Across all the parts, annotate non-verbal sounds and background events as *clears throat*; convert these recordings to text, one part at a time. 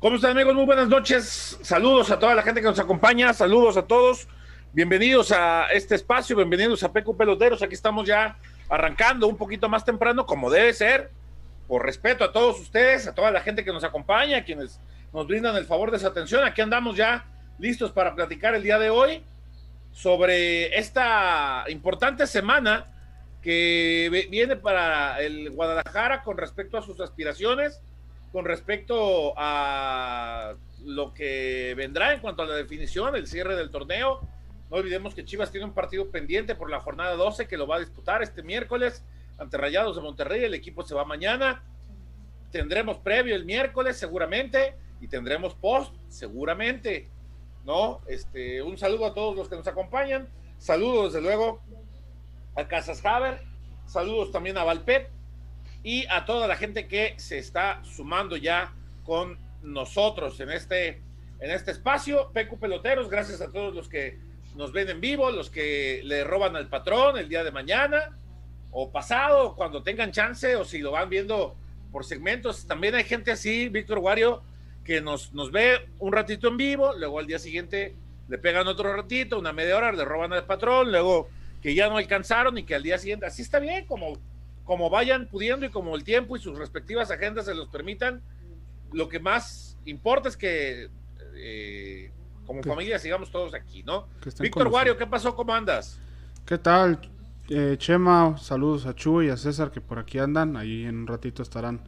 ¿Cómo están amigos? Muy buenas noches. Saludos a toda la gente que nos acompaña. Saludos a todos. Bienvenidos a este espacio. Bienvenidos a PQ Peloteros. Aquí estamos ya arrancando un poquito más temprano, como debe ser. Por respeto a todos ustedes, a toda la gente que nos acompaña, quienes nos brindan el favor de su atención. Aquí andamos ya listos para platicar el día de hoy sobre esta importante semana que viene para el Guadalajara con respecto a sus aspiraciones con respecto a lo que vendrá en cuanto a la definición, el cierre del torneo. No olvidemos que Chivas tiene un partido pendiente por la jornada 12 que lo va a disputar este miércoles ante Rayados de Monterrey. El equipo se va mañana. Tendremos previo el miércoles seguramente y tendremos post seguramente. ¿No? Este, un saludo a todos los que nos acompañan. Saludos desde luego a Casas Haber. Saludos también a Valpet y a toda la gente que se está sumando ya con nosotros en este, en este espacio. Pecu Peloteros, gracias a todos los que nos ven en vivo, los que le roban al patrón el día de mañana o pasado, cuando tengan chance o si lo van viendo por segmentos. También hay gente así, Víctor Wario, que nos, nos ve un ratito en vivo, luego al día siguiente le pegan otro ratito, una media hora, le roban al patrón, luego que ya no alcanzaron y que al día siguiente, así está bien, como como vayan pudiendo y como el tiempo y sus respectivas agendas se los permitan, lo que más importa es que eh, como familia sigamos todos aquí, ¿no? Víctor Wario, ¿qué pasó? ¿Cómo andas? ¿Qué tal? Eh, Chema, saludos a Chu y a César que por aquí andan, ahí en un ratito estarán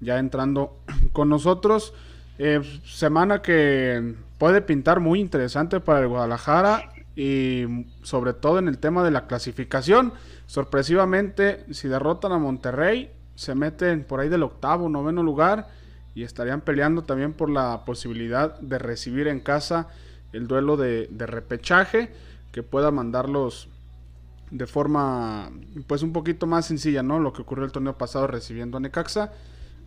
ya entrando *clears throat* con nosotros. Eh, semana que puede pintar muy interesante para el Guadalajara y sobre todo en el tema de la clasificación. Sorpresivamente, si derrotan a Monterrey, se meten por ahí del octavo, noveno lugar y estarían peleando también por la posibilidad de recibir en casa el duelo de, repechaje que pueda mandarlos de forma pues un poquito más sencilla, ¿no? Lo que ocurrió el torneo pasado recibiendo a Necaxa.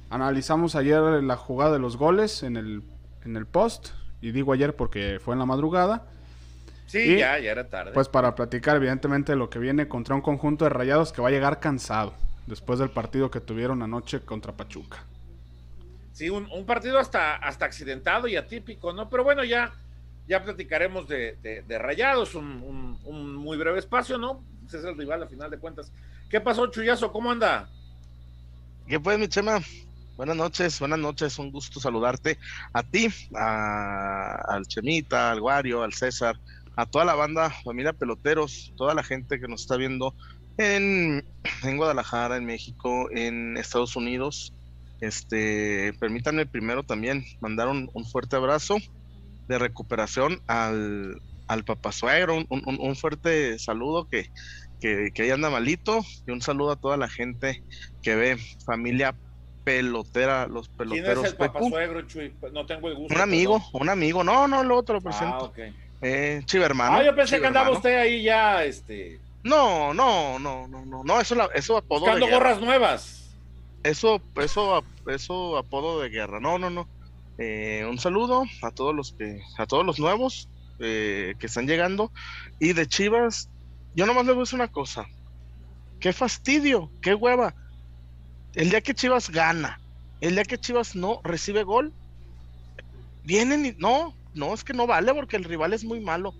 Analizamos ayer la jugada de los goles en el, en el post, y digo ayer porque fue en la madrugada. Sí, ya, ya era tarde. Pues para platicar, evidentemente, lo que viene contra un conjunto de rayados que va a llegar cansado después del partido que tuvieron anoche contra Pachuca. Sí, un, partido hasta, hasta accidentado y atípico, ¿no? Pero bueno, ya, ya platicaremos de, rayados, un, muy breve espacio, ¿no? Ese es el rival a final de cuentas. ¿Qué pasó, Chuyazo? ¿Cómo anda? ¿Qué pues, mi Chema? Buenas noches, buenas noches, un gusto saludarte a ti, al Chemita, al Guario, al César, a toda la banda, familia peloteros, toda la gente que nos está viendo en, Guadalajara, en México, en Estados Unidos. Este, permítanme primero también mandar un, fuerte abrazo de recuperación al, al papasuegro, un, un, fuerte saludo que, que, que ahí anda malito y un saludo a toda la gente que ve familia pelotera, los peloteros. ¿Quién es el papasuegro, Chuy? No tengo el gusto. Un amigo, un amigo, no, no, lo otro lo presento. Ah, okay. Eh, Chivermano. Ah, yo pensé que andaba usted ahí ya, este. No, no, no, no, no, no, eso, eso apodo Buscando gorras nuevas. Eso, eso, eso apodo de guerra. No, no, no. Eh, un saludo a todos los que, a todos los nuevos eh, que están llegando. Y de Chivas, yo nomás le voy a decir una cosa. Qué fastidio, qué hueva. El día que Chivas gana, el día que Chivas no recibe gol, vienen y no, no, es que no vale porque el rival es muy malo.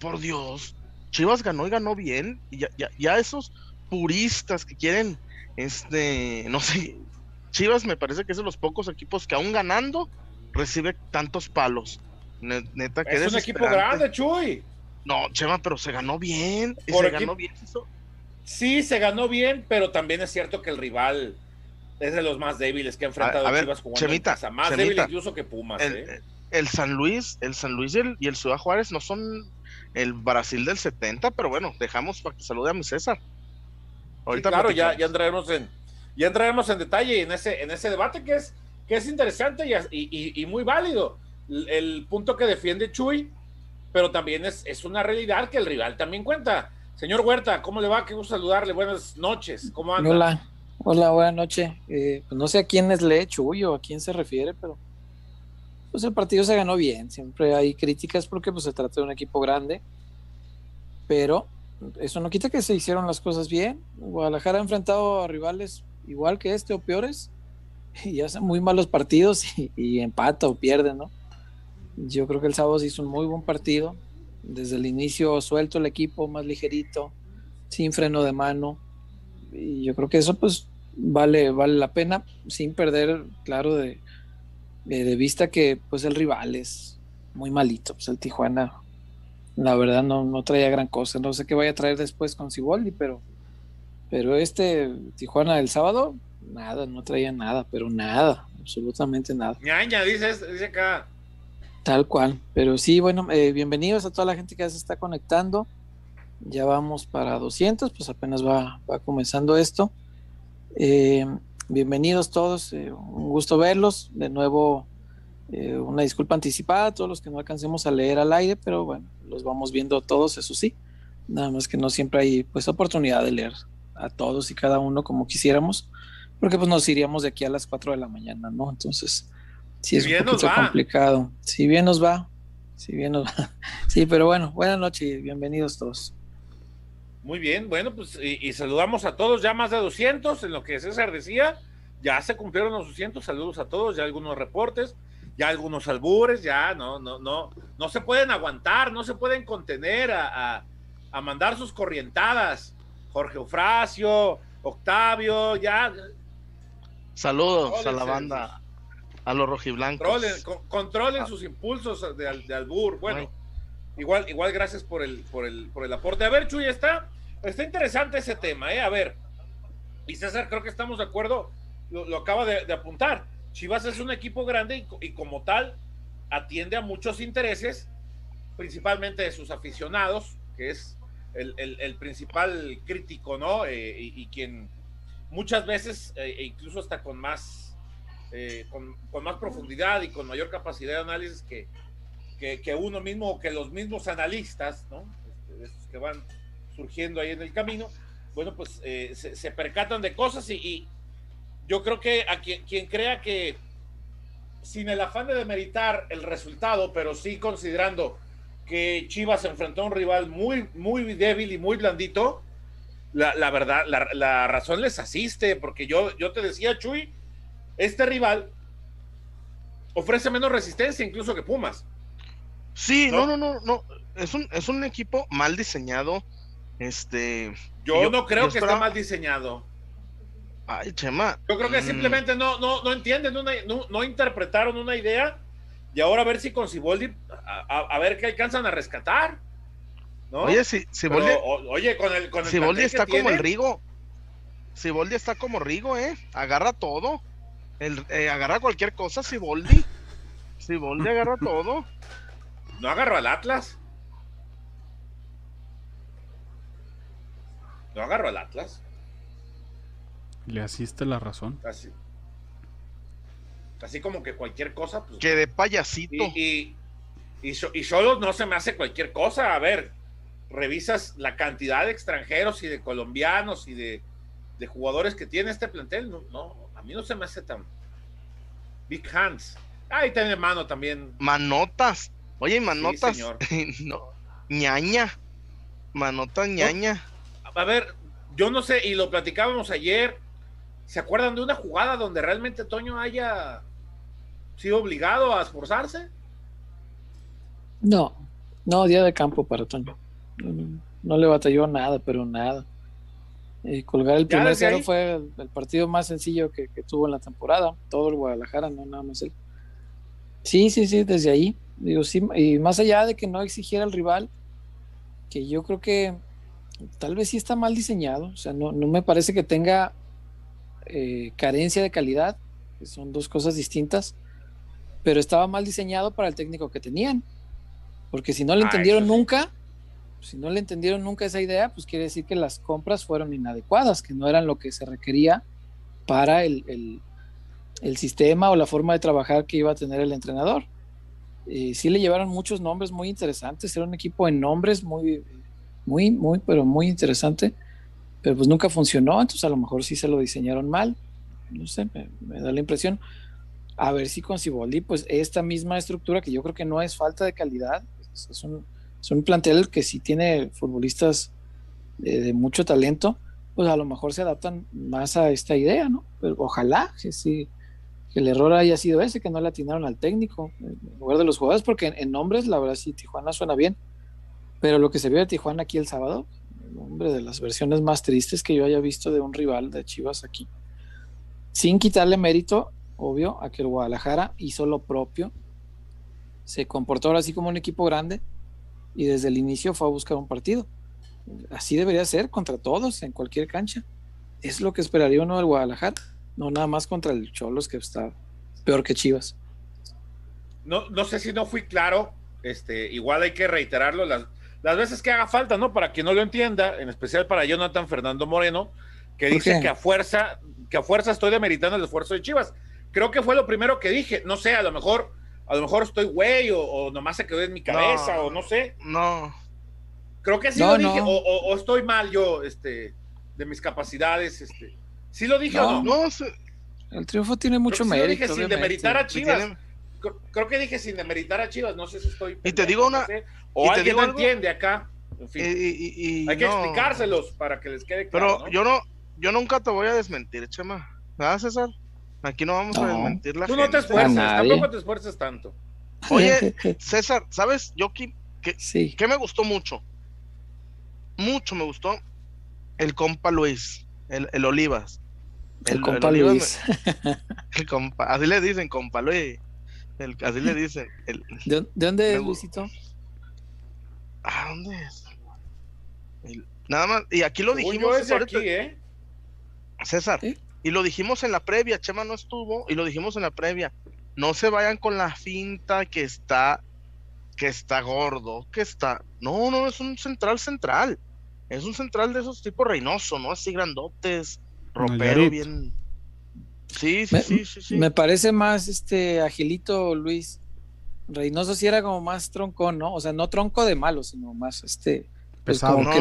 Por Dios, Chivas ganó y ganó bien. Y ya, ya, esos puristas que quieren, este, no sé, Chivas me parece que es de los pocos equipos que aún ganando recibe tantos palos. Neta, que es un equipo grande, Chuy. No, Chema, pero se ganó bien. se ganó bien. Sí, se ganó bien, pero también es cierto que el rival es de los más débiles que ha enfrentado a, Chivas jugando Chemita, Más débil incluso que Pumas. ¿eh? El San Luis, el San Luis y el, y el, Ciudad Juárez no son el Brasil del 70, pero bueno, dejamos para que salude a mi César. Ahorita claro, ya, ya entraremos en ya entraremos en detalle en ese en ese debate que es que es interesante y, y, muy válido. El, punto que defiende Chuy, pero también es, es una realidad que el rival también cuenta. Señor Huerta, ¿cómo le va? Qué gusto saludarle. Buenas noches. ¿Cómo anda? Hola, hola, buenas noches. Eh, pues no sé a quién es lee Chuy o a quién se refiere, pero pues el partido se ganó bien. Siempre hay críticas porque pues se trata de un equipo grande, pero eso no quita que se hicieron las cosas bien. Guadalajara ha enfrentado a rivales igual que este o peores *laughs* y hacen muy malos partidos y, empata o pierde, ¿no? Yo creo que el sábado se hizo un muy buen partido. Desde el inicio suelto el equipo, más ligerito, sin freno de mano. Y yo creo que eso pues vale, vale la pena, sin perder, claro, de, de, vista que pues el rival es muy malito. Pues el Tijuana, la verdad, no, no traía gran cosa. No sé qué vaya a traer después con Ciboldi, pero, pero este Tijuana del sábado, nada, no traía nada, pero nada, absolutamente nada. Ñaña, dice, dice acá. Tal cual, pero sí, bueno, eh, bienvenidos a toda la gente que ya se está conectando. Ya vamos para 200, pues apenas va, va comenzando esto. Eh, bienvenidos todos, eh, un gusto verlos. De nuevo, una disculpa anticipada a todos los que no alcancemos a leer al aire, pero bueno, los vamos viendo todos, eso sí. Nada más que no siempre hay pues oportunidad de leer a todos y cada uno como quisiéramos porque pues nos iríamos de aquí a las 4 de la mañana, ¿no? Entonces, sí es un poquito complicado. Si bien nos va, si bien nos va. *laughs* Sí, pero bueno, buenas noches y bienvenidos todos. Muy bien, bueno, pues y, saludamos a todos, ya más de 200, en lo que César decía, ya se cumplieron los 200, saludos a todos, ya algunos reportes, ya algunos albures, ya no, no, no, no se pueden aguantar, no se pueden contener a, a mandar sus corrientadas. Jorge Eufrasio, Octavio, ya Saludos a la banda, a los rojiblancos. Controlen, ah. sus impulsos de, albur. Bueno, igual, igual gracias por el, por el, por el aporte. A ver, Chuy, está, está interesante ese tema, ¿eh? A ver. Y César, creo que estamos de acuerdo, lo, acaba de, apuntar. Chivas es un equipo grande y, como tal atiende a muchos intereses, principalmente de sus aficionados, que es el, principal crítico, ¿no? Eh, y, quien muchas veces, eh, e incluso hasta con más, eh, con, más profundidad y con mayor capacidad de análisis que, que, uno mismo o que los mismos analistas, ¿no? Este, estos que van surgiendo ahí en el camino, bueno, pues eh, se, percatan de cosas y, yo creo que a quien, quien crea que sin el afán de demeritar el resultado, pero sí considerando que Chivas enfrentó a un rival muy, muy débil y muy blandito, la, verdad, la, razón les asiste, porque yo, yo te decía, Chuy, este rival ofrece menos resistencia incluso que Pumas. Sí, no, no, no, no, Es un, es un equipo mal diseñado. Este. Yo, no creo que esté mal diseñado. Ay, Chema. Yo creo que mm. simplemente no, no, no entienden, no, interpretaron una idea y ahora a ver si con Siboldi, a ver qué alcanzan a rescatar. Oye, si, si oye, con el, con el está como el Rigo. Siboldi está como Rigo, ¿eh? Agarra todo. El, eh, agarra cualquier cosa, Siboldi. Siboldi agarra *laughs* todo. ¿No agarró al Atlas? ¿No agarró al Atlas? Le asiste la razón. Así. Así como que cualquier cosa. Pues, que de payasito. Y, y, y, solo no se me hace cualquier cosa. A ver, revisas la cantidad de extranjeros y de colombianos y de, jugadores que tiene este plantel, no, a mí no se me hace tan big hands. Ahí tiene mano también. Manotas. Oye, *laughs* manotas. no, ñaña. Manotas ñaña. A ver, yo no sé, y lo platicábamos ayer. ¿Se acuerdan de una jugada donde realmente Toño haya sido obligado a esforzarse? No, no, día de campo para Toño. No, le batalló nada, pero nada. Eh, colgar el primer cero fue el, partido más sencillo que, tuvo en la temporada. Todo el Guadalajara, no nada más él. Sí, sí, sí, desde ahí. Digo, sí, y más allá de que no exigiera al rival, que yo creo que tal vez sí está mal diseñado. O sea, no, me parece que tenga eh, carencia de calidad, que son dos cosas distintas, pero estaba mal diseñado para el técnico que tenían. Porque si no le ah, entendieron nunca, si no le entendieron nunca esa idea, pues quiere decir que las compras fueron inadecuadas, que no eran lo que se requería para el, sistema o la forma de trabajar que iba a tener el entrenador. Eh, sí le llevaron muchos nombres muy interesantes, era un equipo en nombres muy, muy, muy, pero muy interesante, pero pues nunca funcionó, entonces a lo mejor sí se lo diseñaron mal, no sé, me, da la impresión. A ver si con Ciboldi, pues esta misma estructura, que yo creo que no es falta de calidad, es un es un plantel que si tiene futbolistas de, mucho talento, pues a lo mejor se adaptan más a esta idea, ¿no? Pero ojalá que sí, el error haya sido ese, que no le atinaron al técnico en lugar de los jugadores, porque en, en nombres, la verdad, sí, Tijuana suena bien. Pero lo que se vio de Tijuana aquí el sábado, hombre, de las versiones más tristes que yo haya visto de un rival de Chivas aquí. Sin quitarle mérito, obvio, a que el Guadalajara hizo lo propio. Se comportó ahora así como un equipo grande y desde el inicio fue a buscar un partido. Así debería ser contra todos, en cualquier cancha. Es lo que esperaría uno del Guadalajara, no nada más contra el Cholos que está peor que Chivas. No, no sé si no fui claro, este, igual hay que reiterarlo las, las veces que haga falta, ¿no? Para quien no lo entienda, en especial para Jonathan Fernando Moreno, que dice que a fuerza, que a fuerza estoy demeritando el esfuerzo de Chivas. Creo que fue lo primero que dije. No sé, a lo mejor, a lo mejor estoy güey, o, o nomás se quedó en mi cabeza, No. o no sé. No, Creo que sí No, lo dije, no. o, o- o estoy mal yo, este, de mis capacidades, este. ¿Sí lo dije No, o no? no sé. El triunfo tiene mucho sí lo mérito. dije sin demeritar a Chivas. tiene- Creo, que dije sin demeritar a Chivas, no sé si estoy. Y te digo una- no sé, y o te alguien digo no algo. entiende acá. En fin, Y- y- y- hay que no. explicárselos para que les quede Pero claro. ¿no? yo no, yo nunca te voy a desmentir, Chema. ¿Verdad, César? Aquí no vamos a No. desmentir la Tú no te gente. esfuerces, A nadie. tampoco te esfuerces tanto. Oye, *laughs* César, ¿sabes? Yo que, sí. que me gustó mucho. Mucho me gustó el compa Luis, el, el Olivas. El, compa Olivas Luis. me- *laughs* el compa, así le dicen, compa Luis. El- así le dicen. El, ¿De, de dónde es Luisito? ¿A dónde es? El- nada más, y aquí lo dijimos yo aquí, ¿eh? César, ¿Sí? y lo dijimos en la previa, Chema no estuvo, y lo dijimos en la previa. No se vayan con la finta que está, que está gordo, que está. No, no, es un central central. Es un central de esos tipos Reynoso, ¿no? Así grandotes, ropero bien. Sí, sí, Me- sí, sí, sí. Me parece más este agilito Luis. Reynoso sí era como más troncón, ¿no? O sea, no tronco de malo, sino más este. pues Pesado. como que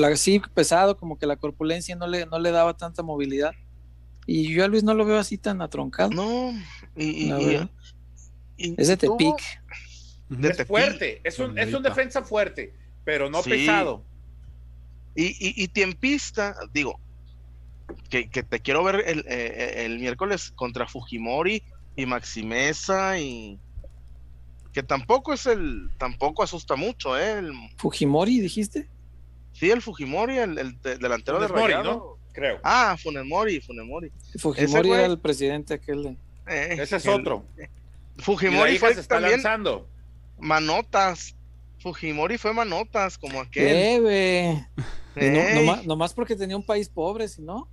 la, sí, pesado, como que la corpulencia no le, no le daba tanta movilidad. Y yo a Luis no lo veo así tan atroncado. No, y, y, y- Es de Tepic. Es Tepic. fuerte, es un, es un defensa fuerte, pero no Sí. pesado. Y, y, y tiempista, digo, que, que te quiero ver el, eh, el miércoles contra Fujimori y Maximeza y que tampoco es el, tampoco asusta mucho, ¿eh? El- Fujimori, dijiste. sí, el Fujimori, el, el de- delantero de Mori. ¿no? Creo. Ah, Funemori, Funemori. Fujimori güey- era el presidente aquel de. Eh, Ese es el- otro. Fujimori fue se está también lanzando. manotas. Fujimori fue manotas, como aquel. Leve. Y no- nomás porque tenía un país pobre, si no.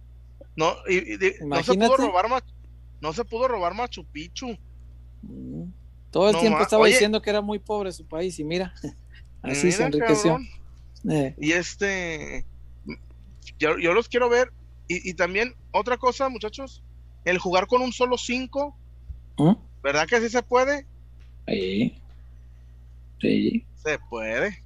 No, y- no se pudo robar no se pudo robar Machu Picchu. Mm. Todo el No tiempo estaba oye. diciendo que era muy pobre su país y mira, *laughs* así se enriqueció. Eh, Y este, yo, yo los quiero ver. Y, y también otra cosa, muchachos, el jugar con un solo 5, ¿Mm? ¿verdad que sí se puede? Sí. Sí, Se puede.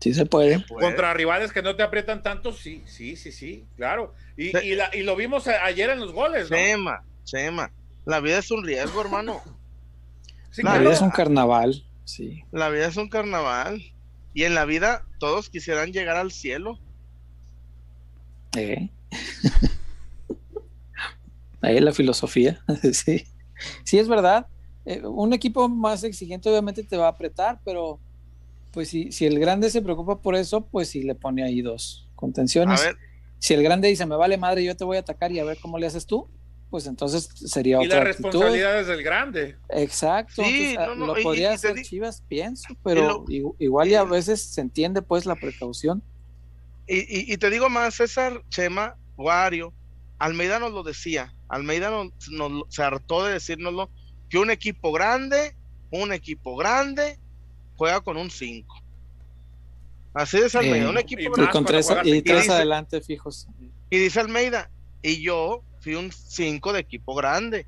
Sí se puede. puede. Contra rivales que no te aprietan tanto, sí, sí, sí, sí, claro. Y, y, la- y lo vimos a- ayer en los goles, ¿no? Chema, Chema. La vida es un riesgo, hermano. *laughs* Sí, La claro. vida es un carnaval, sí. La vida es un carnaval. Y en la vida todos quisieran llegar al cielo. Eh. *laughs* Ahí la filosofía, *laughs* sí. Sí, es verdad. Eh, un equipo más exigente obviamente te va a apretar, pero pues si, si el grande se preocupa por eso, pues sí le pone ahí dos A contenciones. ver, Si el grande dice, me vale madre, yo te voy a atacar y a ver cómo le haces tú, pues entonces sería Y otra la actitud. responsabilidad es del grande. Exacto, Sí, entonces, ah, no, no, lo podría hacer di- Chivas, pienso, pero lo- igual y a veces se entiende pues la precaución. y, y- y te digo más, César, Chema, Wario, Almeida nos lo decía. Almeida nos, nos lo- se hartó de decírnoslo, que un equipo grande, un equipo grande, juega con un 5. Así es Almeida, Eh, un equipo y más con tres, y en tres adelante fijos. Y dice Almeida, y yo fui un 5 de equipo grande.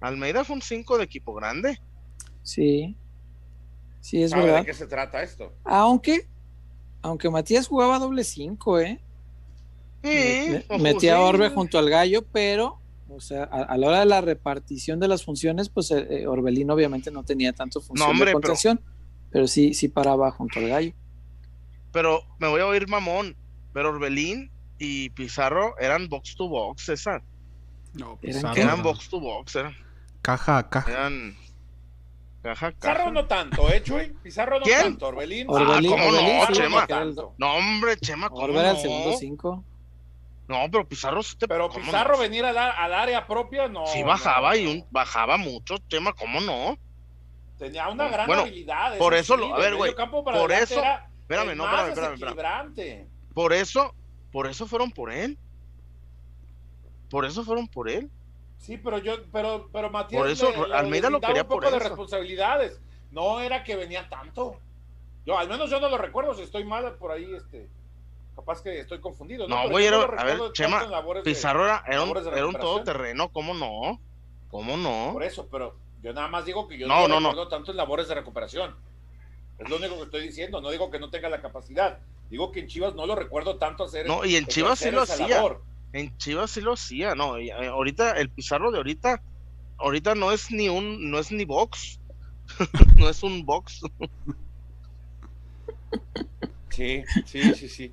Almeida fue un 5 de equipo grande. Sí, sí, es ¿Sabe verdad. de qué se trata esto? Aunque, aunque Matías jugaba doble cinco, ¿eh? Sí, Me- metía a sí. Orbe junto al gallo, pero, o sea, a, a la hora de la repartición de las funciones, pues eh, eh, Orbelín obviamente no tenía tanto función hombre, de contención, pero, sí, sí paraba junto al gallo. Pero me voy a oír mamón. Pero Orbelín y Pizarro eran box to box, César. No, Eran Pizarro. Eran era box to box, eran, Caja a caja. eran caja, a Pizarro caja. no tanto, ¿eh, Chuy? Pizarro no ¿Quién? tanto, Orbelín. Orbelín, Ah, ¿cómo no, Orbelín, sí, Chema? No, hombre, Chema, ¿cómo Orbe era el no? segundo cinco. No, pero Pizarro sí te Pero ¿cómo Pizarro no? venir al, al área propia, no. Sí no, bajaba no. y un, bajaba mucho, Chema, ¿cómo no? Tenía una gran Bueno, habilidad. por eso lo- a ver, güey, por eso- era Espérame, no, espérame, espérame. Por eso, por eso fueron por él. Por eso fueron por él. Sí, pero yo, pero, pero Matías Por eso, le- le Almeida lo quería un poco por de eso. responsabilidades. No era que venía tanto. Yo, al menos yo no lo recuerdo, si estoy mal por ahí, este, capaz que estoy confundido. No, güey, lo a ver, Chema, labores de- Pizarro era, era un, de era un todoterreno, ¿cómo no? ¿Cómo no? Por eso, pero yo nada más digo que yo No, no, no, no. recuerdo tanto en labores de recuperación. Es lo único que estoy diciendo. No digo que no tenga la capacidad. Digo que en Chivas no lo recuerdo tanto hacer. No, y en Chivas sí lo hacía. labor. En Chivas sí lo hacía, no. y, eh, ahorita, el Pizarro de ahorita, ahorita no es ni un, no es ni box. *laughs* no es un box. Sí, sí, sí, sí.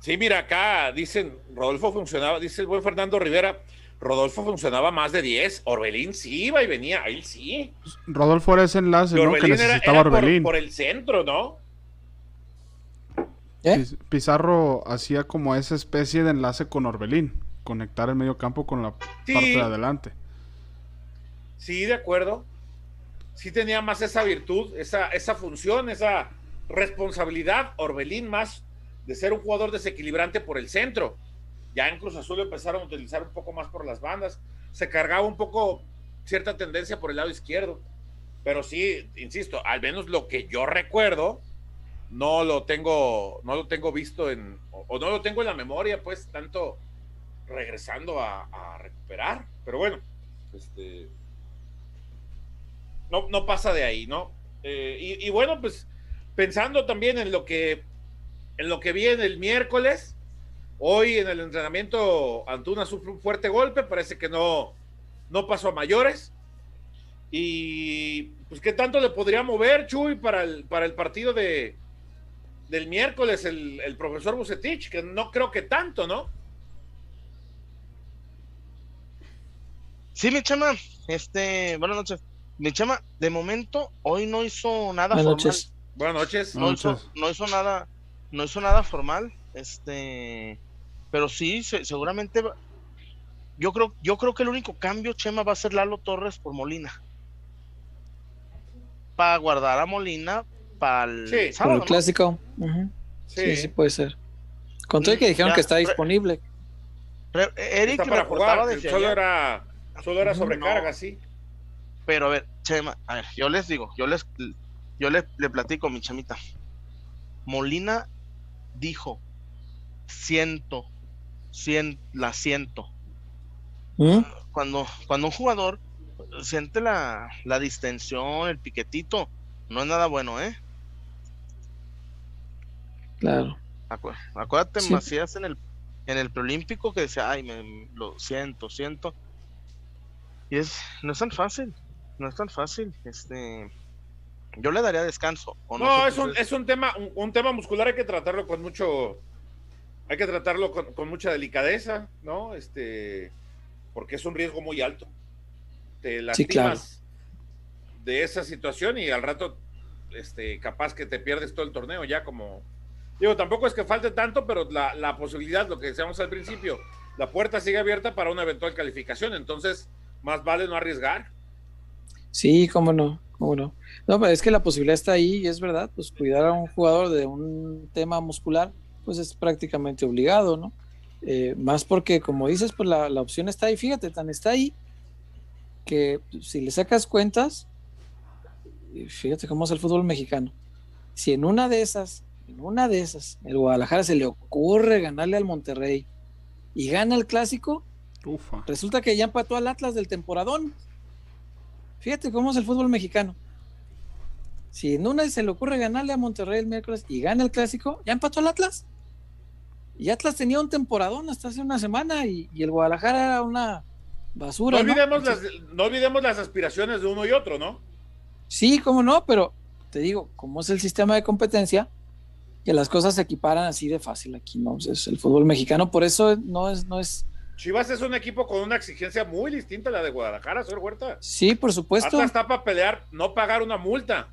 Sí, mira, acá dicen, Rodolfo funcionaba, dice el buen Fernando Rivera, Rodolfo funcionaba más de 10, Orbelín sí iba y venía, él sí. Rodolfo era ese enlace, ¿no? Que Orbelín era, necesitaba era por, Orbelín. por el centro, ¿no? ¿Eh? Piz- Pizarro hacía como esa especie de enlace con Orbelín. Conectar el medio campo con la Sí. parte de adelante. Sí, de acuerdo. Sí tenía más esa virtud, esa, esa función, esa responsabilidad, Orbelín más de ser un jugador desequilibrante por el centro. Ya en Cruz Azul empezaron a utilizar un poco más por las bandas. Se cargaba un poco cierta tendencia por el lado izquierdo. Pero sí, insisto, al menos lo que yo recuerdo, no lo tengo, no lo tengo visto en, o, o no lo tengo en la memoria, pues, tanto regresando a, a recuperar. Pero bueno, este, no, no pasa de ahí, ¿no? Eh, y, y bueno, pues pensando también en lo que en lo que vi en el miércoles, hoy en el entrenamiento Antuna sufre un fuerte golpe, parece que no, no pasó a mayores. Y pues qué tanto le podría mover Chuy para el, para el partido de del miércoles el, el profesor Bucetich, que no creo que tanto, ¿no? Sí, mi chama, este, buenas noches. Mi chama, de momento, hoy no hizo nada Buenas formal. noches. Buenas noches. No hizo, Noches. no hizo nada, no hizo nada formal, este, pero sí, se- seguramente, va- yo creo, yo creo que el único cambio, Chema, va a ser Lalo Torres por Molina. Para guardar a Molina para el Sí. Por sábado, el ¿no? clásico. Sí, Sí, sí puede ser. Con todo y que Mm, dijeron ya, que está re- disponible. Re- Eric está para reportaba jugar. Solo era, solo era sobrecarga, No. sí. pero a ver, Chema, a ver, yo les digo, yo les, yo les, le platico mi chamita. Molina dijo, siento, cien, la siento. ¿Mm? Cuando, cuando un jugador siente la, la distensión, el piquetito, no es nada bueno, ¿eh? Claro. Acu- acuérdate, Sí. Macías en el, en el preolímpico que decía, ay, me, lo siento, siento. Y es, no es tan fácil, no es tan fácil. Este, yo le daría descanso. o No, sé es un, es un tema, un, un tema muscular, hay que tratarlo con mucho, hay que tratarlo con, con mucha delicadeza, ¿no? Este, porque es un riesgo muy alto. Te lastimas Sí, claro. de esa situación y al rato, este, capaz que te pierdes todo el torneo ya como, digo, tampoco es que falte tanto, pero la, la posibilidad, lo que decíamos al principio, la puerta sigue abierta para una eventual calificación, entonces más vale no arriesgar. Sí, cómo no, cómo no. No, pero es que la posibilidad está ahí y es verdad, pues cuidar a un jugador de un tema muscular, pues es prácticamente obligado, ¿no? Eh, más porque, como dices, pues la, la opción está ahí, fíjate, tan está ahí que si le sacas cuentas, y fíjate cómo es el fútbol mexicano. Si en una de esas, en una de esas, el Guadalajara se le ocurre ganarle al Monterrey y gana el clásico, Ufa. Resulta que ya empató al Atlas del temporadón. Fíjate cómo es el fútbol mexicano. Si en una se le ocurre ganarle a Monterrey el miércoles y gana el clásico, ya empató al Atlas. Y Atlas tenía un temporadón hasta hace una semana y, y el Guadalajara era una basura. ¿no? olvidemos, las, no olvidemos las aspiraciones de uno y otro, ¿no? Sí, cómo no, pero te digo, como es el sistema de competencia, que las cosas se equiparan así de fácil aquí, ¿no? Es el fútbol mexicano, por eso no es, no es Chivas es un equipo con una exigencia muy distinta a la de Guadalajara, señor Huerta. Sí, por supuesto. Atlas está para pelear, no pagar una multa.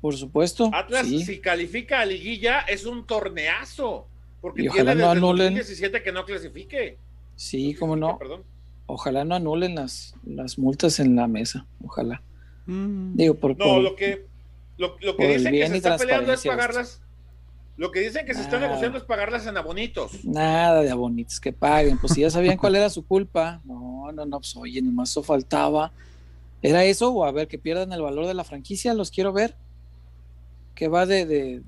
Por supuesto. Atlas, sí. si califica a liguilla, es un torneazo. Porque Y tiene ojalá no desde el anulen. 2017 que no clasifique. Sí, cómo no. Perdón. Ojalá no anulen las, las multas en la mesa. Ojalá. Mm. Digo, por, No, por- lo que, lo, lo que dicen que se está peleando es pagarlas. Lo que dicen que se está Ah. negociando es pagarlas en abonitos. nada de abonitos que paguen. Pues si ya sabían cuál era su culpa. No, no, no, pues oye, nomás eso faltaba. ¿Era eso o a ver que pierdan el valor de la franquicia? Los quiero ver. Que va de, de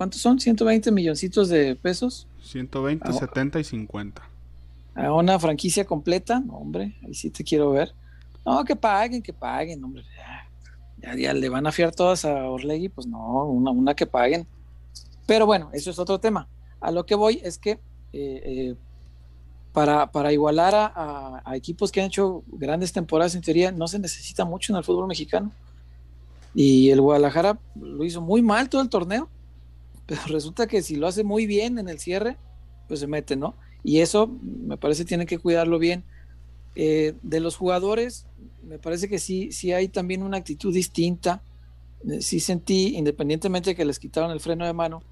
¿cuántos son? 120 milloncitos de pesos 120, Ah, 70 y 50. a una franquicia completa. No, hombre, ahí sí te quiero ver. No, que paguen, que paguen, hombre. Ya, ya, ya le van a fiar todas a Orlegui, pues no, una, una que paguen. Pero bueno, eso es otro tema. A lo que voy es que eh, eh, para, para igualar a, a- a equipos que han hecho grandes temporadas, en teoría, no se necesita mucho en el fútbol mexicano. Y el Guadalajara lo hizo muy mal todo el torneo, pero resulta que si lo hace muy bien en el cierre, pues se mete, ¿no? Y eso me parece tiene que cuidarlo bien. Eh, de los jugadores, me parece que sí, sí hay también una actitud distinta. Eh, sí sentí, independientemente de que les quitaron el freno de mano,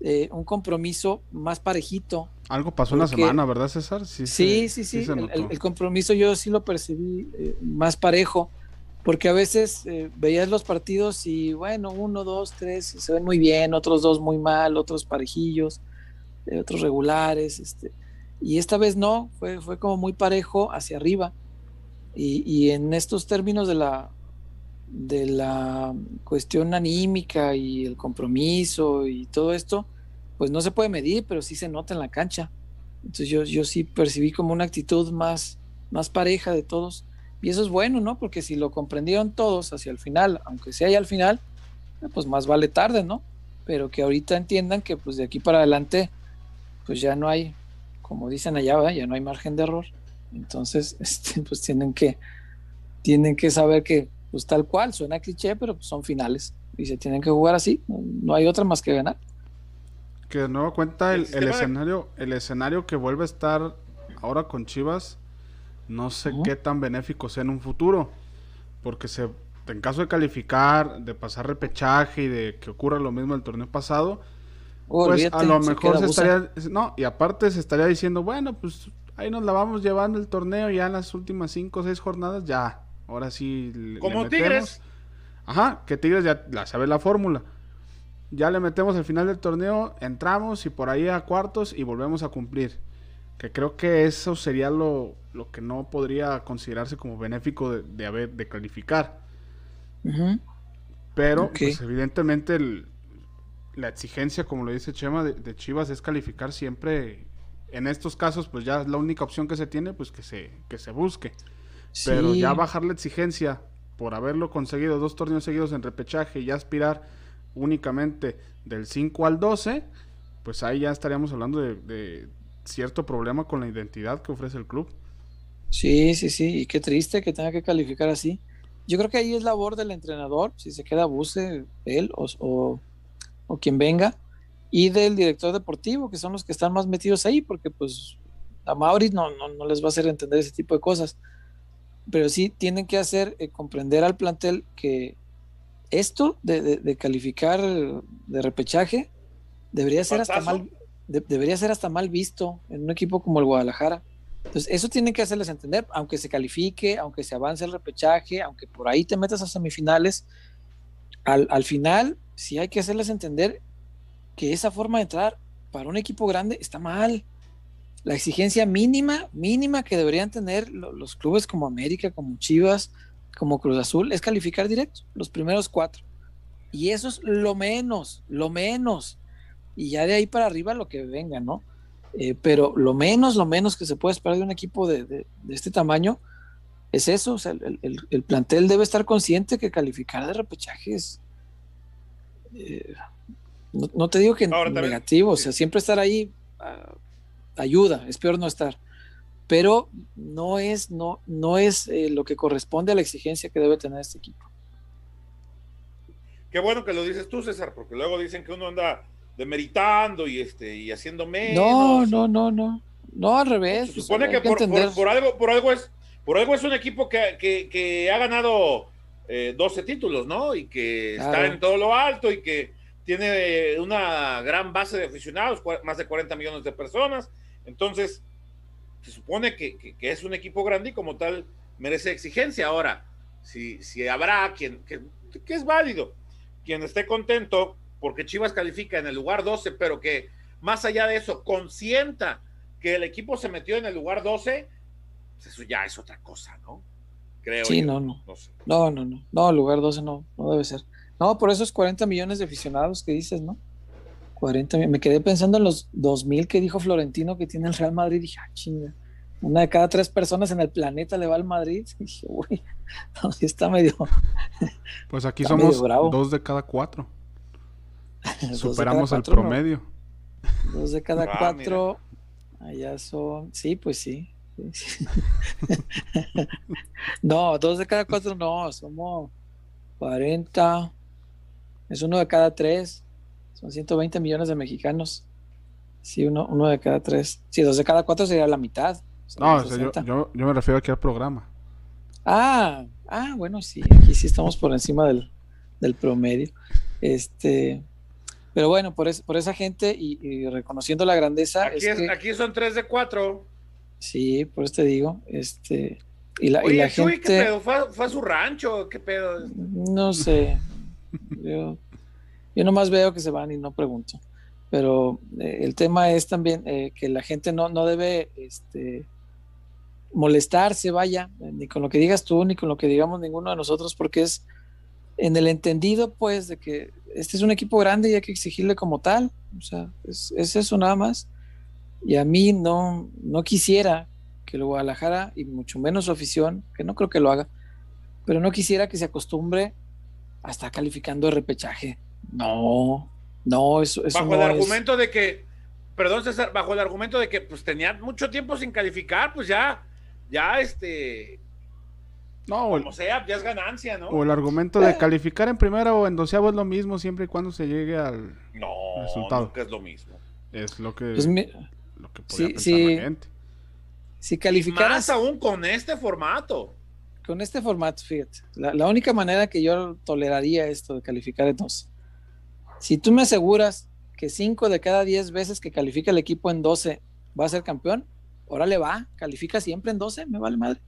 eh, un compromiso más parejito. Algo pasó en la Porque- semana, ¿verdad, César? Sí, Sí, se- sí, sí. el, el- el compromiso yo sí lo percibí eh, más parejo, porque a veces eh, veías los partidos y bueno, uno, dos, tres se ven muy bien, otros dos muy mal, otros parejillos, eh, otros regulares, este, y esta vez no, fue, fue como muy parejo hacia arriba. Y, y en estos términos de la de la cuestión anímica y el compromiso y todo esto, pues no se puede medir, pero sí se nota en la cancha. Entonces yo, yo sí percibí como una actitud más, más pareja de todos. Y eso es bueno, ¿no? Porque si lo comprendieron todos hacia el final, aunque sea ya al final, pues más vale tarde, ¿no? Pero que ahorita entiendan que pues de aquí para adelante, pues ya no hay, como dicen allá, ¿verdad? ya no hay margen de error. Entonces, *laughs* este, pues tienen que, tienen que saber que, pues tal cual, suena cliché, pero pues son finales. Y se tienen que jugar así, no, hay otra más que ganar. Que de nuevo cuenta el, El el sistema de- escenario, el escenario que vuelve a estar ahora con Chivas, no sé qué tan benéfico sea en un futuro. Porque se, en caso de calificar, de pasar repechaje y de que ocurra lo mismo el torneo pasado, pues Olvídate, a lo mejor se estaría, no, y aparte se estaría diciendo, bueno, pues ahí nos la vamos llevando el torneo ya en las últimas cinco o seis jornadas, ya, ahora sí le- Como. Tigres. Ajá, que Tigres ya la sabe la fórmula. Ya le metemos al final del torneo, entramos y por ahí a cuartos y volvemos a cumplir. Que creo que eso sería lo, lo que no podría considerarse como benéfico de, de haber de calificar. Pero, pues evidentemente, el- la exigencia, como lo dice Chema, de, de Chivas es calificar siempre. En estos casos, pues ya es la única opción que se tiene, pues que se, que se busque. Pero ya bajar la exigencia por haberlo conseguido dos torneos seguidos en repechaje y ya aspirar únicamente del 5 al 12, pues ahí ya estaríamos hablando de, de cierto problema con la identidad que ofrece el club. Sí, sí, sí, y qué triste que tenga que calificar así. Yo creo que ahí es labor del entrenador, si se queda Buse, él o, o, o quien venga, y del director deportivo, que son los que están más metidos ahí, porque pues a Maurice no, no, no les va a hacer entender ese tipo de cosas. Pero sí tienen que hacer eh, comprender al plantel que esto de, de- de calificar de repechaje debería ser hasta mal, de- debería ser hasta mal visto en un equipo como el Guadalajara. Entonces, eso tienen que hacerles entender, aunque se califique, aunque se avance el repechaje, aunque por ahí te metas a semifinales, al, al final sí hay que hacerles entender que esa forma de entrar para un equipo grande está mal. La exigencia mínima, mínima que deberían tener lo- los clubes como América, como Chivas, como Cruz Azul, es calificar directo, los primeros cuatro. Y eso es lo menos, lo menos. Y ya de ahí para arriba lo que venga, ¿no? Eh, pero lo menos, lo menos que se puede esperar de un equipo de, de- de este tamaño es eso. O sea, el, el- el plantel debe estar consciente que calificar de repechaje es. eh, no, no te digo que Ahora, negativo, o sea, siempre estar ahí ah, ayuda, es peor no estar. Pero no es, no, no es eh, lo que corresponde a la exigencia que debe tener este equipo. Qué bueno que lo dices tú, César, porque luego dicen que uno anda demeritando y este y haciendo menos. No, no, no, no. No, al revés. Se supone que por, entender. por- por algo, por algo es, por algo es un equipo que, que- que ha ganado eh, 12 títulos, ¿no? Y que está en todo lo alto y que tiene una gran base de aficionados, más de 40 millones de personas. Entonces, se supone que, que- que es un equipo grande y como tal merece exigencia. Ahora, si, si habrá quien, que, que es válido, quien esté contento porque Chivas califica en el lugar 12, pero que más allá de eso consienta que el equipo se metió en el lugar 12, pues eso ya es otra cosa, ¿no? Creo. Sí, yo. no, no. No sé. No, no, no. No, lugar 12 no, no debe ser. No, por esos 40 millones de aficionados que dices, ¿no? 40 mi- Me quedé pensando en los 2000 que dijo Florentino que tiene el Real Madrid. Dije, ah, chinga. Una de cada tres personas en el planeta le va al Madrid. *laughs* Dije, uy, *laughs* no, sí está medio. Pues aquí *laughs* Está somos medio bravo. dos de cada cuatro. *laughs* Superamos el cuatro, ¿no? promedio. Dos de cada Ah, cuatro. Allá son. Sí, pues sí. Sí. *laughs* no, dos de cada cuatro no. Somos 40. Es uno de cada tres. Son 120 millones de mexicanos. Sí, uno, uno de cada tres. Sí, dos de cada cuatro sería la mitad. No, o Serían sea, yo, 60. yo, yo me refiero aquí al programa. Ah, ah, bueno, sí, aquí sí estamos por encima del, del promedio. Este, pero bueno, por, es- por esa gente y, y reconociendo la grandeza, Aquí, es es- que, aquí son 3 de 4. sí, por eso te digo, este, y la, y Oye, la Chuy, ¿qué gente, pedo? ¿Fue, fue a su rancho? ¿Qué pedo? no sé, yo, yo nomás veo que se van y no pregunto, pero eh, el tema es también eh, que la gente no, no debe, este, molestarse, vaya, ni con lo que digas tú, ni con lo que digamos ninguno de nosotros, porque es en el entendido, pues, de que este es un equipo grande y hay que exigirle como tal, o sea, es, es eso nada más. Y a mí no, no quisiera que el Guadalajara, y mucho menos su afición, que no creo que lo haga, pero no quisiera que se acostumbre a estar calificando de repechaje. No, no, eso, eso bajo no el es- argumento de que, perdón César, bajo el argumento de que pues tenían mucho tiempo sin calificar, pues ya, ya este, No, o el, como sea, ya es ganancia, ¿no? o el argumento de calificar en primera o en doceavo es lo mismo siempre y cuando se llegue al... No, Resultado. nunca es lo mismo. Es lo que, pues, mi- lo que podía sí, pensar sí. la gente. si calificaras más aún con este formato. con este formato, fíjate, la, la única manera que yo toleraría esto de calificar en dos, si tú me aseguras que 5 de cada 10 veces que califica el equipo en 12 va a ser campeón, órale va, califica siempre en 12, me vale madre.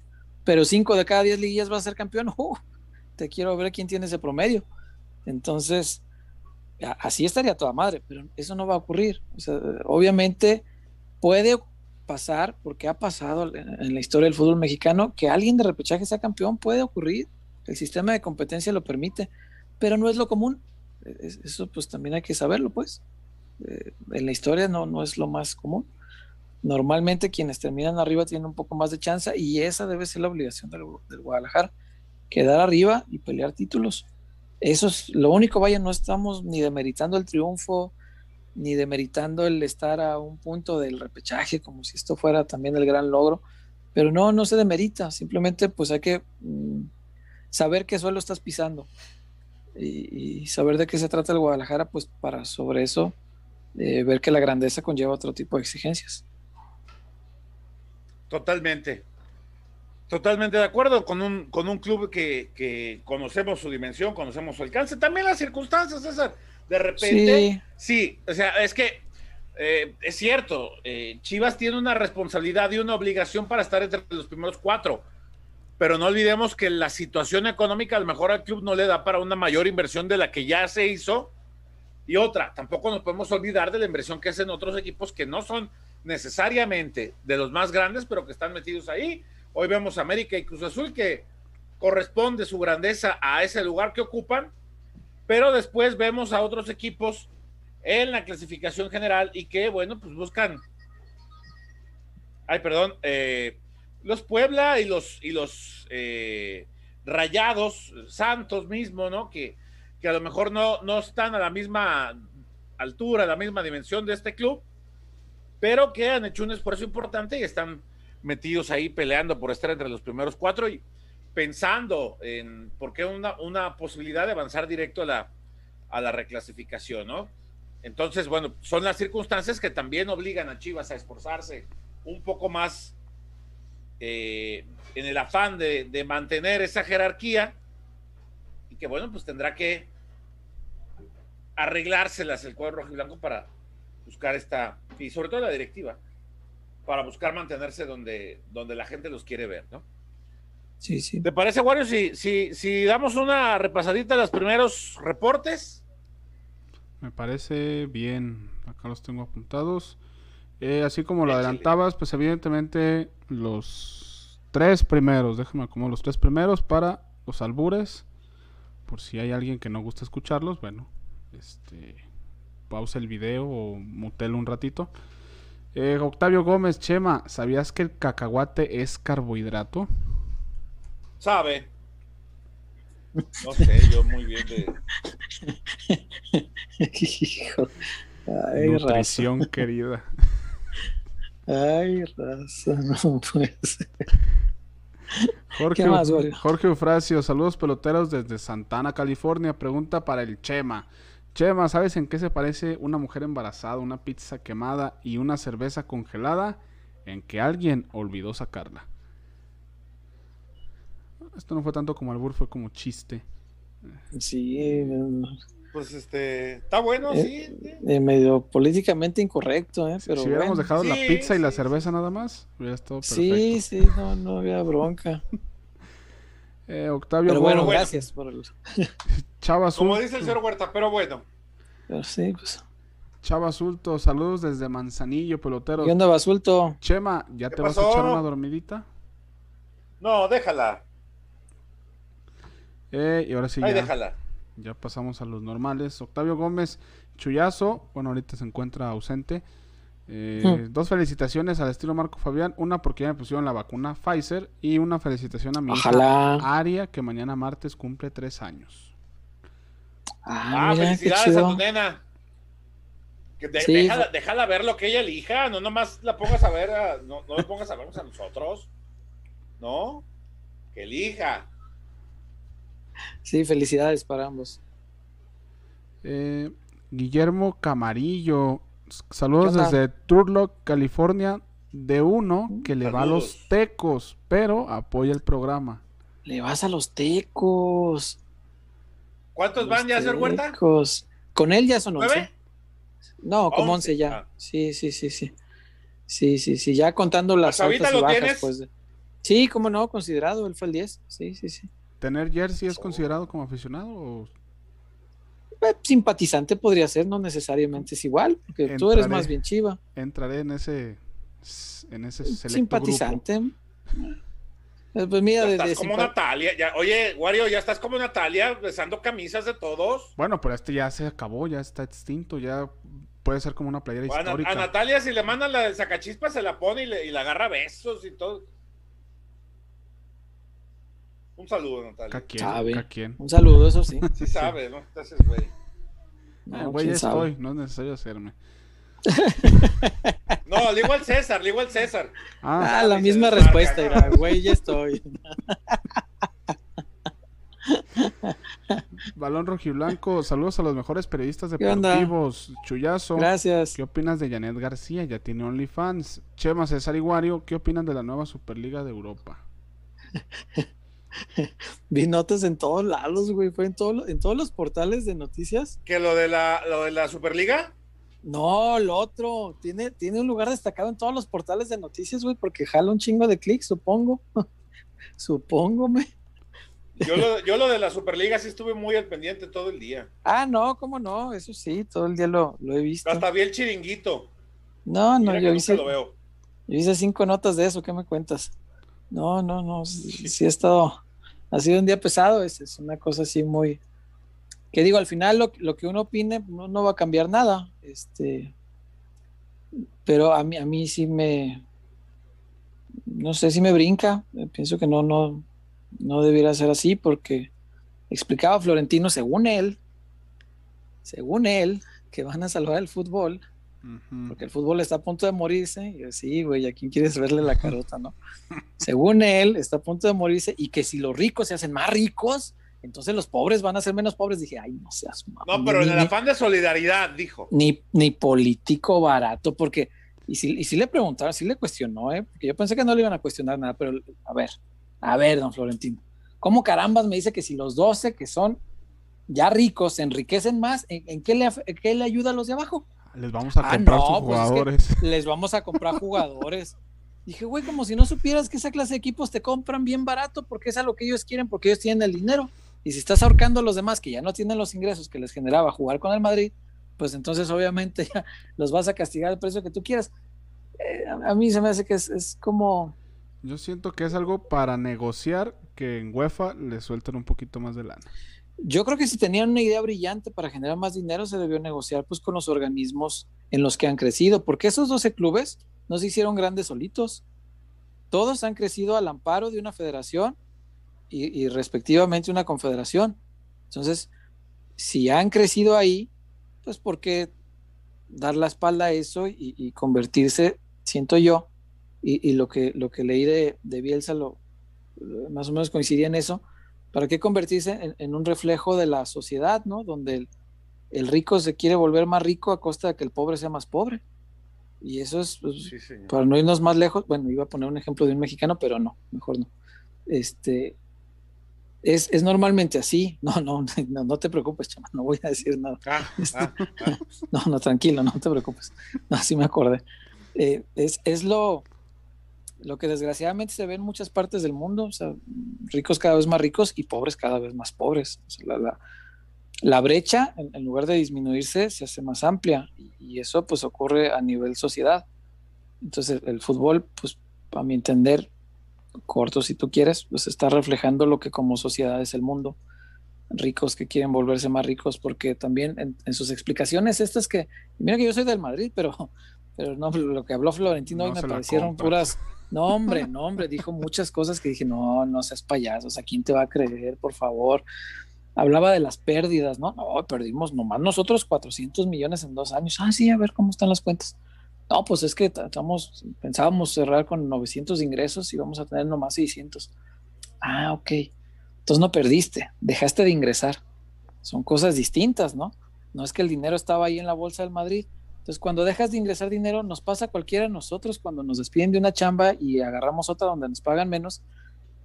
Pero 5 de cada 10 liguillas va a ser campeón, *laughs* ¡uh! te quiero ver quién tiene ese promedio. Entonces, así estaría toda madre, pero eso no va a ocurrir. Obviamente puede pasar, porque ha pasado en la historia del fútbol mexicano, que alguien de repechaje sea campeón, puede ocurrir. El sistema de competencia lo permite, pero no es lo común. Es- Eso pues también hay que saberlo, pues. Eh, en la historia no, no es lo más común. Normalmente quienes terminan arriba tienen un poco más de chance y esa debe ser la obligación del, Guadalajara, quedar arriba y pelear títulos. Eso es lo único, vaya, no estamos ni demeritando el triunfo, ni demeritando el estar a un punto del repechaje, como si esto fuera también el gran logro, pero no, no se demerita, simplemente pues hay que mm, saber qué suelo estás pisando y, y saber de qué se trata el Guadalajara, pues para sobre eso eh, ver que la grandeza conlleva otro tipo de exigencias. Totalmente. Totalmente de acuerdo con un, con un club que, que conocemos su dimensión, conocemos su alcance. También las circunstancias, César. De repente, Sí, sí, o sea, es que eh, es cierto, eh, Chivas tiene una responsabilidad y una obligación para estar entre los primeros cuatro, pero no olvidemos que la situación económica a lo mejor al club no le da para una mayor inversión de la que ya se hizo. Y otra, tampoco nos podemos olvidar de la inversión que hacen otros equipos que no son necesariamente de los más grandes, pero que están metidos ahí. Hoy vemos América y Cruz Azul que corresponde su grandeza a ese lugar que ocupan, pero después vemos a otros equipos en la clasificación general y que, bueno, pues buscan. Ay, perdón, eh, los Puebla y los, y los eh, Rayados, Santos mismo, ¿no? Que, que a lo mejor no, no están a la misma altura, a la misma dimensión de este club, pero que han hecho un esfuerzo importante y están metidos ahí peleando por estar entre los primeros cuatro y pensando en por qué una, una posibilidad de avanzar directo a la, a la reclasificación, ¿no? Entonces, bueno, son las circunstancias que también obligan a Chivas a esforzarse un poco más eh, en el afán de, de, mantener esa jerarquía y que bueno, pues tendrá que arreglárselas el cuadro rojo y blanco para buscar esta, y sobre todo la directiva, para buscar mantenerse donde, donde la gente los quiere ver, ¿no? Sí, sí. ¿Te parece, Wario, si, si, si damos una repasadita a los primeros reportes? Me parece bien. Acá los tengo apuntados. Eh, así como lo adelantabas, pues evidentemente los tres primeros, déjame como los tres primeros para los albures. Por si hay alguien que no gusta escucharlos, bueno, este pausa el video o mutelo un ratito. Eh, Octavio Gómez, Chema, ¿sabías que el cacahuate es carbohidrato? Sabe. No sé, yo muy bien de. Hijo. Ay, Nutrición raza. querida. Ay, raza, no puede ser. Jorge, más, Jorge Eufrasio, saludos peloteros desde Santana, California. Pregunta para el Chema. Chema, ¿sabes en qué se parece una mujer embarazada, una pizza quemada y una cerveza congelada? En que alguien olvidó sacarla. Esto no fue tanto como albur, fue como chiste. Sí. Pues este, está bueno, eh, sí. Eh, medio políticamente incorrecto, ¿eh? Pero si hubiéramos bueno. dejado Sí, la pizza y la sí, cerveza nada más, hubiera estado perfecto. Sí, sí, no, no había bronca. *laughs* Eh, Octavio Pero bueno, gracias por el. *laughs* Chava Como dice el señor Huerta, pero bueno. Pero sí, pues. Chava Sulto, saludos desde Manzanillo, peloteros. ¿Qué onda, Basulto? Chema, ¿ya ¿Qué te vas a echar una dormidita? No, déjala. Eh, y ahora sí Ahí ya, déjala. ya pasamos a los normales. Octavio Gómez, Chuyazo, bueno, ahorita se encuentra ausente. Eh. Dos felicitaciones al estilo Marco Fabián. Una porque ya me pusieron la vacuna Pfizer. Y una felicitación a mi hija. Aria, que mañana martes cumple tres años. Ah, Ah, mira, felicidades a tu nena. Que de- Sí, déjala, ver lo que ella elija, no nomás la pongas a ver, a- no, no le pongas a vernos a nosotros. ¿No? Que elija. Sí, felicidades para ambos. Eh, Guillermo Camarillo, saludos desde Turlock, California. De uno que le va a los tecos, pero apoya el programa. Le vas a los tecos. ¿Cuántos van ya, señor Huerta? Con él ya son once. ¿Nueve? No, como Once, 11 ya. ah. Sí, sí, sí, sí. Sí, sí, sí. Ya contando las ¿Hasta ahorita altas y lo bajas, tienes? pues. Sí, cómo no, considerado. Él fue el 10. Sí, sí, sí. ¿Tener jersey es considerado como aficionado? O Eh, simpatizante podría ser, no necesariamente es igual, porque tú eres más bien chiva. entraré en ese en ese selecto Simpatizante. Eh, Pues mira, Ya de, estás de como Natalia. Ya, oye, Wario, ya estás como Natalia besando camisas de todos. Bueno, pero este ya se acabó, ya está extinto, ya puede ser como una playera A, Na- histórica. a Natalia, si le mandan la del sacachispa, se la pone y le, y la agarra besos y todo. Un saludo, Natalia. Quien, Sabe. cada quien. Un saludo, eso sí. Sí sabe, ¿no? Te haces güey. No, Eh, güey, quién ya estoy, no es necesario hacerme. No, le digo al César, le digo al César. Ah, Ah, la misma respuesta, güey, ya estoy. balón rojiblanco, saludos a los mejores periodistas deportivos. Chuyazo, Gracias. ¿qué opinas de Janet García? Ya tiene OnlyFans. Chema César Iguario, ¿qué opinan de la nueva Superliga de Europa? *laughs* Vi notas en todos lados, güey. Fue en, todo- en todos los portales de noticias. Que lo de la, lo de la Superliga. No, lo otro. Tiene, tiene un lugar destacado en todos los portales de noticias, güey, porque jala un chingo de clics, supongo. *laughs* Supóngome. Yo lo, *laughs* yo lo de la Superliga sí estuve muy al pendiente todo el día. Ah, no, cómo no. Eso sí, todo el día lo, lo he visto. Hasta vi el chiringuito. No, no, Mira yo hice, lo veo. yo hice cinco notas de eso. ¿Qué me cuentas? No, no, no. Sí, sí ha estado. Ha sido un día pesado. Es, es una cosa así muy. Que digo, al final lo, lo que uno opine no, no va a cambiar nada. Este. Pero a mí, a mí sí me. No sé si me brinca. Eh, Pienso que no, no, no debiera ser así porque explicaba Florentino, según él, según él, que van a salvar el fútbol Porque el fútbol está a punto de morirse. Y yo, sí, güey, ¿a quién quieres verle la carota, no? *laughs* Según él, está a punto de morirse y que si los ricos se hacen más ricos, entonces los pobres van a ser menos pobres. Dije, ay, no seas mamón, No, pero en el afán de solidaridad, dijo. ni, ni político barato, porque Y sí, y sí le preguntaron, sí le cuestionó, ¿eh? porque yo pensé que no le iban a cuestionar nada, pero a ver, a ver, don Florentino, ¿cómo carambas me dice que si los 12 que son ya ricos se enriquecen más, ¿en, qué, le, qué, le, ayuda a los de abajo? Les vamos a ah, comprar sus pues jugadores. *laughs* les vamos a comprar jugadores. Dije, güey, como si no supieras que esa clase de equipos te compran bien barato porque es a lo que ellos quieren, porque ellos tienen el dinero. Y si estás ahorcando a los demás que ya no tienen los ingresos que les generaba jugar con el Madrid, pues entonces obviamente *laughs* ya los vas a castigar al precio que tú quieras. Eh, a mí se me hace que es, como... Yo siento que es algo para negociar que en UEFA le suelten un poquito más de lana. Yo creo que si tenían una idea brillante para generar más dinero, se debió negociar pues con los organismos en los que han crecido, porque esos 12 clubes no se hicieron grandes solitos. Todos han crecido al amparo de una federación y, y respectivamente una confederación. Entonces, si han crecido ahí, pues porque dar la espalda a eso y, convertirse, siento yo, y, lo, que, lo que leí de, de Bielsa lo, más o menos coincidía en eso, ¿para qué convertirse en, un reflejo de la sociedad, ¿no? Donde el, rico se quiere volver más rico a costa de que el pobre sea más pobre. Y eso es, pues, para no irnos más lejos, bueno, iba a poner un ejemplo de un mexicano, pero no, mejor no. Este, es, normalmente así. *laughs* No, no, no, te preocupes, chama, no voy a decir nada. Ah, este, ah, ah. *laughs* No, no, tranquilo, no te preocupes. Así me acordé. Eh, es, es lo, lo que desgraciadamente se ve en muchas partes del mundo. O sea, ricos cada vez más ricos y pobres cada vez más pobres. la, brecha, en, lugar de disminuirse, se hace más amplia. Y, eso pues ocurre a nivel sociedad. Entonces el fútbol, pues a mi entender, corto si tú quieres, pues está reflejando lo que como sociedad es el mundo. Ricos que quieren volverse más ricos, porque también en, sus explicaciones estas que, mira que yo soy del Madrid, pero, pero no, lo que habló Florentino hoy me parecieron puras, no hombre, no hombre, dijo muchas cosas que dije, no, no seas payasos, ¿a quién te va a creer, por favor? Hablaba de las pérdidas, ¿no? No, perdimos nomás nosotros 400 millones en dos años. Ah, sí, a ver cómo están las cuentas. No, pues es que estamos, pensábamos cerrar con 900 ingresos y vamos a tener nomás 600. Ah, ok. Entonces no perdiste, dejaste de ingresar. Son cosas distintas, ¿no? No es que el dinero estaba ahí en la bolsa del Madrid. Entonces, cuando dejas de ingresar dinero, nos pasa a cualquiera de nosotros cuando nos despiden de una chamba y agarramos otra donde nos pagan menos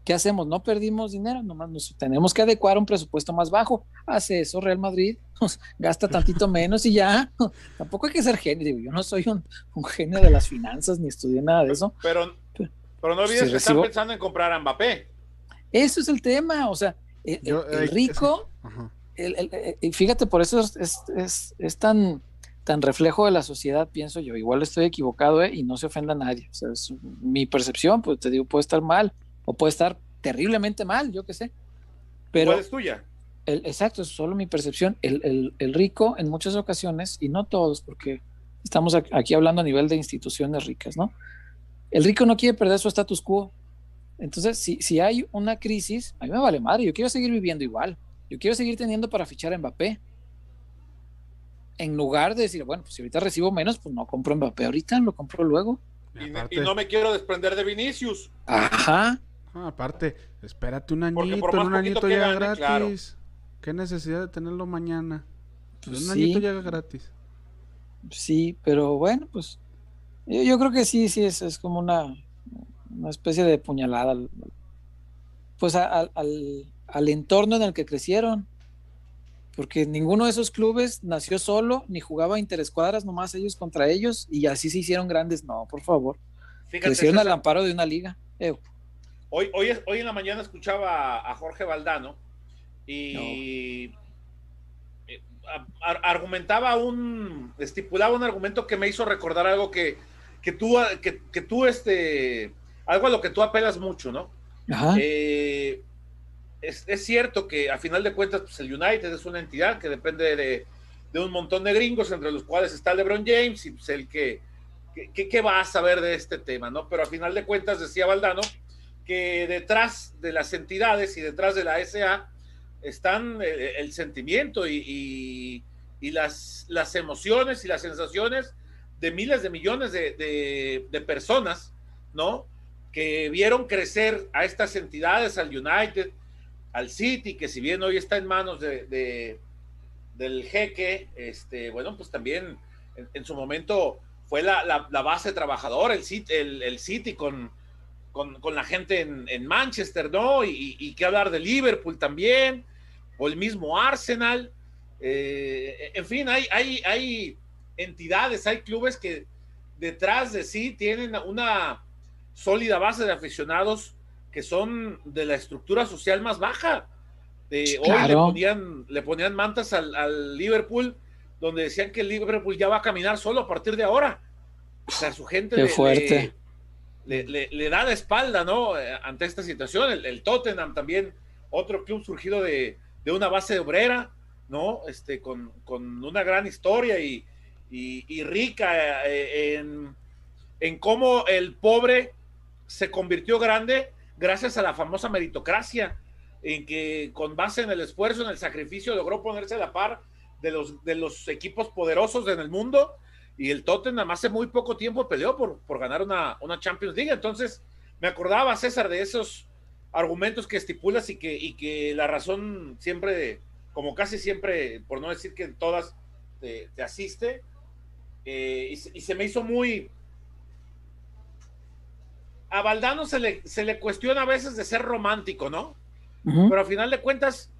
¿qué hacemos? No perdimos dinero, nomás nos tenemos que adecuar a un presupuesto más bajo. Hace eso Real Madrid, *laughs* gasta tantito menos y ya. *laughs* Tampoco hay que ser genio. Yo no soy un, genio de las finanzas ni estudié nada de eso. Pero, pero no olvides que están pensando en comprar a Mbappé. Eso es el tema. O sea, el, eh, rico, eh, fíjate, por eso es, es, tan tan reflejo de la sociedad, pienso yo. Igual estoy equivocado ¿eh? y no se ofenda a nadie. O sea, es mi percepción, pues te digo, puede estar mal o puede estar terriblemente mal, yo qué sé. Pero ¿Cuál es tuya? El, exacto, es solo mi percepción. El, rico en muchas ocasiones, y no todos, porque estamos aquí hablando a nivel de instituciones ricas, ¿no? El rico no quiere perder su status quo. Entonces, si, si hay una crisis, a mí me vale madre, yo quiero seguir viviendo igual. Yo quiero seguir teniendo para fichar a Mbappé. En lugar de decir, bueno, pues si ahorita recibo menos, pues no compro Mbappé ahorita, lo compro luego. y no me quiero desprender de Vinicius. Ajá aparte, espérate un añito, en un añito llega gratis. ¿Qué necesidad de tenerlo mañana? Pues un añito llega gratis. Sí, pero bueno, pues yo, creo que sí, sí, es, es como una, una especie de puñalada. Pues al, al entorno en el que crecieron. Porque ninguno de esos clubes nació solo, ni jugaba interescuadras nomás ellos contra ellos, y así se hicieron grandes. No, por favor. Crecieron al amparo de una liga. Hoy, hoy, hoy en la mañana escuchaba a Jorge Valdano y eh, argumentaba un, estipulaba un argumento que me hizo recordar algo que, que tú, que, que, tú, este, algo a lo que tú apelas mucho, ¿no? Eh, es, es, cierto que a final de cuentas, pues el United es una entidad que depende de, de un montón de gringos, entre los cuales está LeBron James y pues el que, que, va a saber de este tema, ¿no? Pero a final de cuentas, decía Valdano, que detrás de las entidades y detrás de la SA están eh, el, sentimiento y, las, las, emociones y las sensaciones de miles de millones de, personas, ¿no? Que vieron crecer a estas entidades, al United, al City, que si bien hoy está en manos de, del jeque, este, bueno, pues también en, su momento fue la, base trabajadora, el City, el, City con, con, la gente en, Manchester, ¿no? Y, y, qué hablar de Liverpool también, o el mismo Arsenal. Eh, en fin, hay, hay, hay entidades, hay clubes que detrás de sí tienen una sólida base de aficionados que son de la estructura social más baja. hoy le ponían, le ponían mantas al, Liverpool, donde decían que el Liverpool ya va a caminar solo a partir de ahora. O sea, su gente le, fuerte. Le, da la espalda, ¿no? Eh, ante esta situación. El, Tottenham también, otro club surgido de, de, una base obrera, ¿no? Este, con, con una gran historia y, y, rica eh, en, en, cómo el pobre se convirtió grande gracias a la famosa meritocracia, en que con base en el esfuerzo, en el sacrificio, logró ponerse a la par de los, de los equipos poderosos en el mundo. Y el Tottenham hace muy poco tiempo peleó por, por ganar una, una Champions League. Entonces, me acordaba, César, de esos argumentos que estipulas y que, y que la razón siempre, como casi siempre, por no decir que todas, te, te asiste, eh, y, se me hizo muy... A Valdano se le, se le cuestiona a veces de ser romántico, ¿no? Pero al final de cuentas,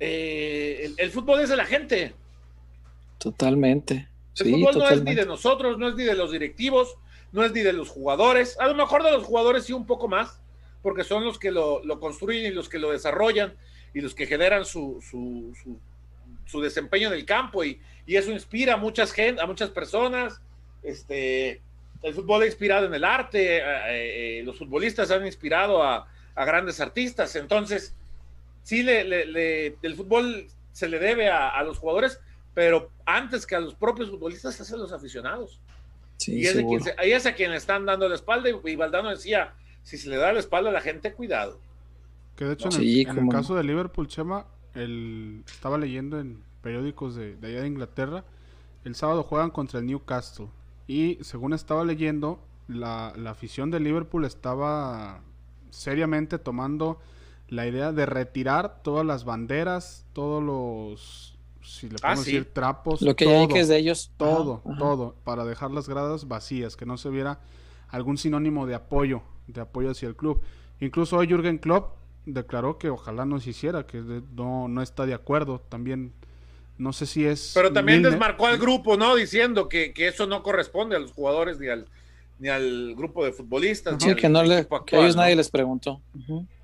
eh, el, fútbol es de la gente. Totalmente. El fútbol no es ni de nosotros, no es ni de los directivos, no es ni de los jugadores. A lo mejor de los jugadores sí un poco más, porque son los que lo, construyen y los que lo desarrollan y los que generan su, su, su desempeño en el campo y, y eso inspira a muchas gente, a muchas personas. Este, el fútbol ha inspirado en el arte, eh, eh, eh, los futbolistas han inspirado a, grandes artistas, entonces sí, le, el fútbol se le debe a, los jugadores, pero antes que a los propios futbolistas es a los aficionados. y es ahí es a quien le están dando la espalda y, Valdano decía, si se le da la espalda a la gente, cuidado. Que de hecho en, el, caso de Liverpool, Chema, el, estaba leyendo en periódicos de, allá de Inglaterra, el sábado juegan contra el Newcastle. Y según estaba leyendo, la, afición de Liverpool estaba seriamente tomando la idea de retirar todas las banderas, todos los, si le podemos ah, decir, trapos. Lo que todo, que es de ellos. Todo, todo, para dejar las gradas vacías, que no se viera algún sinónimo de apoyo, de apoyo hacia el club. Incluso hoy Jürgen Klopp declaró que ojalá no se hiciera, que no, no está de acuerdo. También no sé si es. Pero también desmarcó al grupo, ¿no? Diciendo que, eso no corresponde a los jugadores ni al, ni al grupo de futbolistas. Sí, que, no le, que a ellos nadie les preguntó.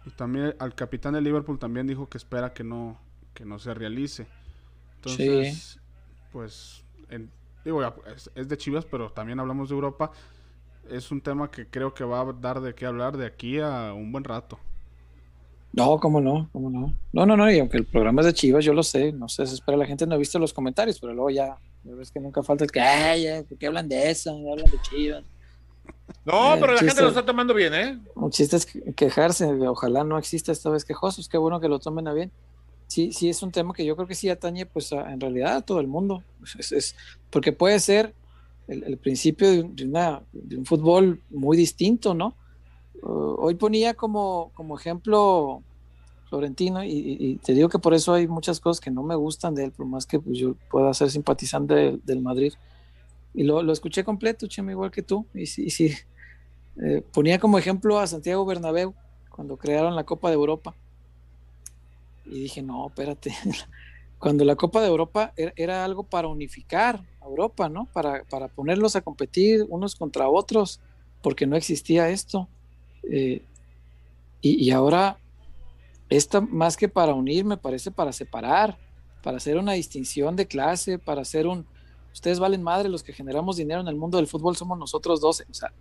Y también al capitán de Liverpool también dijo que espera que no, que no se realice. Entonces, pues, digo, es, es de Chivas, pero también hablamos de Europa. Es un tema que creo que va a dar de qué hablar de aquí a un buen rato. No, cómo no, cómo no. No, no, no, y aunque el programa es de Chivas, yo lo sé, no sé, espera, la gente no ha visto los comentarios, pero luego ya, ves que nunca falta el que, ay, ¿por qué hablan de eso? Hablan de Chivas. No, pero la gente lo está tomando bien, ¿eh? Un chiste es quejarse, ojalá no exista esta vez quejosos, qué bueno que lo tomen a bien. Sí, sí, es un tema que yo creo que sí atañe, pues, en realidad a todo el mundo. Es, porque puede ser el, principio de, una, de un fútbol muy distinto, ¿no? Uh, hoy ponía como, como ejemplo Florentino y, te digo que por eso hay muchas cosas que no me gustan de él, por más que pues, yo pueda ser simpatizante del, Madrid. Y lo, lo, escuché completo, Chema, igual que tú. Y sí, sí eh, ponía como ejemplo a Santiago Bernabéu cuando crearon la Copa de Europa. Y dije, no, espérate. *laughs* cuando la Copa de Europa era, algo para unificar a Europa, ¿no? Para, para ponerlos a competir unos contra otros, porque no existía esto. Eh, y, ahora, esta más que para unir, me parece para separar, para hacer una distinción de clase, para hacer un, ustedes valen madre, los que generamos dinero en el mundo del fútbol somos nosotros dos. O sea,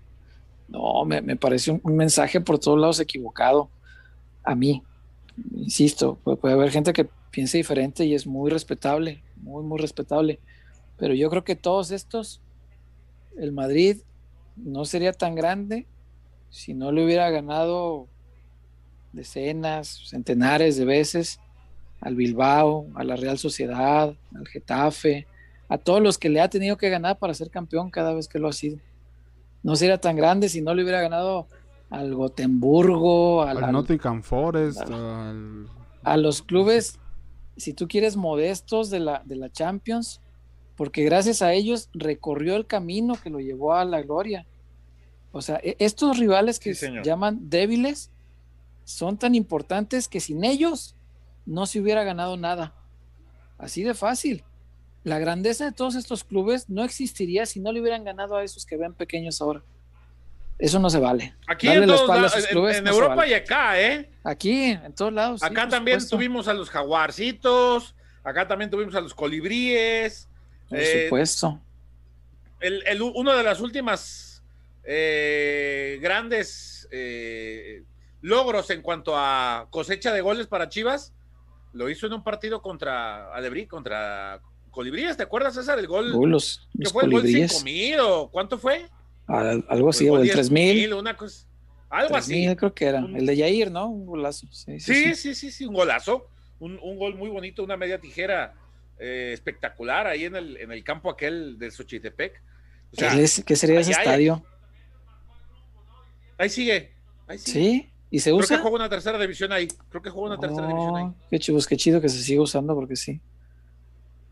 no, me, parece un, mensaje por todos lados equivocado a mí. Insisto, puede haber gente que piense diferente y es muy respetable, muy, muy respetable. Pero yo creo que todos estos, el Madrid no sería tan grande si no le hubiera ganado decenas, centenares de veces al Bilbao, a la Real Sociedad, al Getafe, a todos los que le ha tenido que ganar para ser campeón cada vez que lo ha sido. No sería tan grande si no le hubiera ganado al Gotemburgo, al, al Nottingham Forest, a los clubes, si tú quieres, modestos de la, de la Champions, porque gracias a ellos recorrió el camino que lo llevó a la gloria. O sea, e- estos rivales que Sí, se llaman débiles son tan importantes que sin ellos no se hubiera ganado nada. Así de fácil. La grandeza de todos estos clubes no existiría si no le hubieran ganado a esos que ven pequeños ahora. Eso no se vale. Aquí Darle en, todos espalda a lados, esos en- clubes en no se Europa vale. y acá, ¿eh? Aquí, en todos lados. acá también supuesto. tuvimos a los jaguarcitos, acá también tuvimos a los colibríes. Por eh, supuesto. el, el- uno de las últimas eh, grandes eh, logros en cuanto a cosecha de goles para Chivas lo hizo en un partido contra Alebrí, contra Colibríes. ¿Te acuerdas, César? El gol Uh, los que los fue el gol colibríes. 5000 o cuánto fue? Al- algo así, El o gol el 3000. 10,000, una cosa, algo así. 3000 creo que era. El de Yair, ¿no? Un golazo. Sí, sí, Sí, sí. sí, sí, sí, un golazo. Un, un gol muy bonito, una media tijera eh, espectacular ahí en el, en el campo aquel de Xochitepec. O sea, ¿Qué, qué sería ese hay- estadio? Ahí sigue. Ahí sigue. ¿Sí? ¿Y se Creo usa? que juega una tercera división ahí. Creo que juega una tercera división ahí. Qué chido, qué chido que se siga usando porque sí.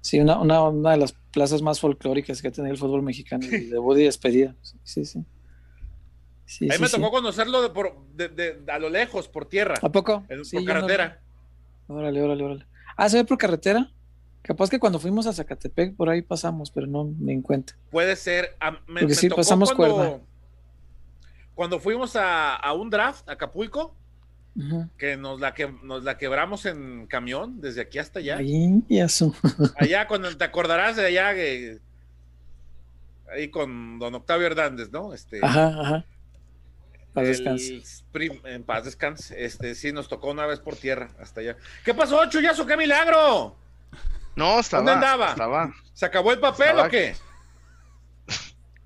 Sí, una, una, una de las plazas más folclóricas que ha tenido el fútbol mexicano. y Debut y despedida. Sí, sí. Ahí sí, me sí. tocó conocerlo de por, de, de- a lo lejos, por tierra, ¿A poco? en- por yo no- carretera. Órale, órale, órale. Ah, ¿se ve por carretera? Capaz que cuando fuimos a Zacatepec por ahí pasamos, pero no me en cuenta. Puede ser. a- me, Porque me sí, tocó pasamos cuando, cuerda. Cuando fuimos a, a un draft a Acapulco, que nos la, que nos la quebramos en camión desde aquí hasta allá. Ahí, y eso. Allá, cuando te acordarás de allá, que- ahí con don Octavio Hernández, ¿no? Este, Ajá, ajá. El descanse. prim- en paz descanse. Este, sí, nos tocó una vez por tierra hasta allá. ¿Qué pasó, Chuyazo? ¡Qué milagro! No, estaba. ¿Dónde andaba? Estaba. ¿Se acabó el papel Estaba- o qué?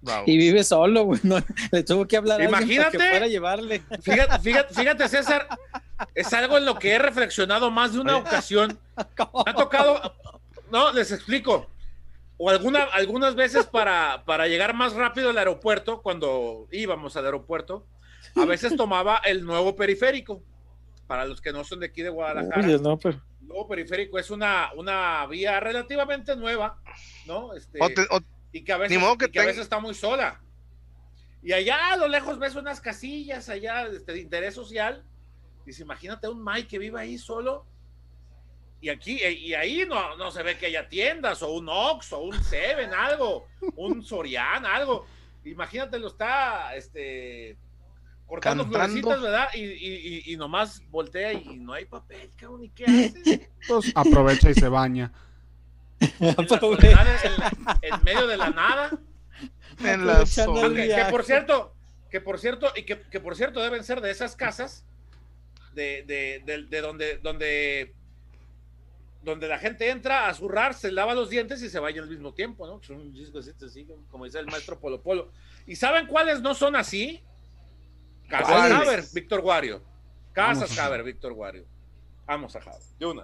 Bravo. Y vive solo, güey. no, le tuvo que hablar a alguien para Imagínate. que fuera a llevarle. Fíjate, fíjate, fíjate, César, es algo en lo que he reflexionado más de una ocasión. Me ha tocado, no, les explico. O alguna, algunas veces para, para llegar más rápido al aeropuerto, cuando íbamos al aeropuerto, a veces tomaba el nuevo periférico. Para los que no son de aquí de Guadalajara, Oye, no, pero. el nuevo periférico es una, una vía relativamente nueva, ¿no? Este, O te- o- y que a veces, Ni modo que y que a veces está muy sola. Y allá a lo lejos ves unas casillas allá este, de interés social. Dice, imagínate un Mike que vive ahí solo. Y aquí, e, y ahí no, no se ve que haya tiendas, o un Ox, o un Seven, algo, un *laughs* Sorian, algo. Imagínate, lo está este, cortando Cantando. florecitas, ¿verdad? Y, y, y- y nomás voltea y no hay papel, cabrón, ¿y qué *laughs* haces? Pues aprovecha y se baña. *laughs* En, la soledad, en- en medio de la nada. en la. Que, que por cierto, que por cierto, y que, que por cierto deben ser de esas casas de, de, de- de donde, donde, donde la gente entra a zurrar, se lava los dientes y se vaya al mismo tiempo, ¿no? Son discos así, como dice el maestro Polo Polo. ¿Y saben cuáles no son así? Casas. Haber, Víctor Guario. Casas Haber, Víctor Guario. Vamos a Haber. De una.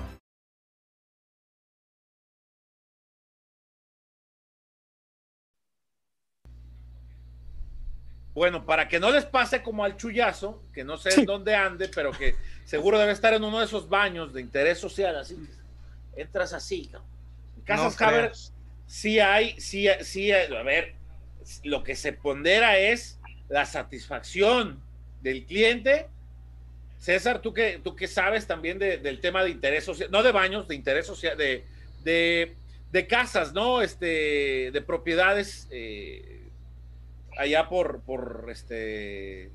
Bueno, para que no les pase como al chullazo, que no sé en dónde ande, pero que seguro debe estar en uno de esos baños de interés social, así. Entras así, ¿no? En Casas No Haber sí hay, sí, sí, a ver, lo que se pondera es la satisfacción del cliente. César, tú que, tú que sabes también de- del tema de interés social, no de baños, de interés social, de, de, de casas, ¿no? Este, de propiedades eh, allá por, por este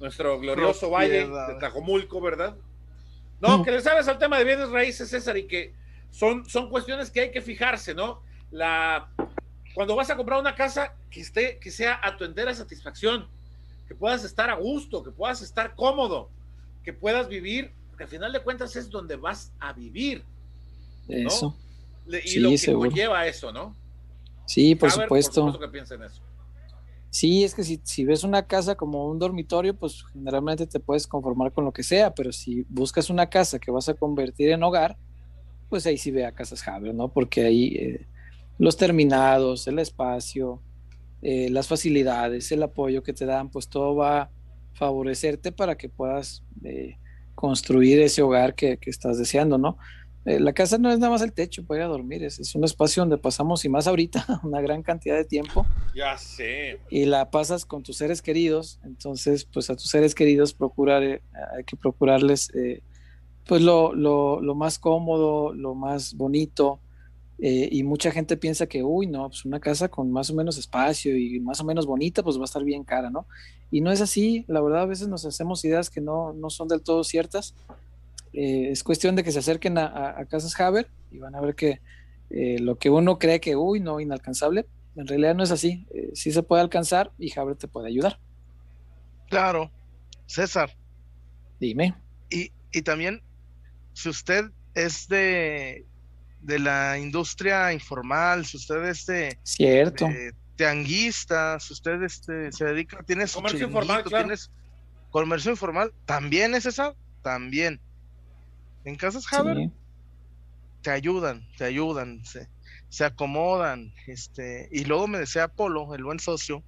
nuestro glorioso valle de Tajomulco, ¿verdad? No, que le sabes al tema de bienes raíces, César, y que son, son cuestiones que hay que fijarse, ¿no? La, cuando vas a comprar una casa, que, esté, que sea a tu entera satisfacción, que puedas estar a gusto, que puedas estar cómodo, que puedas vivir, porque al final de cuentas es donde vas a vivir. Eso. Y lo que conlleva eso, ¿no? Sí, por supuesto. Por supuesto que piensa en eso. Sí, es que si, ves una casa como un dormitorio, pues generalmente te puedes conformar con lo que sea, pero si buscas una casa que vas a convertir en hogar, pues ahí sí ve Casas Haber, ¿no? Porque ahí eh, los terminados, el espacio, eh, las facilidades, el apoyo que te dan, pues todo va a favorecerte para que puedas eh, construir ese hogar que estás deseando, ¿no? Eh, la casa no es nada más el techo para ir a dormir, es, es, un espacio donde pasamos, y más ahorita, *laughs* una gran cantidad de tiempo. Ya sé. Y la pasas con tus seres queridos, entonces, pues a tus seres queridos procurar, eh, hay que procurarles, eh, pues lo, lo, lo, más cómodo, lo más bonito. y mucha gente piensa que, uy, no, pues una casa con más o menos espacio y más o menos bonita, pues va a estar bien cara, ¿no? Y no es así, la verdad, a veces nos hacemos ideas que no, no son del todo ciertas eh, es cuestión de que se acerquen a, Casas Haber y van a ver que eh, lo que uno cree que, uy, no, inalcanzable, en realidad no es así. Eh, sí se puede alcanzar y Haber te puede ayudar. Claro. César. Dime. Y, y también, si usted es de, de la industria informal, si usted es de... Cierto. teanguista, si usted este, se dedica, tienes comercio informal, claro. comercio informal, también es esa, también. En Casas Haber te ayudan, te ayudan, se, se, acomodan, este, y luego me decía Polo, el buen socio,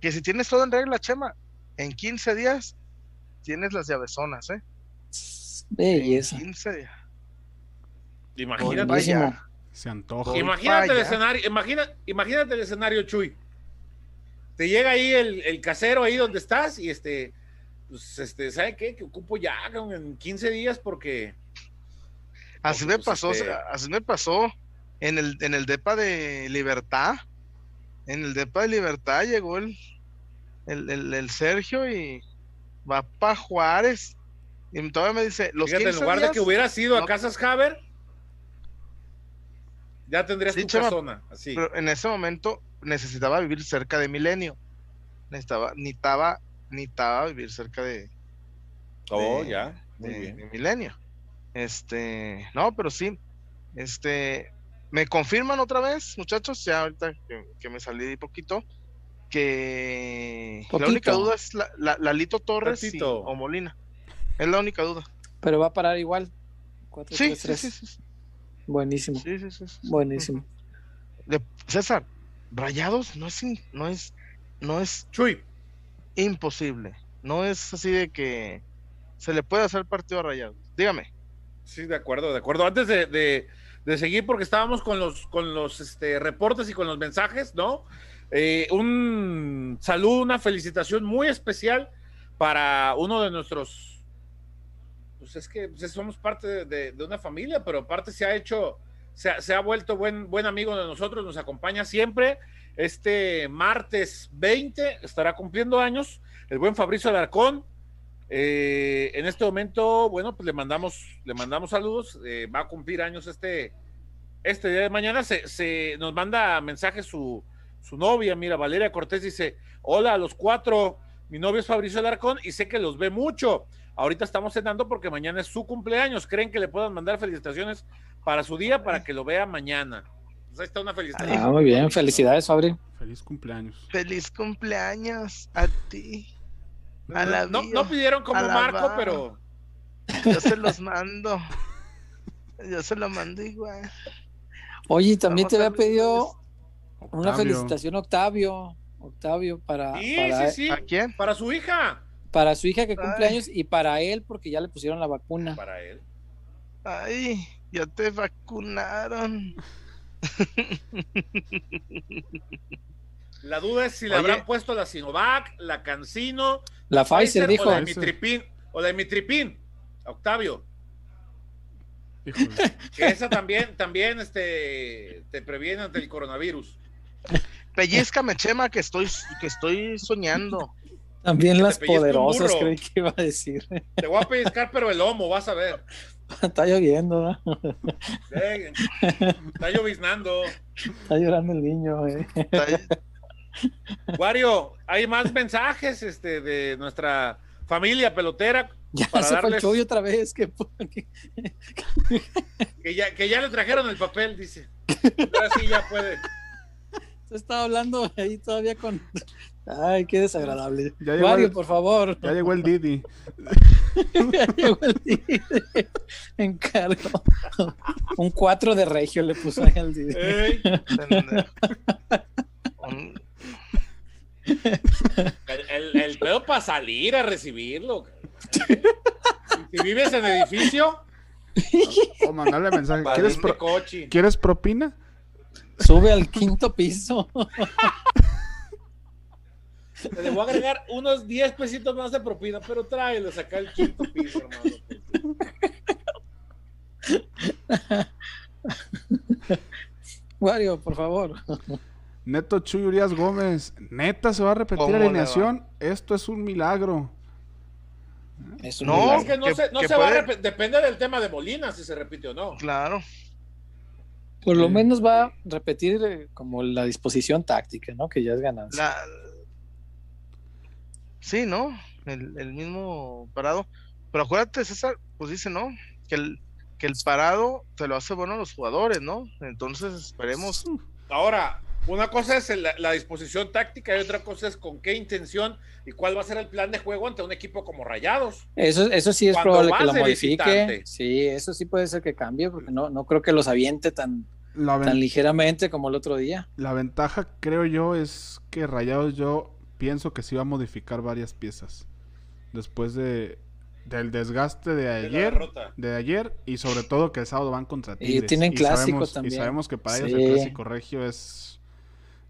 que si tienes todo en regla, Chema, en 15 días tienes las llavezonas, ¿eh? Belleza. En 15 días. Imagínate. Se antoja. Imagínate el escenario, imagina, imagínate el escenario, Chuy. Te llega ahí el, el casero ahí donde estás y este pues, este, ¿sabe qué? Que ocupo ya en 15 días porque... Así me pues, pasó, este así me pasó en el, en el DEPA de Libertad. En el DEPA de Libertad llegó el, el, el, Sergio y va para Juárez. Y todavía me dice, los Fíjate, en lugar de que hubiera sido a Casas Haber, ya tendrías tu casona. Así. Pero en ese momento necesitaba vivir cerca de Milenio. Necesitaba, necesitaba necesitaba vivir cerca de. Oh, ya. de, Milenio. Este, no, pero sí. Este, me confirman otra vez, muchachos, ya ahorita que, me salí poquito, que la única duda es la, la, Lito Torres o Molina. Es la única duda. Pero va a parar igual. 4, sí, sí, sí, Buenísimo. Sí, sí, sí, Buenísimo. César, Rayados no es, no es, no es. Chuy, imposible. No es así de que se le puede hacer partido a Rayados. Dígame. Sí, de acuerdo, de acuerdo. Antes de, de, seguir, porque estábamos con los, con los este, reportes y con los mensajes, ¿no? Eh, un saludo, una felicitación muy especial para uno de nuestros. Pues es que pues, somos parte de, de, una familia, pero aparte se ha hecho, se se ha vuelto buen, buen amigo de nosotros, nos acompaña siempre este martes 20 estará cumpliendo años el buen Fabricio Alarcón. Eh, en este momento, bueno, pues le mandamos, le mandamos saludos. Eh, va a cumplir años este, este día de mañana. Se, nos manda mensaje su, su novia, mira, Valeria Cortés dice: Hola a los cuatro, mi novio es Fabricio Alarcón y sé que los ve mucho. Ahorita estamos cenando porque mañana es su cumpleaños. ¿Creen que le puedan mandar felicitaciones para su día para que lo vea mañana? Pues ahí está una felicitación. Ah, muy bien, felicidades, Fabri. Feliz cumpleaños. Feliz cumpleaños a ti. A la no, no pidieron como Marco, pero. Yo se los mando. Yo se lo mando igual. Oye, también te había pedido una felicitación, Octavio. Octavio, para. Sí, para, sí, sí. ¿A quién? Para su hija. Para su hija que cumple años y para él, porque ya le pusieron la vacuna. Para él. Ay, ya te vacunaron. La duda es si le habrán puesto la Sinovac, la Cancino, la, Pfizer, dijo. O la Mitripin, o la Mitripin, Octavio. Que esa también, también este, te previene ante el coronavirus. Pellizcame, Chema, que estoy, que estoy soñando. También las poderosas, creí que iba a decir. Te voy a pellizcar, pero el lomo, vas a ver. *laughs* Está lloviendo, ¿no? Eh, está lloviznando. Está llorando el niño, eh. Wario, hay más mensajes este, de nuestra familia pelotera. Ya para se fue el darles- Chuy otra vez. Que, ya, que ya le trajeron el papel, dice. Ahora sí ya puede. se estaba hablando ahí todavía con. Ay, qué desagradable. Wario, el- por favor. Ya llegó el Didi. Llegó el Didi. Encargo. Un 4 de regio le puso ahí al Un- el, el, el pedo para salir a recibirlo. Si vives en edificio, O mandarle mensaje. ¿Quieres, ¿Quieres pro-? ¿Quieres propina? Sube al quinto piso. Le voy a agregar unos 10 pesitos más de propina, pero tráelo, saca el quinto piso, hermano. Wario, por favor. Neto Chuy Urias Gómez. Neta, se va a repetir ¿Cómo la alineación. Esto es un milagro. Es un No, milagro. Es que no que- se, no que se va a repetir, depende del tema de Molina, si se repite o no. Claro. Por lo menos va a repetir eh, como la disposición táctica, ¿no? Que ya es ganancia. La... Sí, ¿no? El, el mismo parado. Pero acuérdate, César, pues dice, ¿no? Que el, que el parado se lo hace bueno a los jugadores, ¿no? Entonces esperemos. Ahora, una cosa es el- la, la disposición táctica y otra cosa es con qué intención y cuál va a ser el plan de juego ante un equipo como Rayados. Eso, eso sí es Cuando probable que lo modifique. visitante. Sí, eso sí puede ser que cambie, porque no, no creo que los aviente tan, tan ligeramente como el otro día. la ventaja, creo yo, es que Rayados yo pienso que sí va a modificar varias piezas. Después de del desgaste de ayer, de ayer y sobre todo que el sábado van contra Y Tigres. tienen clásico sabemos, también. Y sabemos que para ellos Sí. el clásico regio es,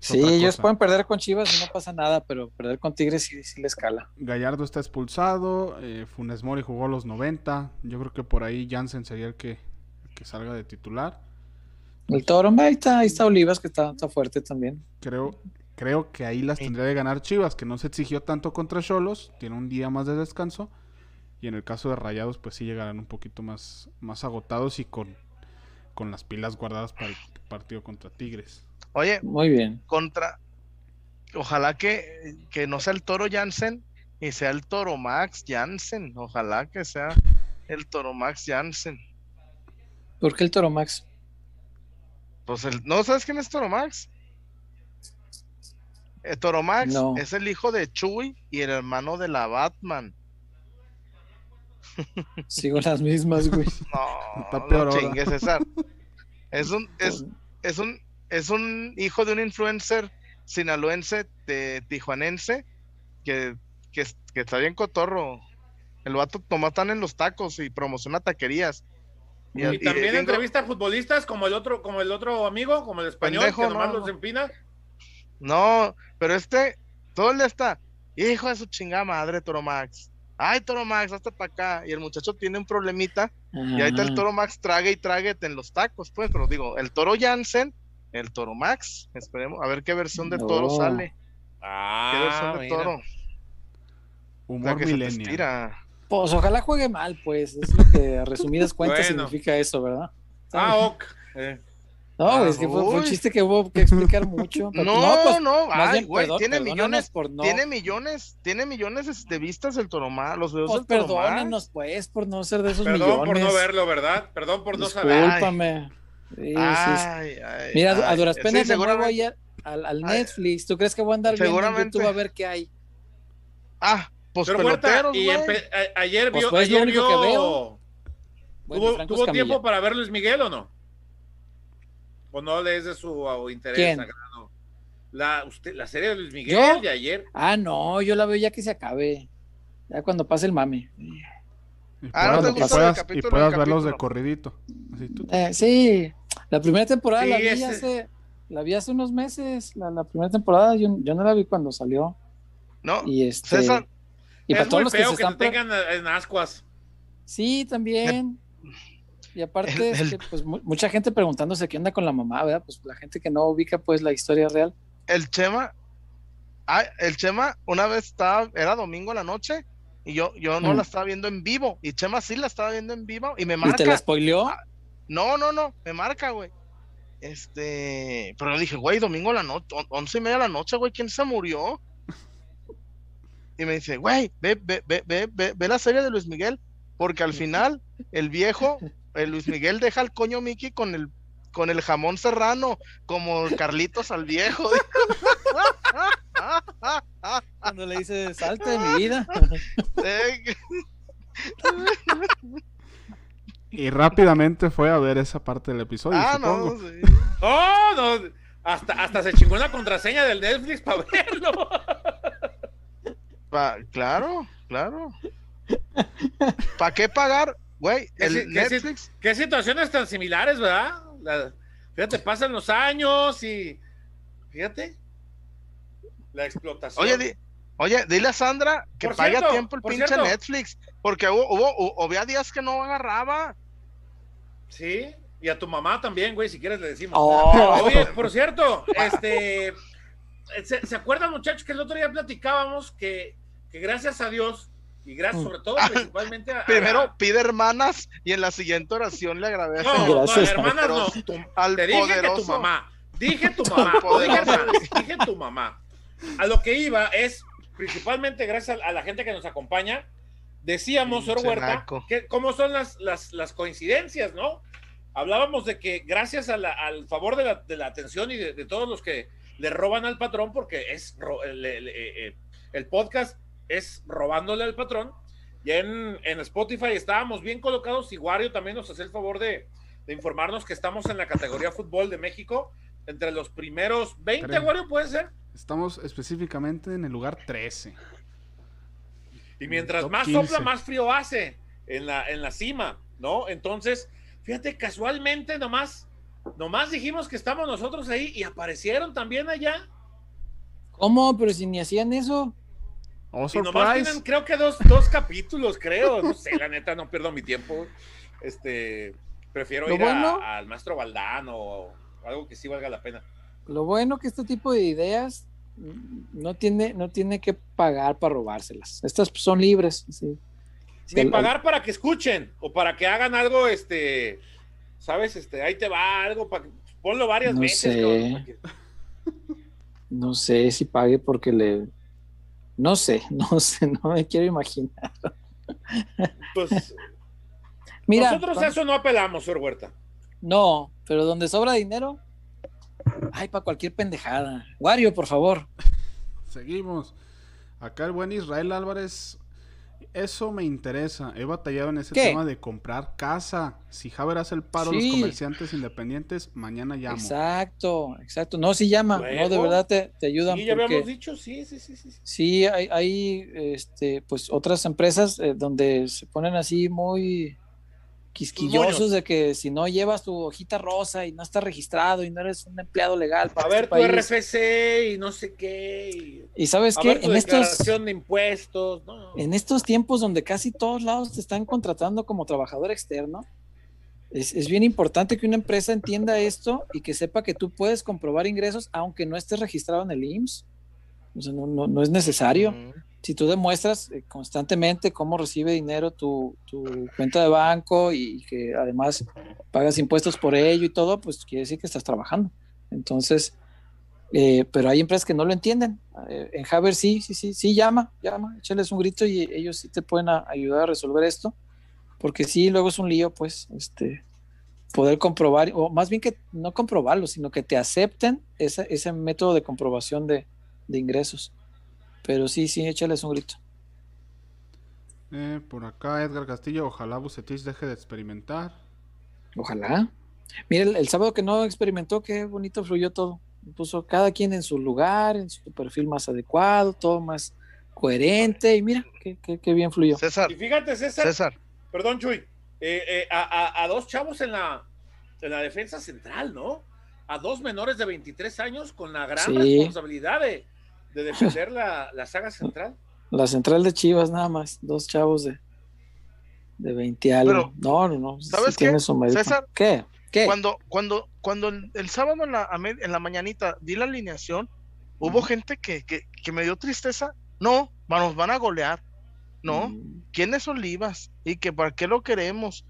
es Sí, ellos pueden perder con Chivas y no pasa nada, pero perder con Tigres sí, sí les cala. Gallardo está expulsado, eh, Funes Mori jugó los 90. Yo creo que por ahí Jansen sería el que, el que salga de titular. El Toro, ahí está, ahí está Olivas, que está, está fuerte también. Creo, creo que ahí las tendría de ganar Chivas, que no se exigió tanto contra Cholos, tiene un día más de descanso. Y en el caso de Rayados, pues sí llegarán un poquito más, más agotados y con, con las pilas guardadas para el partido contra Tigres. Oye, Muy bien. contra. Ojalá que, que no sea el toro Jansen y sea el toro Max Jansen. Ojalá que sea el toro Max Jansen. ¿Por qué el Toro Max? Pues el, ¿no sabes quién es Toro Max? El Toro Max No. es el hijo de Chuy y el hermano de la Batman. Sigo las mismas, güey. *laughs* No, Está no chingues, César. Es un, es, es un, es un hijo de un influencer sinaloense de tijuanense que, que, que está bien cotorro. El vato toma tan en los tacos y promociona taquerías. Y, y también gringo- entrevista a futbolistas como el otro, como el otro amigo, como el español, Pendejo, que nomás no. los empina. No, pero este, todo el día está, hijo de su chingada madre, Toro Max. Ay, Toro Max, hasta para acá. Y el muchacho tiene un problemita y ahí está el. Toro Max, trague y tráguete en los tacos, pues. Pero digo, el Toro Jansen, el Toro Max, esperemos a ver qué versión de Toro No. sale. ¿Qué Ah, versión de mira. Toro? Humor que se te millennial. estira. Pues ojalá juegue mal, pues. Es lo que a resumidas cuentas Bueno. significa eso, ¿verdad? Ah, ok. Eh, No, es que fue, fue un chiste que hubo que explicar mucho. *laughs* pero No, pues, no, más ay, bien, güey, perdón- tiene millones, por no. tiene millones, tiene millones de vistas el Toro Max, los videos Pues del perdónanos, pues, por no ser de esos Perdón por millones. no verlo, ¿verdad? Perdón por no saber. Discúlpame. Sí, sí, sí. Ay, ay, Mira, a duras sí, penas de nuevo seguramente- ayer al, al Netflix. ¿Tú crees que voy a andar viendo en. YouTube a ver qué hay? Ah, pues Pero peloteros, y güey. empe- a- ayer Pues, vio, pues, lo ayer único que vio- veo. Bueno, ¿Tuvo, tuvo tiempo para ver Luis Miguel o no? ¿O no le es de su interés ¿Quién? sagrado? La, usted, la serie de Luis Miguel ¿Yo? de ayer. Ah, no, yo la veo ya que se acabe. Ya cuando pase el mame. Y Ah, ¿no te puedas, y gusta puedas- el capítulo y puedas verlos de corridito. Así tú- Eh, sí, la primera temporada Sí, la vi ese- hace, la vi hace unos meses. La, la primera temporada yo, yo no la vi cuando salió. No, Y este. César, y para es todos muy los que feo se que, están. te pre- tengan en ascuas. Sí, también. Y aparte, El- es el- que, pues mu- mucha gente preguntándose qué onda con la mamá, ¿verdad? Pues la gente que no ubica pues la historia real. el Chema, ah, el Chema una vez estaba, era domingo en la noche y yo, yo no Mm. la estaba viendo en vivo. Y Chema sí la estaba viendo en vivo y me ¿Y marca. te la spoileó? Ah, No, no, no, me marca, güey. Este, pero yo dije, güey, domingo a la noche, once y media de la noche, güey, ¿quién se murió? Y me dice, güey, ve, ve, ve, ve, ve, ve la serie de Luis Miguel, porque al *laughs* final el viejo, el Luis Miguel deja al coño Mickey con el, con el jamón serrano, como Carlitos al viejo. *laughs* Cuando le dice, salte de mi vida. Eh, Y rápidamente fue a ver esa parte del episodio, ah, supongo. no, sí. No, no, hasta, hasta se chingó la contraseña del Netflix para verlo. Pa- claro, claro. ¿Para qué pagar? Güey, ¿Qué el Netflix. Qué situaciones tan similares, ¿verdad? La- fíjate, pasan los años y. Fíjate. La explotación. Oye, di- oye, dile a Sandra que Por pague a tiempo el pinche cierto. Netflix. Porque hubo, hubo, hu- había días que no agarraba. Sí, y a tu mamá también, güey, si quieres le decimos. Oh. Oye, por cierto, este. *laughs* ¿se, se acuerdan, muchachos, que el otro día platicábamos que, que gracias a Dios y gracias sobre todo principalmente a. a Primero pide hermanas y en la siguiente oración le agradece No, no, Gracias. hermanas, no. tu- al te dije que tu poderoso. mamá. Dije tu mamá. no dije poderoso. hermanas, dije tu mamá. A lo que iba es, principalmente gracias a, a la gente que nos acompaña, decíamos, señor Huerta, que cómo son las, las, las coincidencias, ¿no? Hablábamos de que gracias a la- al favor de la, de la atención y de, de todos los que le roban al patrón, porque es ro- le- le- el podcast es robándole al patrón. Y en, en Spotify estábamos bien colocados y Wario también nos hace el favor de, de informarnos que estamos en la categoría fútbol de México entre los primeros 20, Creo. Wario, puede ser. Estamos específicamente en el lugar 13. Y mientras más 15. sopla, más frío hace en la, en la cima, ¿no? Entonces, fíjate, casualmente nomás, nomás dijimos que estamos nosotros ahí y aparecieron también allá. ¿Cómo? Pero si ni hacían eso. Oh, Y nomás tienen, creo que dos, dos capítulos, creo. No sé, la neta, no pierdo mi tiempo. Este, prefiero ir a- al maestro Valdán o algo que sí valga la pena. Lo bueno que este tipo de ideas no tiene, no tiene que pagar para robárselas. Estas son libres. sí. Ni pagar para que escuchen o para que hagan algo, este, ¿sabes? Este, ahí te va algo, para ponlo varias No veces. sé. que- No sé si pague porque le. No sé, *laughs* no sé, no me quiero imaginar. pues, Mira, nosotros cuan- eso no apelamos, señor Huerta. no, pero donde sobra dinero, ay, para cualquier pendejada. Wario, por favor. Seguimos. Acá el buen Israel Álvarez. Eso me interesa. He batallado en ese ¿Qué? tema de comprar casa. Si Javier hace el paro a los Sí. comerciantes independientes, mañana llamo. Exacto, exacto. No, sí llama, no, de verdad te, te ayudan. Sí, ya porque- habíamos dicho, sí, sí, sí, sí. sí. Sí, hay, hay este, pues otras empresas eh, donde se ponen así muy quisquillosos de que si no llevas tu hojita rosa y no estás registrado y no eres un empleado legal A para ver este tu país. RFC y no sé qué. y- Y sabes a qué, ver tu en estos, de impuestos. No. en estos tiempos donde casi todos lados te están contratando como trabajador externo, es, es bien importante que una empresa entienda esto y que sepa que tú puedes comprobar ingresos aunque no estés registrado en el IMSS. O sea, no, no, no es necesario. Ujú. Si tú demuestras eh, constantemente cómo recibe dinero tu, tu cuenta de banco y que además pagas impuestos por ello y todo, pues quiere decir que estás trabajando. Entonces, eh, pero hay empresas que no lo entienden. Eh, en Haber sí, sí, sí, sí, llama, llama, échales un grito y ellos sí te pueden a- ayudar a resolver esto, porque sí, luego es un lío, pues, este, poder comprobar, o más bien que no comprobarlo, sino que te acepten ese, método de comprobación de, de ingresos. Pero sí, sí, échales un grito. Eh, por acá Edgar Castillo, ojalá Bucetich deje de experimentar. Ojalá. Mira, el, el sábado que no experimentó, qué bonito fluyó todo. Puso cada quien en su lugar, en su perfil más adecuado, todo más coherente. Y mira, qué, qué- qué bien fluyó. César, Y fíjate, César, César, perdón, Chuy, eh, eh, a, a- a dos chavos en la, en la defensa central, ¿no? A dos menores de 23 años con la gran Sí. responsabilidad de, de defender la, la saga central. La central de Chivas, nada más. Dos chavos de, de 20 algo. No, no, no. sí ¿sabes qué, tiene su mérito. César? ¿Qué? ¿Qué? cuando, cuando, cuando el, el sábado en la, en la mañanita di la alineación, hubo gente que, que, que me dio tristeza. No, nos van a golear. ¿no? Mm. ¿Quién es Olivas? ¿Y que para qué lo queremos?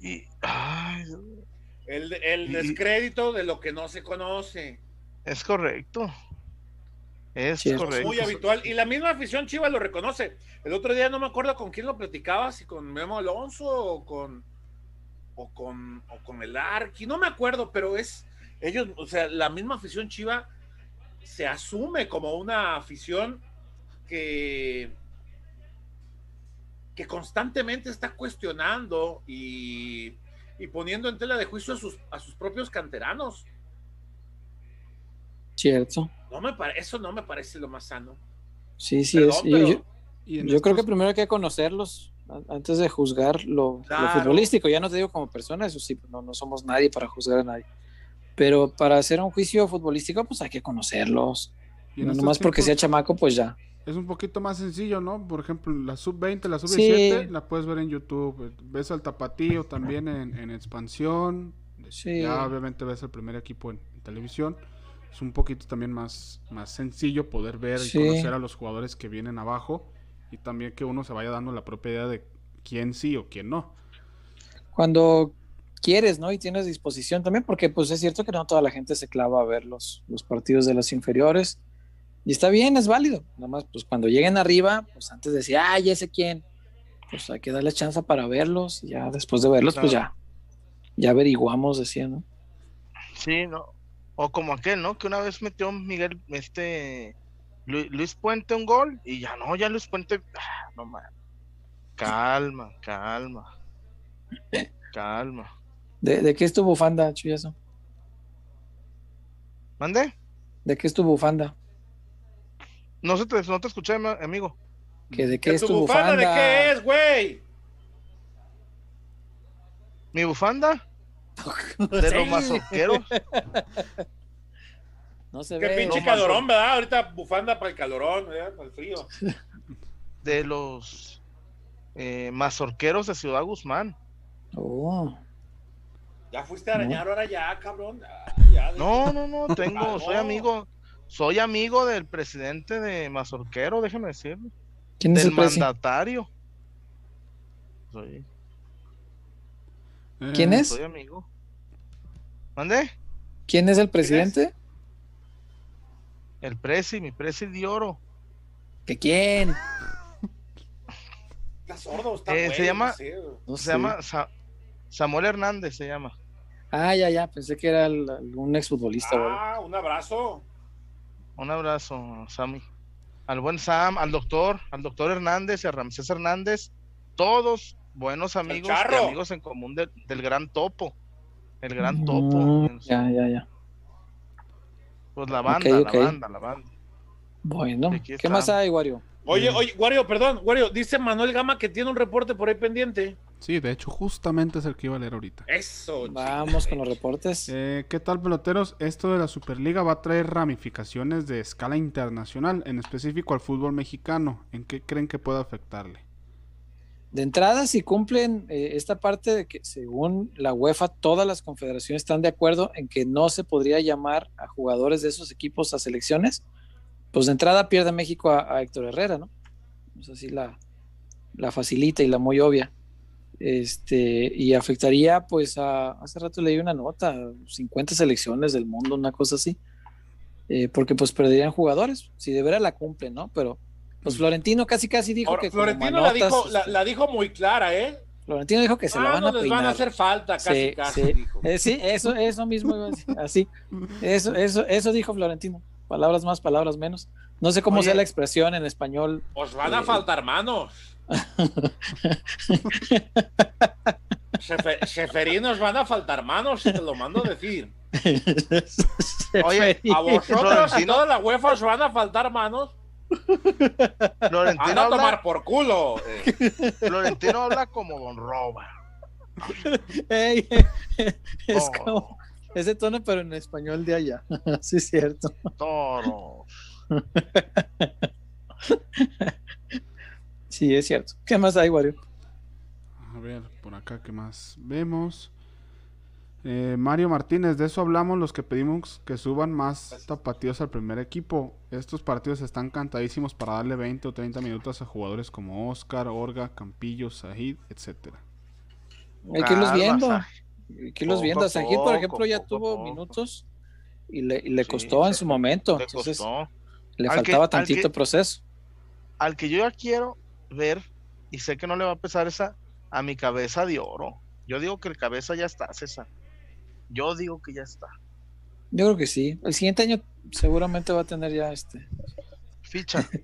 Y, ay, El, el Y- descrédito de lo que no se conoce. es correcto. Es Sí, correcto. Muy habitual. Y la misma afición Chiva lo reconoce. El otro día no me acuerdo con quién lo platicaba, si con Memo Alonso o con o con o con el Arqui, no me acuerdo, pero es ellos, o sea, la misma afición Chiva se asume como una afición que que constantemente está cuestionando y, y poniendo en tela de juicio a sus, a sus propios canteranos. Cierto. No me pare- eso no me parece lo más sano. Sí, sí, Perdón, es. pero- yo, creo que primero hay que conocerlos antes de juzgar lo, futbolístico. Ya no te digo como persona, eso sí, no, no somos nadie para juzgar a nadie. Pero para hacer un juicio futbolístico, pues hay que conocerlos. y No nomás porque sea chamaco, pues ya. Es un poquito más sencillo, ¿no? Por ejemplo, la sub-20, la sub-17, Sí. la puedes ver en YouTube. Ves al Tapatío también en, en expansión. Sí. Ya obviamente ves el primer equipo en, en televisión. Es un poquito también más, más sencillo poder ver Sí. y conocer a los jugadores que vienen abajo. Y también que uno se vaya dando la propia idea de quién sí o quién no. Cuando quieres, ¿no? Y tienes disposición también, porque pues es cierto que no toda la gente se clava a ver los, los partidos de las inferiores. Y está bien, es válido. Nada más, pues cuando lleguen arriba, pues antes de decir, ah, ya sé quién, pues hay que darle chance para verlos. y Ya después de verlos, pues ya, ya averiguamos, decía, ¿no? Sí, ¿no? O como aquel, ¿no? Que una vez metió Miguel, este, Lu- Luis Puente un gol y ya no, ya Luis Puente, ah, no man. Calma, calma. Calma. ¿De, de qué es tu bufanda, Chuyazo? ¿Mande? ¿De qué es tu bufanda? No, se te, no te escuché, amigo. ¿Que ¿De qué ¿Que es tu tu bufanda bufanda? de qué es, güey? ¿Mi bufanda? *laughs* De Sí. los mazorqueros. No se Qué ve. pinche no, calorón, ¿verdad? Ahorita bufanda para el calorón, ¿verdad? Para el frío. De los eh, mazorqueros de Ciudad Guzmán. Oh, Ya fuiste a arañar ahora ya, cabrón. Ya, ya, No, no, no, tengo, Ah, soy no. amigo, soy amigo del presidente de Mazorquero, déjeme decirle. ¿Quién es el mandatario. Soy, Eh, ¿Quién es? soy amigo. ¿Mande? ¿Quién es el presidente? El presi, mi presi de oro. ¿Que quién? *laughs* Está sordo, está Eh, se llama- no sé, Se llama Sa- Samuel Hernández, se llama. Ah, ya, ya, pensé que era el- algún exfutbolista. Ah, un abrazo. Un abrazo, Sammy. Al buen Sam, al doctor, al doctor Hernández y a Ramsés Hernández. Todos buenos amigos y amigos en común de- del gran topo. El gran Mm, topo. su- Ya, ya, ya. Pues la banda, la banda, la banda. Bueno, ¿qué más hay, Wario? Oye, Mm. oye, Wario, perdón, Wario, dice Manuel Gama que tiene un reporte por ahí pendiente. Sí, de hecho, justamente es el que iba a leer ahorita. Eso. Vamos con los reportes. Eh, ¿Qué tal, peloteros? Esto de la Superliga va a traer ramificaciones de escala internacional, en específico al fútbol mexicano. ¿En qué creen que puede afectarle? De entrada, si cumplen eh, esta parte de que según la UEFA, todas las confederaciones están de acuerdo en que no se podría llamar a jugadores de esos equipos a selecciones, pues de entrada pierde México a, Héctor Herrera, ¿no? Pues así la, la facilita y la muy obvia. Este, y afectaría, pues, a, hace rato leí una nota, 50 selecciones del mundo, una cosa así, eh, porque pues perderían jugadores, si de veras la cumplen, ¿no? Pero, pues Florentino casi casi dijo Ahora, que como Florentino la, manotas, dijo, la, este, la dijo muy clara, ¿eh? Florentino dijo que se la Ah, van no a les peinar. van a hacer falta, casi, Sí, casi, sí. dijo. Eh, sí, eso, eso mismo iba a decir, así. Eso, eso, eso dijo Florentino. Palabras más, palabras menos. No sé cómo Oye. sea la expresión en español. Os van a Eh. faltar manos. *laughs* Chefe- Cheferinos van a faltar manos, te lo mando a decir. *laughs* Oye, A vosotros, a toda la UEFA os van a faltar manos. Florentino a habla, tomar por culo. eh. *laughs* Florentino habla como Don Roba. Ey, es Oh. como ese tono, pero en español de allá. *laughs* sí, es cierto. Toro. Sí, es cierto. ¿Qué más hay, Wario? A ver, por acá, ¿qué más vemos? Eh, Mario Martínez, de eso hablamos los que pedimos que suban más tapatíos al primer equipo. Estos partidos están cantadísimos para darle 20 o 30 minutos a jugadores como Oscar, Orga, Campillo, Sahid, etcétera. Hay que irlos viendo. Hay que irlos viendo. a Sajid, por ejemplo, ya tuvo minutos y le, y le Sí, costó en su momento. Le Entonces, costó. le que- faltaba al tantito que- proceso. Al que yo ya quiero ver, y sé que no le va a pesar esa, a mi cabeza de oro. Yo digo que el cabeza ya está, César. Yo digo que ya está. Yo creo que sí. El siguiente año seguramente va a tener ya este. Ficha. *laughs*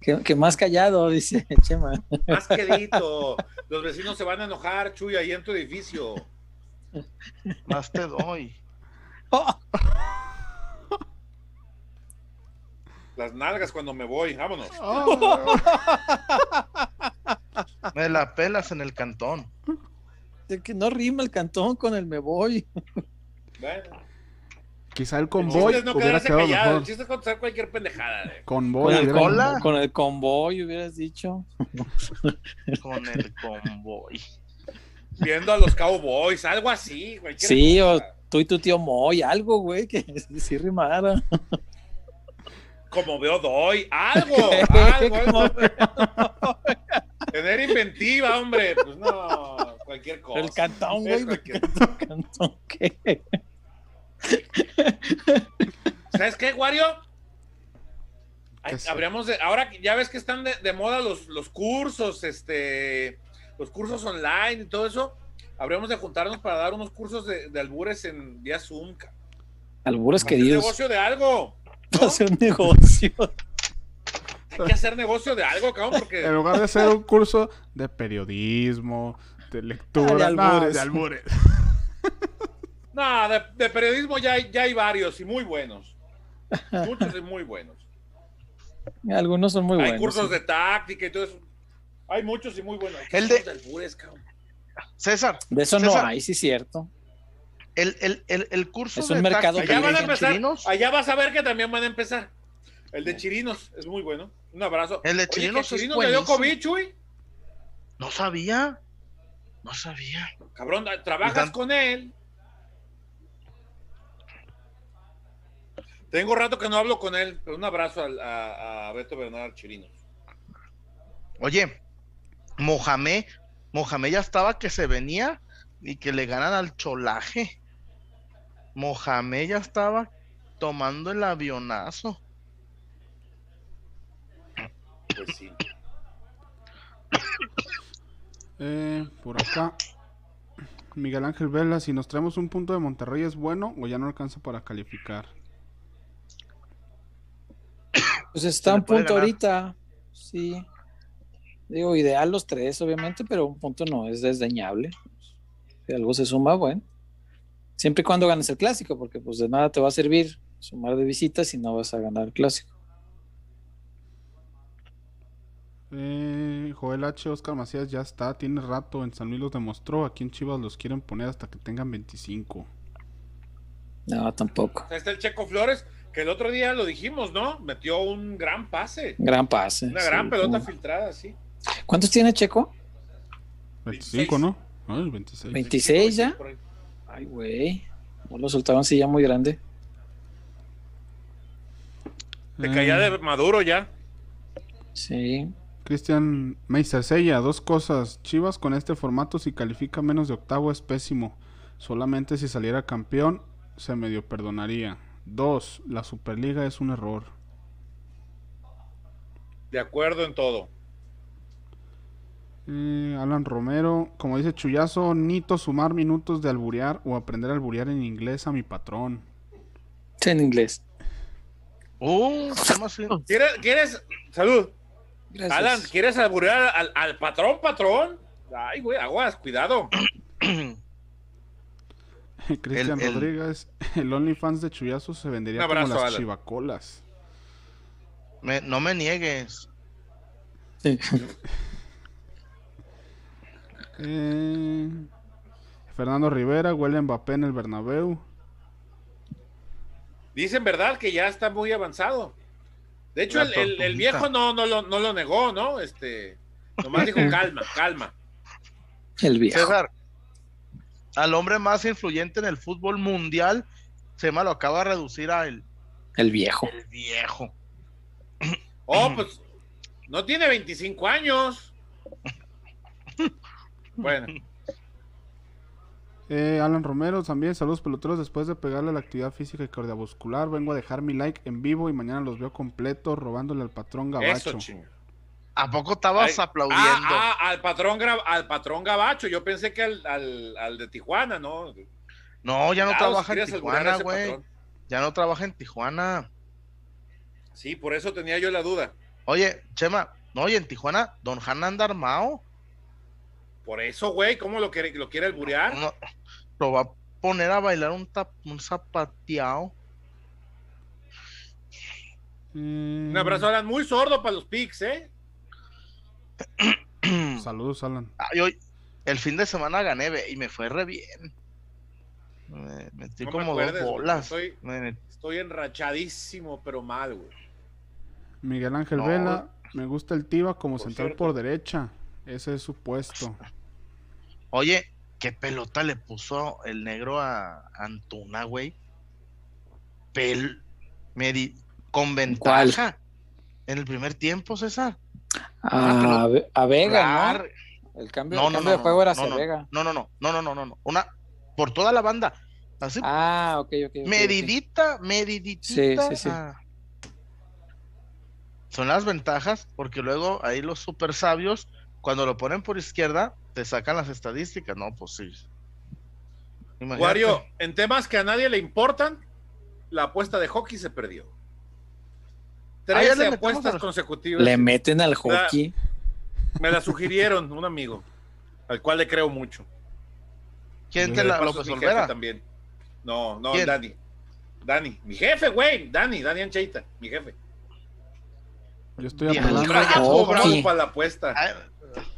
Que, que más callado, dice Chema. Más quedito. Los vecinos se van a enojar, Chuy, ahí en tu edificio. Más te doy. Oh, Las nalgas cuando me voy, vámonos. Me la pelas en el cantón. De que no rima el cantón con el me voy. Bueno, Quizá el el convoy es no hubiera quedarse quedado callado, el mejor. chiste es contestar cualquier pendejada. eh. Convoy Con el, cola. con, con el convoy, hubieras dicho. *laughs* Con el convoy. Viendo a los cowboys, algo así. Sí, o cosa. tú y tu tío Moy, algo, güey, que *laughs* sí rimara. Como veo doy, algo, *laughs* algo. Tener inventiva, hombre. Pues no, cualquier cosa. el cantón, Es güey. cualquier- Cantón, ¿qué? ¿Sabes qué, Wario? Habríamos de, ahora que ya ves que están de, de moda los, los cursos, este, los cursos online y todo eso. Habríamos de juntarnos para dar unos cursos de, de albures en vía Zoom. Albures Hacer queridos. negocio de algo. ¿no? Hacer un negocio. Hay que hacer negocio de algo, cabrón, *laughs* En lugar de hacer un curso de periodismo, de lectura, Ah, de albures. de albures. *laughs* no, de, de periodismo ya hay, ya hay varios y muy buenos. Muchos y muy buenos. Algunos son muy hay buenos. cursos sí. de táctica y todo eso. Hay muchos y muy buenos. Hay El de- unos albures, cabrón. César, De eso no hay, sí, cierto. el, el, el, el curso Es un de mercado táctica Allá van a de empezar. Chirinos, Allá vas a ver que también van a empezar. El de Chirinos es muy bueno. Un abrazo. El de Oye, es Chirinos le dio. COVID, Chuy. No sabía. No sabía. Cabrón, trabajas con él. Tengo rato que no hablo con él, pero un abrazo al- a, a Beto Bernal Chirinos. Oye, Mohamed, Mohamed ya estaba que se venía y que le ganan al cholaje. Mohamed ya estaba tomando el avionazo. Pues sí. Eh, por acá. Miguel Ángel Vela, si nos traemos un punto de Monterrey es bueno o ya no alcanza para calificar. Pues está un punto ganar. ahorita. Sí. Digo, ideal los tres, obviamente, pero un punto no es desdeñable. Si algo se suma, bueno. Siempre y cuando ganes el clásico, porque pues de nada te va a servir sumar de visitas si no vas a ganar el clásico. Eh, Joel H. Oscar Macías ya está, tiene rato, en San Luis los demostró, aquí en Chivas los quieren poner hasta que tengan 25. No, tampoco. Está el Checo Flores, que el otro día lo dijimos, ¿no? Metió un gran pase. Gran pase. Una sí, gran pelota como- filtrada, sí. ¿Cuántos tiene Checo? 25, 26. ¿no? El 26. 26 ya. Ay, güey. No lo soltaban si ya muy grande. Te caía Eh, de maduro ya. Sí. Cristian Meister Sella, dos cosas. Chivas con este formato si califica menos de octavo es pésimo. Solamente si saliera campeón se medio perdonaría. Dos, la Superliga es un error. De acuerdo en todo. Eh, Alan Romero, como dice Chuyazo, nito sumar minutos de alburear o aprender a alburear en inglés a mi patrón. Sí, en inglés. Uh, ¿cómo así? ¿Quieres, quieres, salud, Gracias. Alan, ¿quieres alburear al, al patrón, patrón? Ay, güey, aguas, cuidado. *clears throat* *laughs* Cristian El- Rodríguez, el OnlyFans de Chuyazo se vendería abrazo, como las Alan. chivacolas. Me- no me niegues. Sí. *laughs* Eh, Fernando Rivera, huele Mbappé en el Bernabéu. Dicen verdad que ya está muy avanzado. De hecho, el, el- viejo no, no, lo, no lo negó, ¿no? Este, nomás dijo *laughs* calma, calma. El viejo. César, al hombre más influyente en el fútbol mundial, se me lo acaba de reducir a el, El viejo. el viejo. Oh, pues no tiene 25 años. *laughs* Bueno, Eh, Alan Romero también, saludos peloteros. Después de pegarle a la actividad física y cardiovascular, vengo a dejar mi like en vivo y mañana los veo completos robándole al patrón eso Gabacho. chinga. ¿A poco estabas Ay, aplaudiendo? Ah, ah, al patrón, al patrón Gabacho. Yo pensé que al, al, al de Tijuana, ¿no? no, ya no si trabaja en Tijuana, güey. Ya no trabaja en Tijuana. Sí, por eso tenía yo la duda. Oye, Chema, no, oye, en Tijuana, Don Han anda armado. Por eso, güey, ¿cómo lo quiere, lo quiere alburear? No, lo va a poner a bailar un, tap- un zapateado. Mm, Un abrazo, Alan, muy sordo para los pics, ¿eh? *clears throat* Saludos, Alan. Ay, hoy, el fin de semana gané y me fue re bien. Me metí No me como acuerdes, dos bolas. estoy- Me- Estoy enrachadísimo, pero mal, güey. Miguel Ángel No. Vela, me gusta el Tiva como Por central cierto. por derecha. Ese es su puesto. Oye, qué pelota le puso el negro a Antuna, güey. Pel medi- con ventaja. En el primer tiempo, César. A, a Vega, ¿no? El cambio, No, el no, cambio no, de juego era hacia no, Vega. No, no, no, no, no, no, no, no. Una, por toda la banda. Así, Ah, ok, ok. ok, ok. medidita, medidita. Sí, sí, sí. ah. Son las ventajas, porque luego ahí los super sabios, cuando lo ponen por izquierda, te sacan las estadísticas. No, pues sí. Imagínate. Wario, en temas que a nadie le importan, la apuesta de hockey se perdió. Ah, ya le 13 metemos apuestas al- consecutivas. Le meten al hockey. Me la sugirieron un amigo, al cual le creo mucho. ¿Quién te la López Olvera? también. No, no, ¿Quién? Dani. Dani, mi jefe, güey. Dani, Dani Ancheita, mi jefe. Yo estoy apelando. para la apuesta. Ah,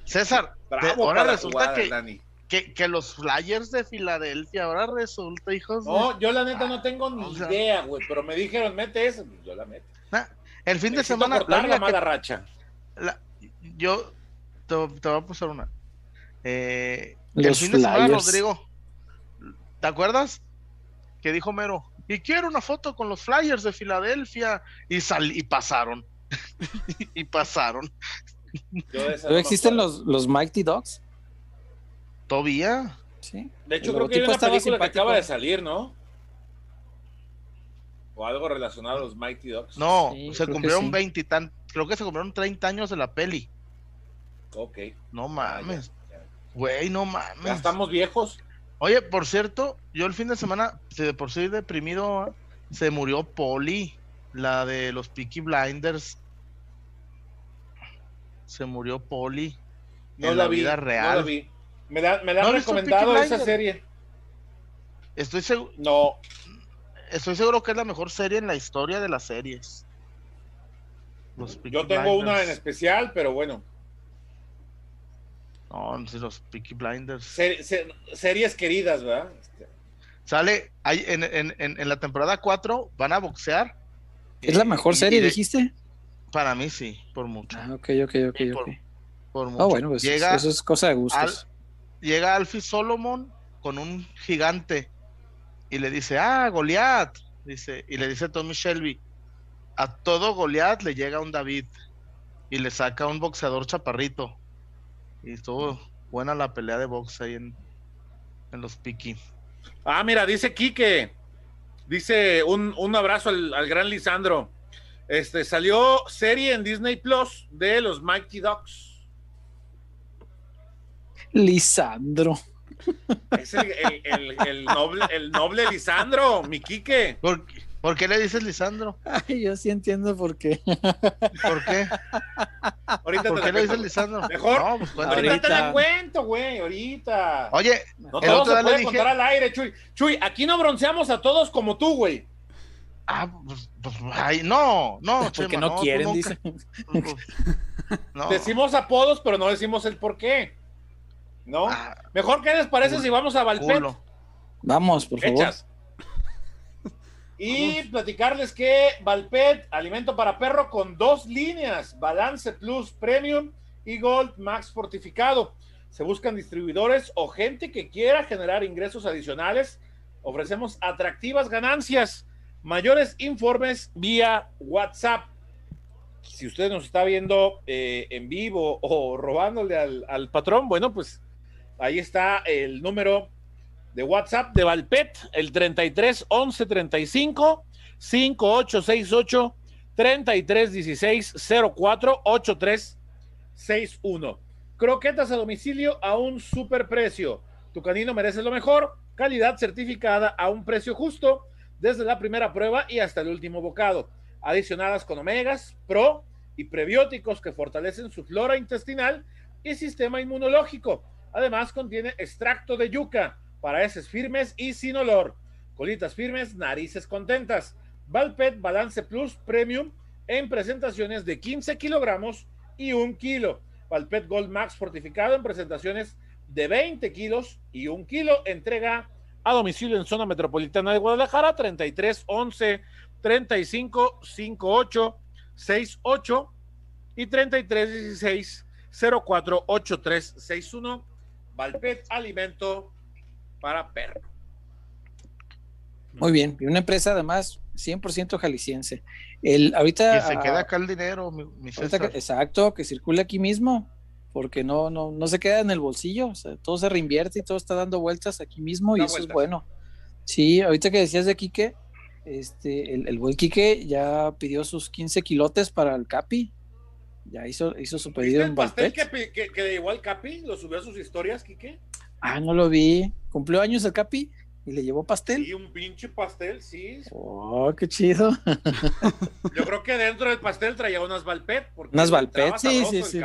César, Bravo te- ahora resulta jugada, que, Dani. que, que los Flyers de Filadelfia, ahora resulta, hijos de- No, yo la neta no tengo ni O sea- idea, güey, pero me dijeron, mete eso, yo la meto. Ah, El fin de semana, la la que- mala racha. la- yo te, te voy a pasar una. Eh, el Los fin de semana, Flyers. Rodrigo, ¿te acuerdas? Que dijo Mero, y quiero una foto con los Flyers de Filadelfia, y sal y pasaron. *laughs* y pasaron. Yo de esa no ¿Todavía me existen los, los Mighty Dogs? ¿Todavía? Sí. De hecho, El creo que hay una película que simpático. acaba de salir, ¿no? O algo relacionado a los Mighty Ducks. No, Sí, se que cumplieron sí. 20 y tan, creo que se cumplieron 30 años de la peli. Ok. No Ah, ya, mames, ya. güey, no Ya mames. estamos viejos. Oye, por cierto, yo el fin de semana, si de por sí deprimido, se murió Polly, la de los Peaky Blinders. Se murió Polly No en la, la vi. vida No real. la vi. Me, la, me la ¿No han recomendado esa Blinders? serie. Estoy, segu- No, estoy seguro que es la mejor serie en la historia de las series. Los Peaky yo tengo una en especial, pero bueno. No, los Peaky Blinders. Se- se- series queridas, ¿verdad? Este, Sale ahí en, en, en, en la temporada 4, van a boxear. ¿Es la mejor serie, de- dijiste? Para mí sí, por mucho. Ah, ok, ok, ok, por- por mucho. Ah, bueno, pues Llega, eso es cosa de gustos. llega Alfie Solomon con un gigante y le dice, ah, Goliat. Dice, y le dice Tommy Shelby, a todo Goliat le llega un David y le saca un boxeador chaparrito. Y estuvo buena la pelea de box ahí en, en los Piki. Ah, mira, dice Quique. Dice un, un abrazo al, al gran Lisandro. Este salió serie en Disney Plus de los Mighty Ducks. Lisandro. Es el, el- el- el noble, el noble Lisandro, mi Quique. ¿Por, qué- por qué le dices Lisandro? Ay, yo sí entiendo por qué. ¿Por qué? Ahorita ¿Por te qué le dices Lisandro? Mejor. No, pues. Ahorita te la cuento, güey, ahorita. Oye, No todo se puede dije- contar al aire, Chuy. Chuy, aquí no bronceamos a todos como tú, güey. Ah, pues, pues, ay, no, no, *laughs* Porque Chema, no, quieren, nunca- dice. *laughs* pues, no. Decimos apodos, pero no decimos el por qué. ¿No? Ah, Mejor, ¿qué les parece culo, si vamos a Valpet? culo. Vamos, por favor. *laughs* Y platicarles que Valpet, alimento para perro con dos líneas, Balance Plus Premium y Gold Max Fortificado. Se buscan distribuidores o gente que quiera generar ingresos adicionales. Ofrecemos atractivas ganancias. Mayores informes vía WhatsApp. Si usted nos está viendo eh, en vivo o robándole al, al patrón, bueno, pues ahí está el número de WhatsApp de Valpet, el 33 11 35 5868 33 16 04 83 61. Croquetas a domicilio a un super precio. Tu canino merece lo mejor. Calidad certificada a un precio justo desde la primera prueba y hasta el último bocado. Adicionadas con omegas, pro y prebióticos que fortalecen su flora intestinal y sistema inmunológico. Además contiene extracto de yuca para heces firmes y sin olor. Colitas firmes, narices contentas. Valpet Balance Plus Premium en presentaciones de 15 kilogramos y 1 kilo. Valpet Gold Max fortificado en presentaciones de 20 kilos y 1 kilo. Entrega a domicilio en zona metropolitana de Guadalajara 33 11 35 58 68 y 33 16 04 83 61. Valpet Alimento para perro. Muy bien, y una empresa además 100% jalisciense. El, ahorita, que se queda acá el dinero, mi, mi que, exacto, que circule aquí mismo, porque no, no, no se queda en el bolsillo, o sea, todo se reinvierte y todo está dando vueltas aquí mismo y eso es bueno. Sí, ahorita que decías de Quique, este, el, el buen Quique ya pidió sus 15 kilotes para el Capi, ya hizo, hizo su pedido en pastel que, que, que igual Capi lo subió a sus historias, Quique? Ah, no lo vi. ¿Cumplió años el Capi? ¿Y le llevó pastel? Sí, un pinche pastel, sí. Oh, qué chido. *laughs* Yo creo que dentro del pastel traía unas Valpet. unas Valpet, sí, sí, sí.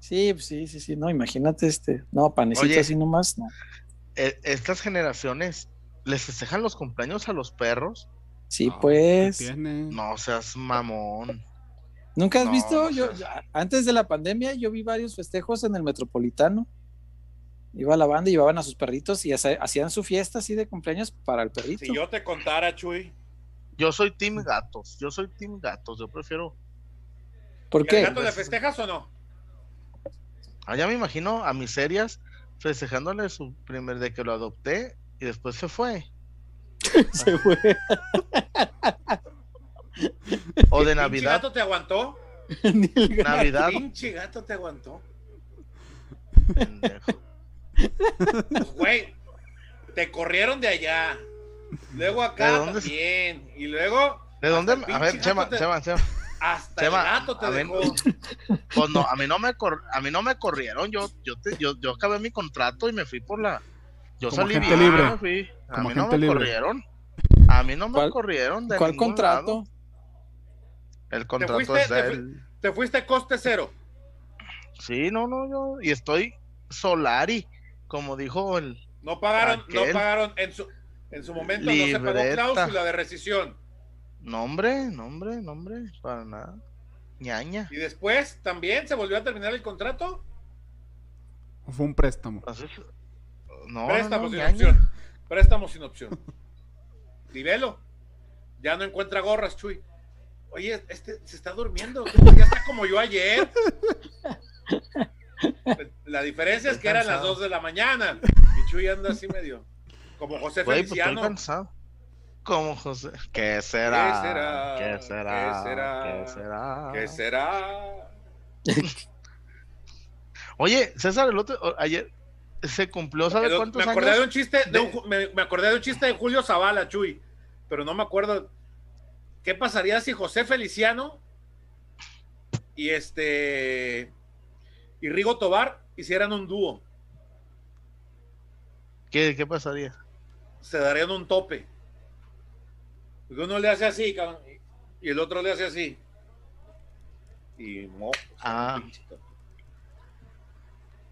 Sí, pues sí, sí, sí. No, imagínate este. No, panecito así nomás, no. E, estas generaciones, ¿les festejan los cumpleaños a los perros? Sí, pues. No seas mamón. ¿Nunca has visto? yo, antes de la pandemia, yo vi varios festejos en el Metropolitano iba la banda y llevaban a sus perritos y hacían su fiesta así de cumpleaños para el perrito. Si yo te contara, Chuy. Yo soy Team Gatos, yo soy Team Gatos, yo prefiero. ¿Por qué? gato le festejas o no? Allá me imagino a mis serias festejándole su primer de que lo adopté y después se fue. *laughs* se fue. o de Navidad. gato te aguantó? *laughs* Navidad. Pinche gato te aguantó. Pues, güey, te corrieron de allá. Luego acá también. Y luego. ¿De dónde? A ver, Chema, Chema, Chema. Hasta el gato te dejó. *laughs* pues no, a mí no me a mí no me corrieron. Yo, yo, te, yo, yo acabé mi contrato y me fui por la. Yo salí gente bien, libre. Me fui. A mí no me corrieron. A mí no me corrieron. De ¿Cuál contrato? El contrato ¿Te fuiste, es Te fuiste coste cero. Sí, no, no, yo. Y estoy Solari como dijo el. No pagaron, no pagaron en su, en su momento, no se pagó cláusula de rescisión. Nombre, nombre, nombre, para nada. ñaña. ¿Y después también se volvió a terminar el contrato? ¿O fue un préstamo? No, préstamo sin opción. Préstamo sin opción. *laughs* Nivelo. Ya no encuentra gorras, Chuy. Oye, este se está durmiendo. Ya está como yo ayer. *laughs* La diferencia es que eran las 2 de la mañana y Chuy anda así medio como José pues, Feliciano. Como José. ¿Qué será? ¿Qué será? ¿Qué será? ¿Qué *laughs* será? Oye, César, el otro ayer se cumplió, ¿sabe cuántos me acordé años? De un chiste, me, me, acordé de un chiste de Julio Zavala, Chuy, pero no me acuerdo qué pasaría si José Feliciano y este y Rigo Tobar hicieran un dúo. ¿Qué, qué pasaría? Se darían un tope. Porque uno le hace así, y el otro le hace así. Y mo, ah.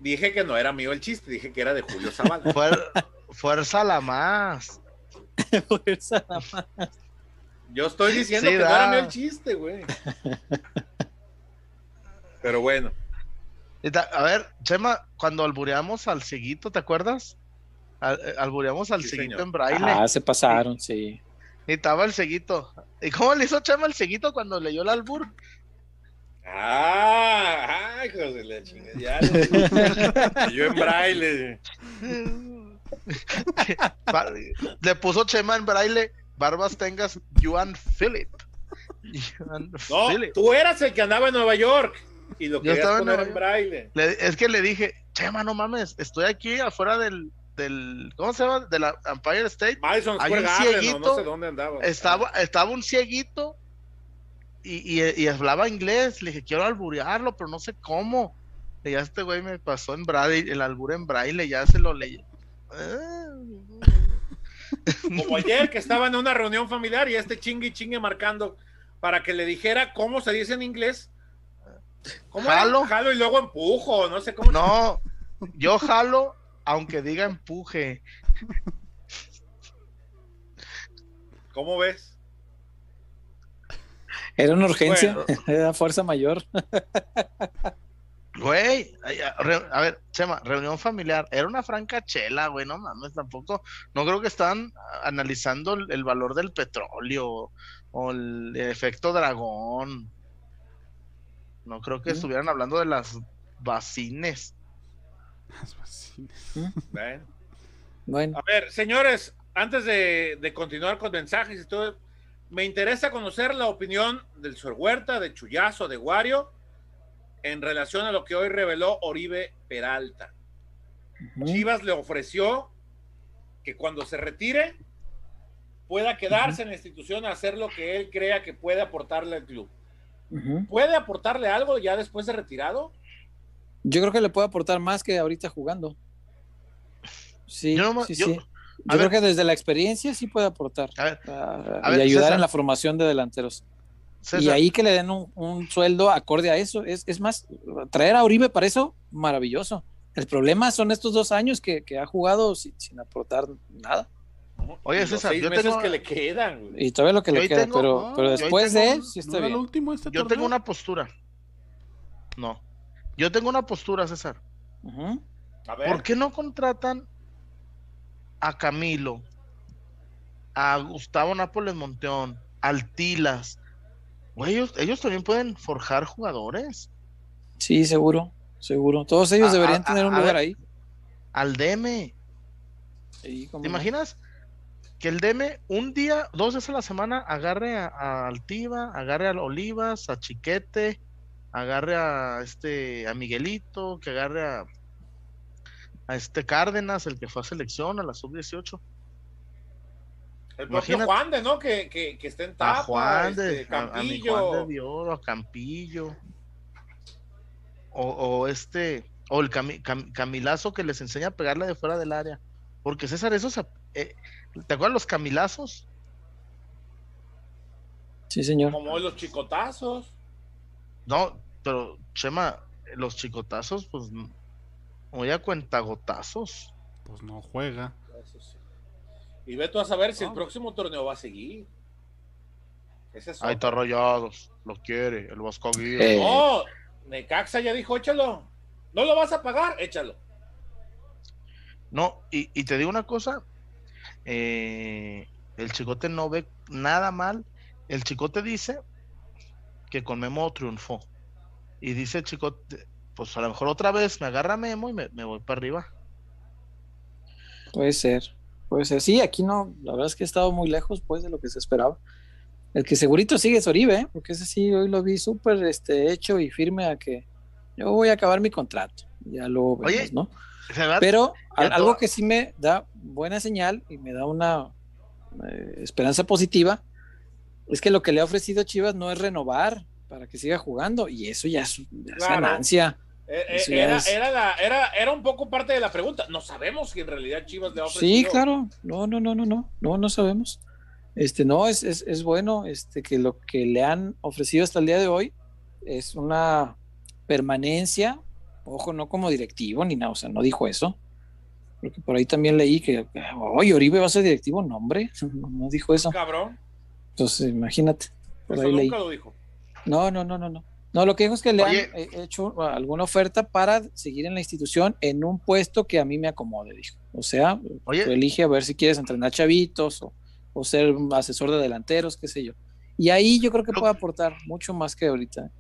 Dije que no era mío el chiste, dije que era de Julio Zavala. *laughs* fuerza la más. *laughs* fuerza la más. Yo estoy diciendo que no era mío el chiste, güey. Pero bueno. A ver, Chema, cuando albureamos al cieguito, ¿te acuerdas? Al, eh, albureamos al cieguito en braille. Ah, se pasaron, sí. Estaba el cieguito. ¿Y cómo le hizo Chema el cieguito cuando leyó el albur? Ah, ay, de la chingada. Ya lo- yo en braille. *laughs* Le puso Chema en braille, barbas tengas, Joan Philip. Joan No, tú eras el que andaba en Nueva York y lo querías estaba poner en braille. Le- es que le dije, Chema, no mames, estoy aquí afuera del, del ¿cómo se llama? De la Empire State. Madison Square Garden, no sé dónde andaba. Estaba, estaba un cieguito y, y- y hablaba inglés. Le dije, quiero alburearlo, pero no sé cómo. Y ya este güey me pasó en braille, el albur en braille, ya se lo leí. *laughs* Como ayer que estaba en una reunión familiar y este chingue chingue marcando para que le dijera cómo se dice en inglés. ¿Cómo? Jalo. Jalo y luego empujo, no sé cómo. No, yo jalo, aunque diga empuje. ¿Cómo ves? Era una urgencia, Bueno. *laughs* era fuerza mayor. Güey, a ver, Chema, reunión familiar, era una franca chela, güey, no mames, tampoco, no creo que estaban analizando el, el valor del petróleo o el efecto dragón. No creo que Mm. estuvieran hablando de las vacines. Bueno. Bueno, A ver, señores, antes de, de continuar con mensajes y todo, me interesa conocer la opinión del Sor Huerta, de Chuyazo, de Wario, en relación a lo que hoy reveló Oribe Peralta. Chivas le ofreció que cuando se retire pueda quedarse en la institución a hacer lo que él crea que puede aportarle al club. ¿Puede aportarle algo ya después de retirado? Yo creo que le puede aportar más que ahorita jugando. Sí, Yo no- sí, yo- sí. a Yo creo ver. que desde la experiencia sí puede aportar A ver, A y ver, ayudar César. en la formación de delanteros. César, Y ahí que le den un, un sueldo acorde a eso. Es, es más, traer a Uribe para eso, maravilloso. El problema son estos dos años que, que ha jugado sin, sin aportar nada. Oye, César, yo tengo- que le quedan. güey. Y todavía lo que Yo le queda, tengo- pero, no, después tengo de sí ¿No está bien. último este yo torneo? tengo una postura. No, yo tengo una postura, César. Ujú. A ver, ¿Por qué no contratan a Camilo, a Gustavo Nápoles Monteón, al Tilas? Ellos, ellos también pueden forjar jugadores. Sí, seguro, seguro. Todos ellos A- deberían a- tener un lugar ver. ahí. Al Deme. Sí, ¿Te no. imaginas? Que el Deme un día, dos veces a la semana, agarre a, a Altiva, agarre a Olivas, a Chiquete, agarre a este a Miguelito, que agarre a, a este Cárdenas, el que fue a selección, a la sub-18. el propio imagínate. Juan de, ¿no? Que, que, que está en tapa. a Juan de, este, a- a, mi Campillo. Juan de Dios, a Campillo. O, o este, o el Cami- Cam- Camilazo que les enseña a pegarle de fuera del área. Porque César, esos, eh, ¿te acuerdas los Camilazos? Sí, señor. Como los chicotazos. No, pero Chema, los chicotazos, pues, oye, a cuentagotazos. Pues no juega. Eso sí. Y ve tú a saber si el próximo torneo va a seguir. Ese es Ahí está rayados, lo quiere, el Vasco Aguirre. Eh. No, Necaxa ya dijo, échalo. No lo vas a pagar, échalo. No, y, y te digo una cosa, eh, el chicote no ve nada mal. El chicote dice que con Memo triunfó. Y dice el chicote, pues a lo mejor otra vez me agarra Memo y me, me voy para arriba. Puede ser, puede ser. Sí, aquí no, la verdad es que he estado muy lejos pues de lo que se esperaba. El que segurito sigue es Oribe, ¿eh? porque ese sí hoy lo vi súper este, hecho y firme a que yo voy a acabar mi contrato. Ya lo vemos, ¿no? Pero al- algo que sí me da buena señal y me da una eh, esperanza positiva es que lo que le ha ofrecido Chivas no es renovar para que siga jugando y eso ya es, ya es Claro. ganancia. Eh, eh, era, es- era, la- era, era un poco parte de la pregunta. No sabemos si en realidad Chivas le ha ofrecido. Sí, claro. No, no, no, no, no, no, no sabemos. Este, no, es, es, es bueno este, que lo que le han ofrecido hasta el día de hoy es una permanencia, ojo, no como directivo ni nada, o sea, no dijo eso. Porque por ahí también leí que, oye, Oribe va a ser directivo, no, hombre, no, *laughs* no dijo eso. Cabrón. Entonces, imagínate, por Eso ahí leí. nunca lo dijo. No, no, no, no, no. No, lo que dijo es que le Oye. han hecho alguna oferta para seguir en la institución en un puesto que a mí me acomode, dijo. O sea, Oye. tú elige a ver si quieres entrenar chavitos o, o ser asesor de delanteros, qué sé yo. Y ahí yo creo que Lo- puede aportar mucho más que ahorita.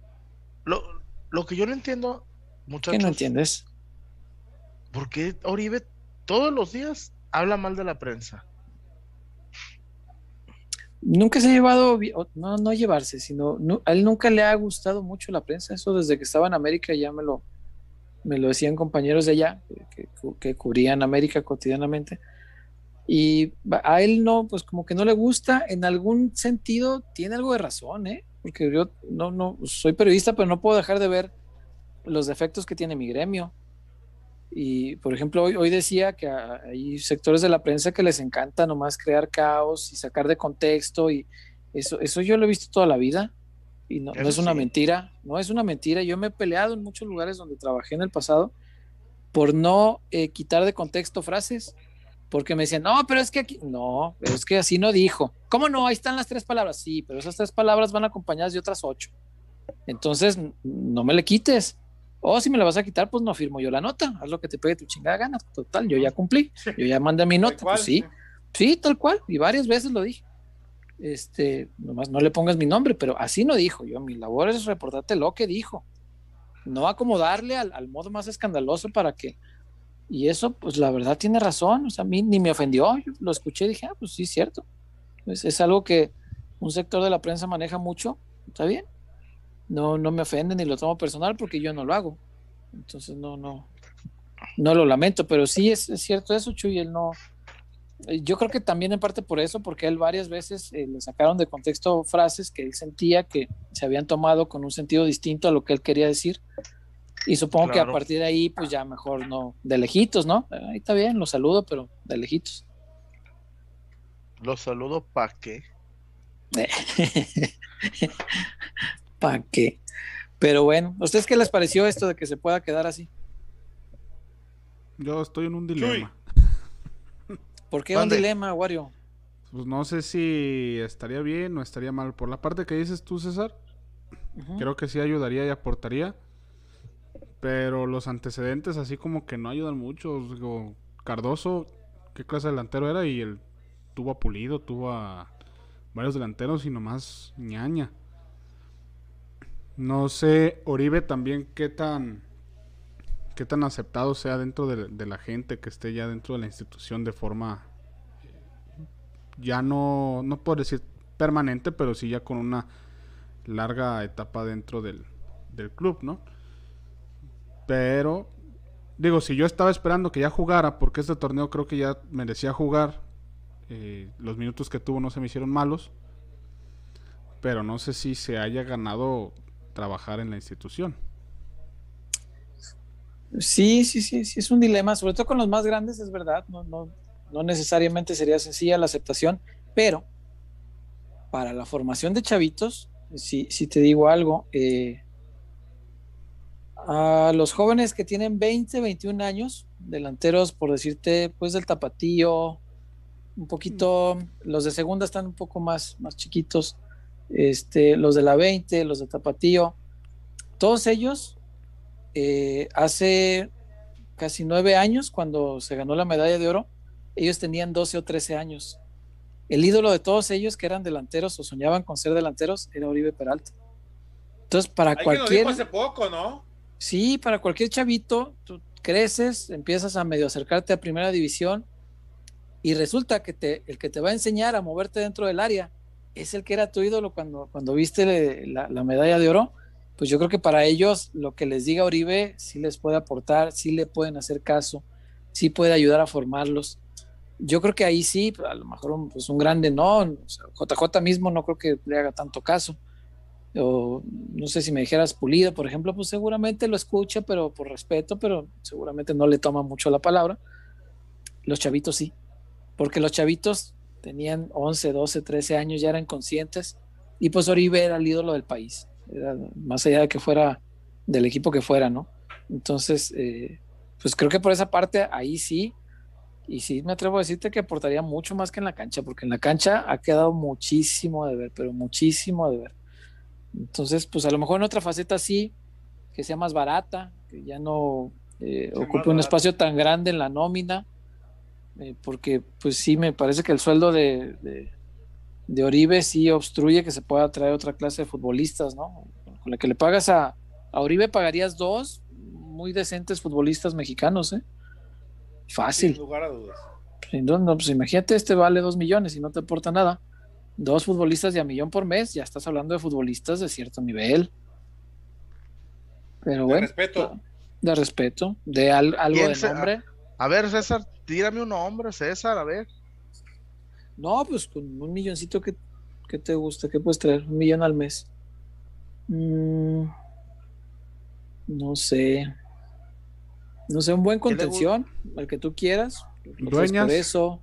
Lo, lo que yo no entiendo, muchachos. ¿Qué no entiendes? ¿Por qué Oribe todos los días habla mal de la prensa? Nunca se ha llevado, no, no llevarse, sino a él nunca le ha gustado mucho la prensa. Eso desde que estaba en América ya me lo, me lo decían compañeros de allá que, que cubrían América cotidianamente. Y a él no, pues como que no le gusta, en algún sentido tiene algo de razón, ¿eh? Porque yo no, no, soy periodista, pero no puedo dejar de ver los defectos que tiene mi gremio. Y, por ejemplo, hoy, hoy decía que hay sectores de la prensa que les encanta nomás crear caos y sacar de contexto y eso, eso yo lo he visto toda la vida y no, no es una mentira, no es una mentira. Yo me he peleado en muchos lugares donde trabajé en el pasado por no eh, quitar de contexto frases porque me decían, no, pero es que aquí, no, pero es que así no dijo. ¿Cómo no? Ahí están las tres palabras. Sí, pero esas tres palabras van acompañadas de otras ocho. Entonces, no me le quites. O si me la vas a quitar, pues no firmo yo la nota. Haz lo que te pegue tu chingada gana. Total, yo ya cumplí. Yo ya mandé mi nota. pues sí. Sí, tal cual. Y varias veces lo dije. Este, nomás no le pongas mi nombre, pero así no dijo. Yo, mi labor es reportarte lo que dijo. No acomodarle al, al modo más escandaloso para que y eso, pues la verdad tiene razón, o sea, a mí ni me ofendió, yo lo escuché y dije, ah, pues sí, cierto. Es algo que un sector de la prensa maneja mucho, está bien. No, no me ofende ni lo tomo personal porque yo no lo hago. Entonces no, no, no lo lamento, pero sí es, cierto eso, Chuy, él no. Yo creo que también en parte por eso, porque él varias veces eh, le sacaron de contexto frases que él sentía que se habían tomado con un sentido distinto a lo que él quería decir y supongo que a partir de ahí, pues ya mejor no, de lejitos, ¿no? Ahí está bien, los saludo, pero de lejitos. Los saludo para qué. *laughs* ¿Para qué? Pero bueno, ¿a ustedes qué les pareció esto de que se pueda quedar así? Yo estoy en un dilema. ¿Por qué un dilema, Wario? Pues no sé si estaría bien o estaría mal. Por la parte que dices tú, César, creo que sí ayudaría y aportaría. Pero los antecedentes así como que no ayudan mucho. Digo, Cardoso, ¿qué clase de delantero era? Y él tuvo a Pulido, tuvo a varios delanteros y nomás ñaña. No sé, Oribe también qué tan qué tan aceptado sea dentro de, la gente que esté ya dentro de la institución de forma ya no, no puedo decir permanente, pero sí ya con una larga etapa dentro del, del club, ¿no? Pero, digo, si yo estaba esperando que ya jugara, porque este torneo creo que ya merecía jugar, eh, los minutos que tuvo no se me hicieron malos, pero no sé si se haya ganado trabajar en la institución. Sí, sí, sí, sí, es un dilema, sobre todo con los más grandes, es verdad, no, no, no necesariamente sería sencilla la aceptación, pero para la formación de chavitos, si, si te digo algo, eh, a los jóvenes que tienen 20, 21 años, delanteros, por decirte, pues del tapatío, un poquito, los de segunda están un poco más, más chiquitos, este, los de la 20, los de tapatío, todos ellos, eh, hace casi nueve años, cuando se ganó la medalla de oro, ellos tenían 12 o 13 años. El ídolo de todos ellos que eran delanteros o soñaban con ser delanteros era Oribe Peralta. Entonces, para cualquier. hace poco, ¿no? Sí, para cualquier chavito, tú creces, empiezas a medio acercarte a primera división y resulta que te, el que te va a enseñar a moverte dentro del área es el que era tu ídolo cuando, cuando viste la, medalla de oro. Pues yo creo que para ellos lo que les diga Oribe sí les puede aportar, sí le pueden hacer caso, sí puede ayudar a formarlos. Yo creo que ahí sí, a lo mejor un, pues un grande no, JJ mismo no creo que le haga tanto caso o no sé si me dijeras Pulido, por ejemplo, pues seguramente lo escucha, pero por respeto, pero seguramente no le toma mucho la palabra. Los chavitos sí, porque los chavitos tenían 11, 12, 13 años, ya eran conscientes, y pues Oribe era el ídolo del país, más allá de que fuera del equipo que fuera, ¿no? Entonces, eh, pues creo que por esa parte ahí sí, y sí me atrevo a decirte que aportaría mucho más que en la cancha, porque en la cancha ha quedado muchísimo de ver, pero muchísimo de ver. Entonces, pues a lo mejor en otra faceta sí, que sea más barata, que ya no eh, ocupe un espacio tan grande en la nómina, eh, porque pues sí me parece que el sueldo de, de, Oribe sí obstruye que se pueda traer otra clase de futbolistas, ¿no? Con la que le pagas a, A Oribe pagarías dos muy decentes futbolistas mexicanos, ¿eh? Fácil. Sin lugar a dudas. No, no, pues imagínate, este vale dos millones y no te aporta nada. Dos futbolistas de a millón por mes, ya estás hablando de futbolistas de cierto nivel. Pero De bueno. respeto. De respeto, de al- algo ¿Quién de nombre. A ver, César, tírame un nombre, César, a ver. No, pues con un milloncito que, que te gusta, que puedes traer, un millón al mes. Mm, no sé. No sé, un buen ¿Qué contención, el que tú quieras. Dueñas. Por eso.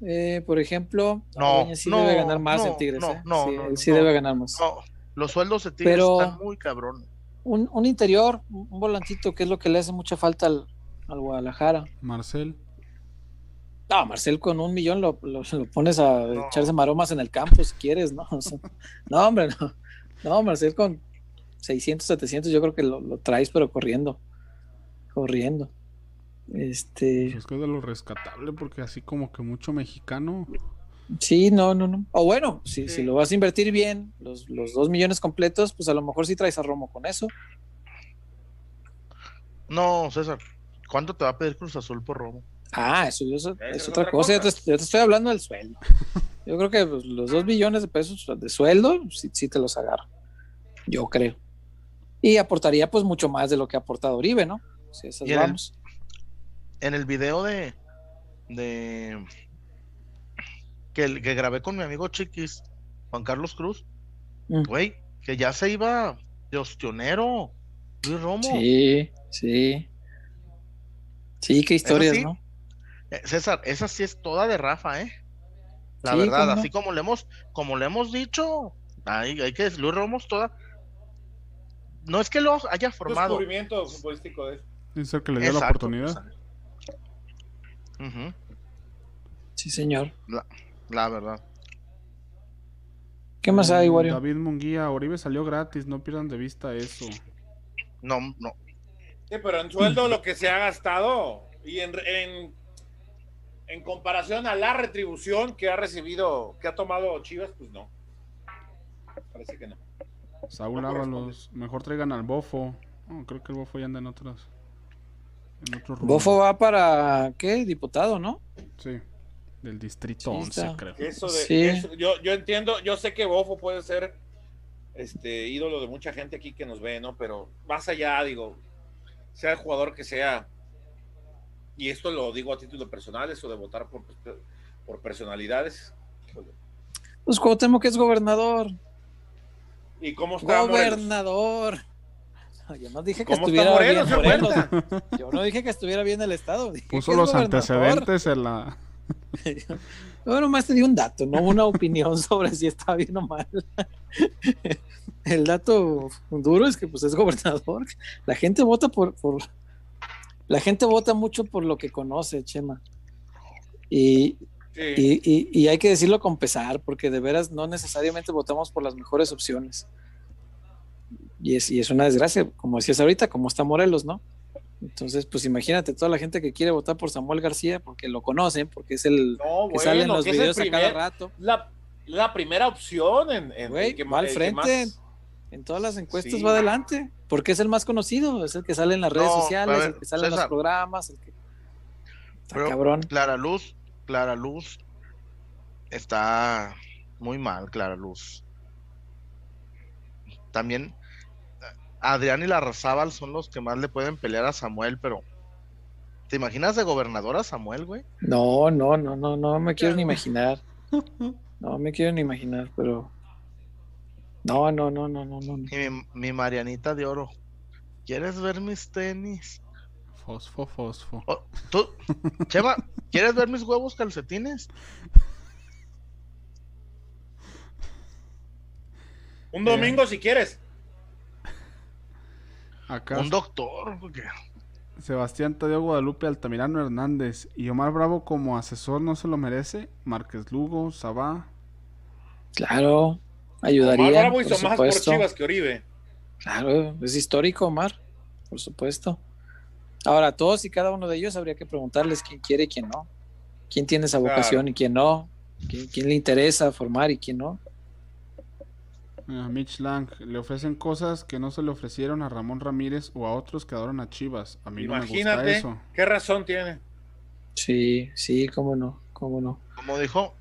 Eh, por ejemplo, No, Dueñas sí no, debe ganar más no, en Tigres. no, ¿eh? no, sí, él sí no. debe ganar más. No, los sueldos de Tigres Pero- están muy cabrón. Un, un interior, un volantito, que es lo que le hace mucha falta al, al Guadalajara. Marcel. No, Marcel con un millón lo, lo- lo pones a No. echarse maromas en el campo si quieres, ¿no? *laughs* O sea, no, hombre, no. No, Marcel con 600, 700 yo creo que lo, lo traes, pero corriendo. Corriendo. Este, Pues es que es de lo rescatable, porque así como que mucho mexicano. sí, no, no, no. O bueno, si, Sí. si lo vas a invertir bien, los, los dos millones completos, pues a lo mejor sí traes a Romo con eso. No, César, ¿cuánto te va a pedir Cruz Azul por Romo? Ah, eso, eso- Esa es es otra otra cosa. Yo te, cosa. yo te estoy hablando del sueldo. *laughs* Yo creo que pues, los dos millones de pesos de sueldo sí, sí te los agarro. Yo creo. Y aportaría pues mucho más de lo que ha aportado Oribe, ¿no? Si esas el- vamos. En el video de. de que, el- que grabé con mi amigo Chiquis, Juan Carlos Cruz, Mm. güey, que ya se iba de ostionero, Luis Romo. Sí, sí. Sí, qué historias, sí. ¿no? Eh, César, esa sí es toda de Rafa, ¿eh? La Sí, verdad, cómo así como le hemos, como le hemos dicho, hay, hay que decir, Luis toda. No es que lo haya formado. Descubrimiento futbolístico de Es el que le dio la oportunidad. ujú, Sí, señor. la verdad. ¿Qué más hay, Mm, Wario? David Munguía, Oribe salió gratis, no pierdan de vista eso. No, no. Sí, pero en sueldo lo que se ha gastado y en, en, en comparación a la retribución que ha recibido, que ha tomado Chivas, pues no. Parece que no. Saúl No Ábalos, mejor traigan al Bofo. No, creo que el Bofo ya anda en otras. En otros Bofo va para, ¿qué? Diputado, ¿no? Sí, del distrito Sí, 11, está. creo. Eso de, Sí. eso- yo, yo entiendo, yo sé que Bofo puede ser este ídolo de mucha gente aquí que nos ve, ¿no? Pero más allá, digo, sea el jugador que sea, y esto lo digo a título personal, eso de votar por, por personalidades. Pues Cuauhtémoc es gobernador. ¿Y cómo está? Gobernador. Yo no dije que ¿Cómo está estuviera Morelos, bien señor Morelos. Huerta? Yo no dije que estuviera bien el estado. dije Puso que los antecedentes en la. *laughs* Yo nomás te di un dato, no una *laughs* opinión sobre si está bien o mal. *laughs* El dato duro es que pues es gobernador. La gente vota por, por la gente vota mucho por lo que conoce, Chema. Y, Sí. y, y- y hay que decirlo con pesar, porque de veras no necesariamente votamos por las mejores opciones. Y es, y es una desgracia, como decías ahorita, como está Morelos, ¿no? Entonces, pues imagínate, toda la gente que quiere votar por Samuel García, porque lo conocen, porque es el No, que sale en bueno, los videos a cada rato. la, la primera opción en, en Güey, el que- va al el que frente. más- En todas las encuestas Sí. va adelante, porque es el más conocido, es el que sale en las redes No, sociales, ver, el que sale en los programas, el que... Está Pero- cabrón. Clara Luz, Clara Luz está muy mal, Clara Luz. También Adrián y Larrazábal son los que más le pueden pelear a Samuel, pero ¿te imaginas de gobernador a Samuel, güey? No, no, no, no, no me quiero ni imaginar. No me quiero ni imaginar, pero... No, no, no, no, no, no. Y mi, mi Marianita de oro. ¿Quieres ver mis tenis? Fosfo, fosfo. Oh, tú, Chema, ¿quieres ver mis huevos calcetines? Un domingo si quieres. Acá Un doctor, porque Sebastián Tadeo Guadalupe Altamirano Hernández y Omar Bravo como asesor no se lo merece. Márquez Lugo, Sabá. Claro, ayudaría. Omar Bravo por hizo más por supuesto. Chivas que Oribe. Claro, es histórico, Omar, por supuesto. Ahora, todos y cada uno de ellos habría que preguntarles quién quiere y quién no. Quién tiene esa Claro. vocación y quién no. Quién, quién le interesa formar y quién no. A Mitch Lang le ofrecen cosas que no se le ofrecieron a Ramón Ramírez o a otros que adoran a Chivas. A mí no me gusta Imagínate eso. qué razón tiene. Sí, sí, cómo no, cómo no. Como dijo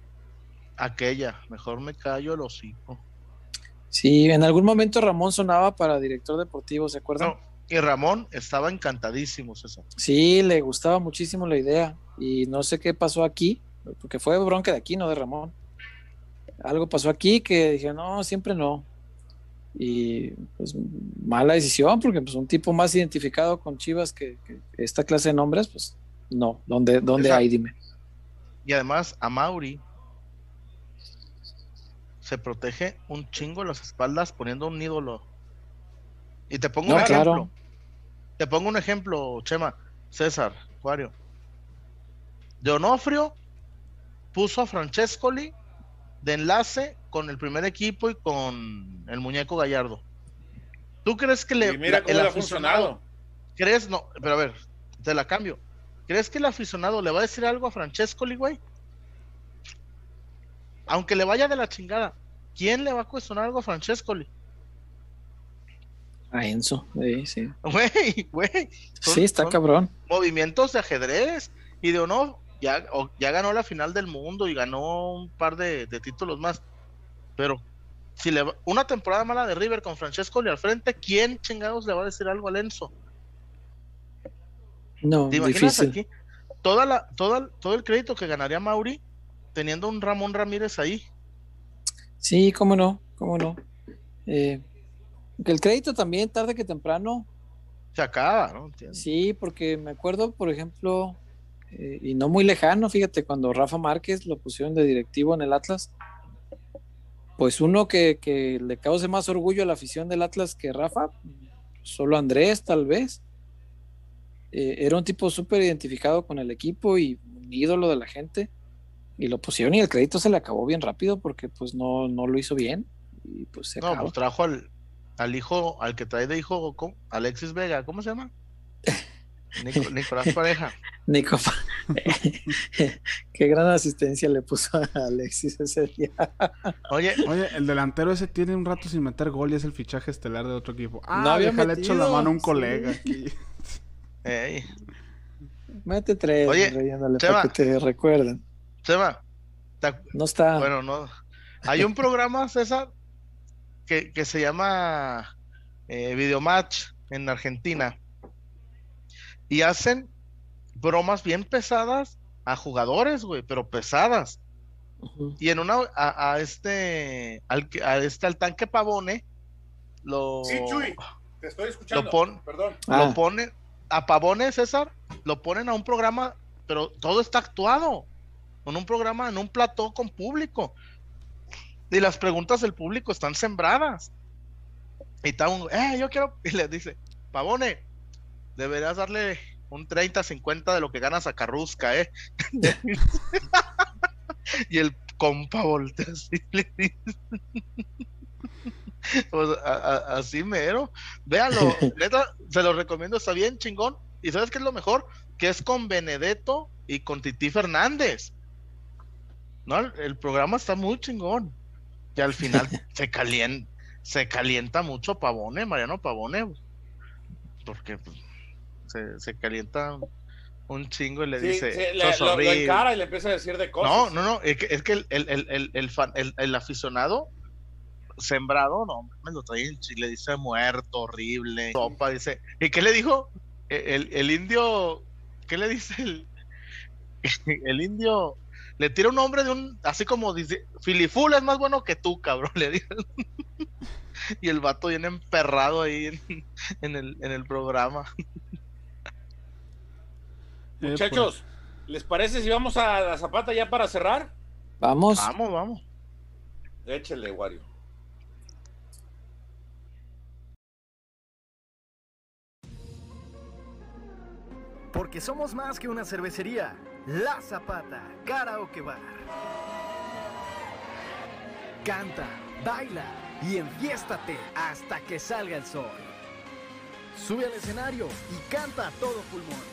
aquella, mejor me callo el hocico. Sí, en algún momento Ramón sonaba para director deportivo, ¿se acuerdan? No, y Ramón estaba encantadísimo, César. Sí, le gustaba muchísimo la idea y no sé qué pasó aquí, porque fue bronca de aquí, no de Ramón. Algo pasó aquí que dije, no, siempre no. Y pues mala decisión, porque pues un tipo más identificado con Chivas que, que esta clase de nombres, pues no, ¿dónde, dónde Exacto. hay? Dime. Y además a Mauri se protege un chingo las espaldas poniendo un ídolo. Y te pongo No, un ejemplo. Te pongo un ejemplo, Chema, César, Juario. De Onofrio puso a Francescoli de enlace con el primer equipo y con el muñeco Gallardo. ¿Tú crees que le y mira cómo el le ha aficionado- funcionado. ¿Crees? No, pero a ver, te la cambio. ¿Crees que el aficionado le va a decir algo a Francescoli, güey? Aunque le vaya de la chingada, ¿quién le va a cuestionar algo a Francescoli? A Enzo, sí, sí. *laughs* Güey, güey. son- Sí, está cabrón. Movimientos de ajedrez. Y de honor, ya, ya ganó la final del mundo y ganó un par de, de títulos más. Pero si le va- una temporada mala de River con Francescoli al frente, ¿quién chingados le va a decir algo a Enzo? No, ¿Te imaginas difícil. aquí? Toda la, toda, todo el crédito que ganaría Mauri teniendo un Ramón Ramírez ahí. Sí, cómo no, cómo no. Eh, que el crédito también, tarde que temprano, Se acaba, ¿no? ¿Entiendes? Sí, porque me acuerdo, por ejemplo, eh, y no muy lejano, fíjate, cuando Rafa Márquez lo pusieron de directivo en el Atlas, pues uno que, que le cause más orgullo a la afición del Atlas que Rafa, solo Andrés tal vez. Eh, era un tipo súper identificado con el equipo y un ídolo de la gente. Y lo pusieron y el crédito se le acabó bien rápido porque pues no, no lo hizo bien. Y pues se No, acabó. pues trajo al, al hijo, al que trae de hijo, ¿cómo? Alexis Vega, ¿cómo se llama? *laughs* Nico- Nicolás Pareja. *laughs* Nico, *laughs* qué gran asistencia le puso a Alexis ese día. *laughs* Oye, Oye, el delantero ese tiene un rato sin meter gol y es el fichaje estelar de otro equipo. Ah, No había déjale hecho la metido, mano a un sí. colega aquí. ey, Mete tres, Oye, Rey, ándale, Chema. para que te recuerden. Chema, ¿te No está. Bueno, no. Hay un programa, César, que, que se llama eh, Videomatch en Argentina. Y hacen bromas bien pesadas a jugadores, güey, pero pesadas. Y en una, a, a este, al, que- a este, al tanque Pavone, lo, Sí, Chuy, te estoy escuchando. Lo pon- Perdón. lo Ah, ponen, a Pavone, César, lo ponen a un programa, pero todo está actuado. En un programa, en un plató con público. Y las preguntas del público están sembradas. Y está un, eh, yo quiero, *laughs* y le dice, Pavone, deberías darle un 30, 50 de lo que ganas a Carrusca, ¿eh? *laughs* y el compa voltea así, le dice. Pues, a- a- así mero. Véanlo, *laughs* neta, se lo recomiendo, está bien chingón. ¿Y sabes qué es lo mejor? Que es con Benedetto y con Titi Fernández. No, el, el programa está muy chingón. Y al final *laughs* se calienta, se calienta mucho Pavone, Mariano Pavone. Porque pues, se, se calienta un, chingo y le Sí, dice. sí, le- "Sos lo, lo horrible". encara y le empieza a decir de No, cosas. no, no, es que, es que el, el, el, fan- el- aficionado sembrado, no, me lo trae en Chile, dice muerto, horrible, sopa, dice, ¿y qué le dijo? E, El, el indio, ¿qué le dice el, *laughs* el indio? Le tira un nombre de un, así como dice, Filiful es más bueno que tú, cabrón, *laughs* le dice. *laughs* Y el vato viene emperrado ahí en, en el, en el programa. Eh, Muchachos, ¿les parece si vamos a la zapata ya para cerrar? Vamos. Vamos, vamos. Échele, Wario. Porque somos más que una cervecería. La Zapata, Karaoke Bar. Canta, baila y enfiéstate hasta que salga el sol. Sube al escenario y canta a todo pulmón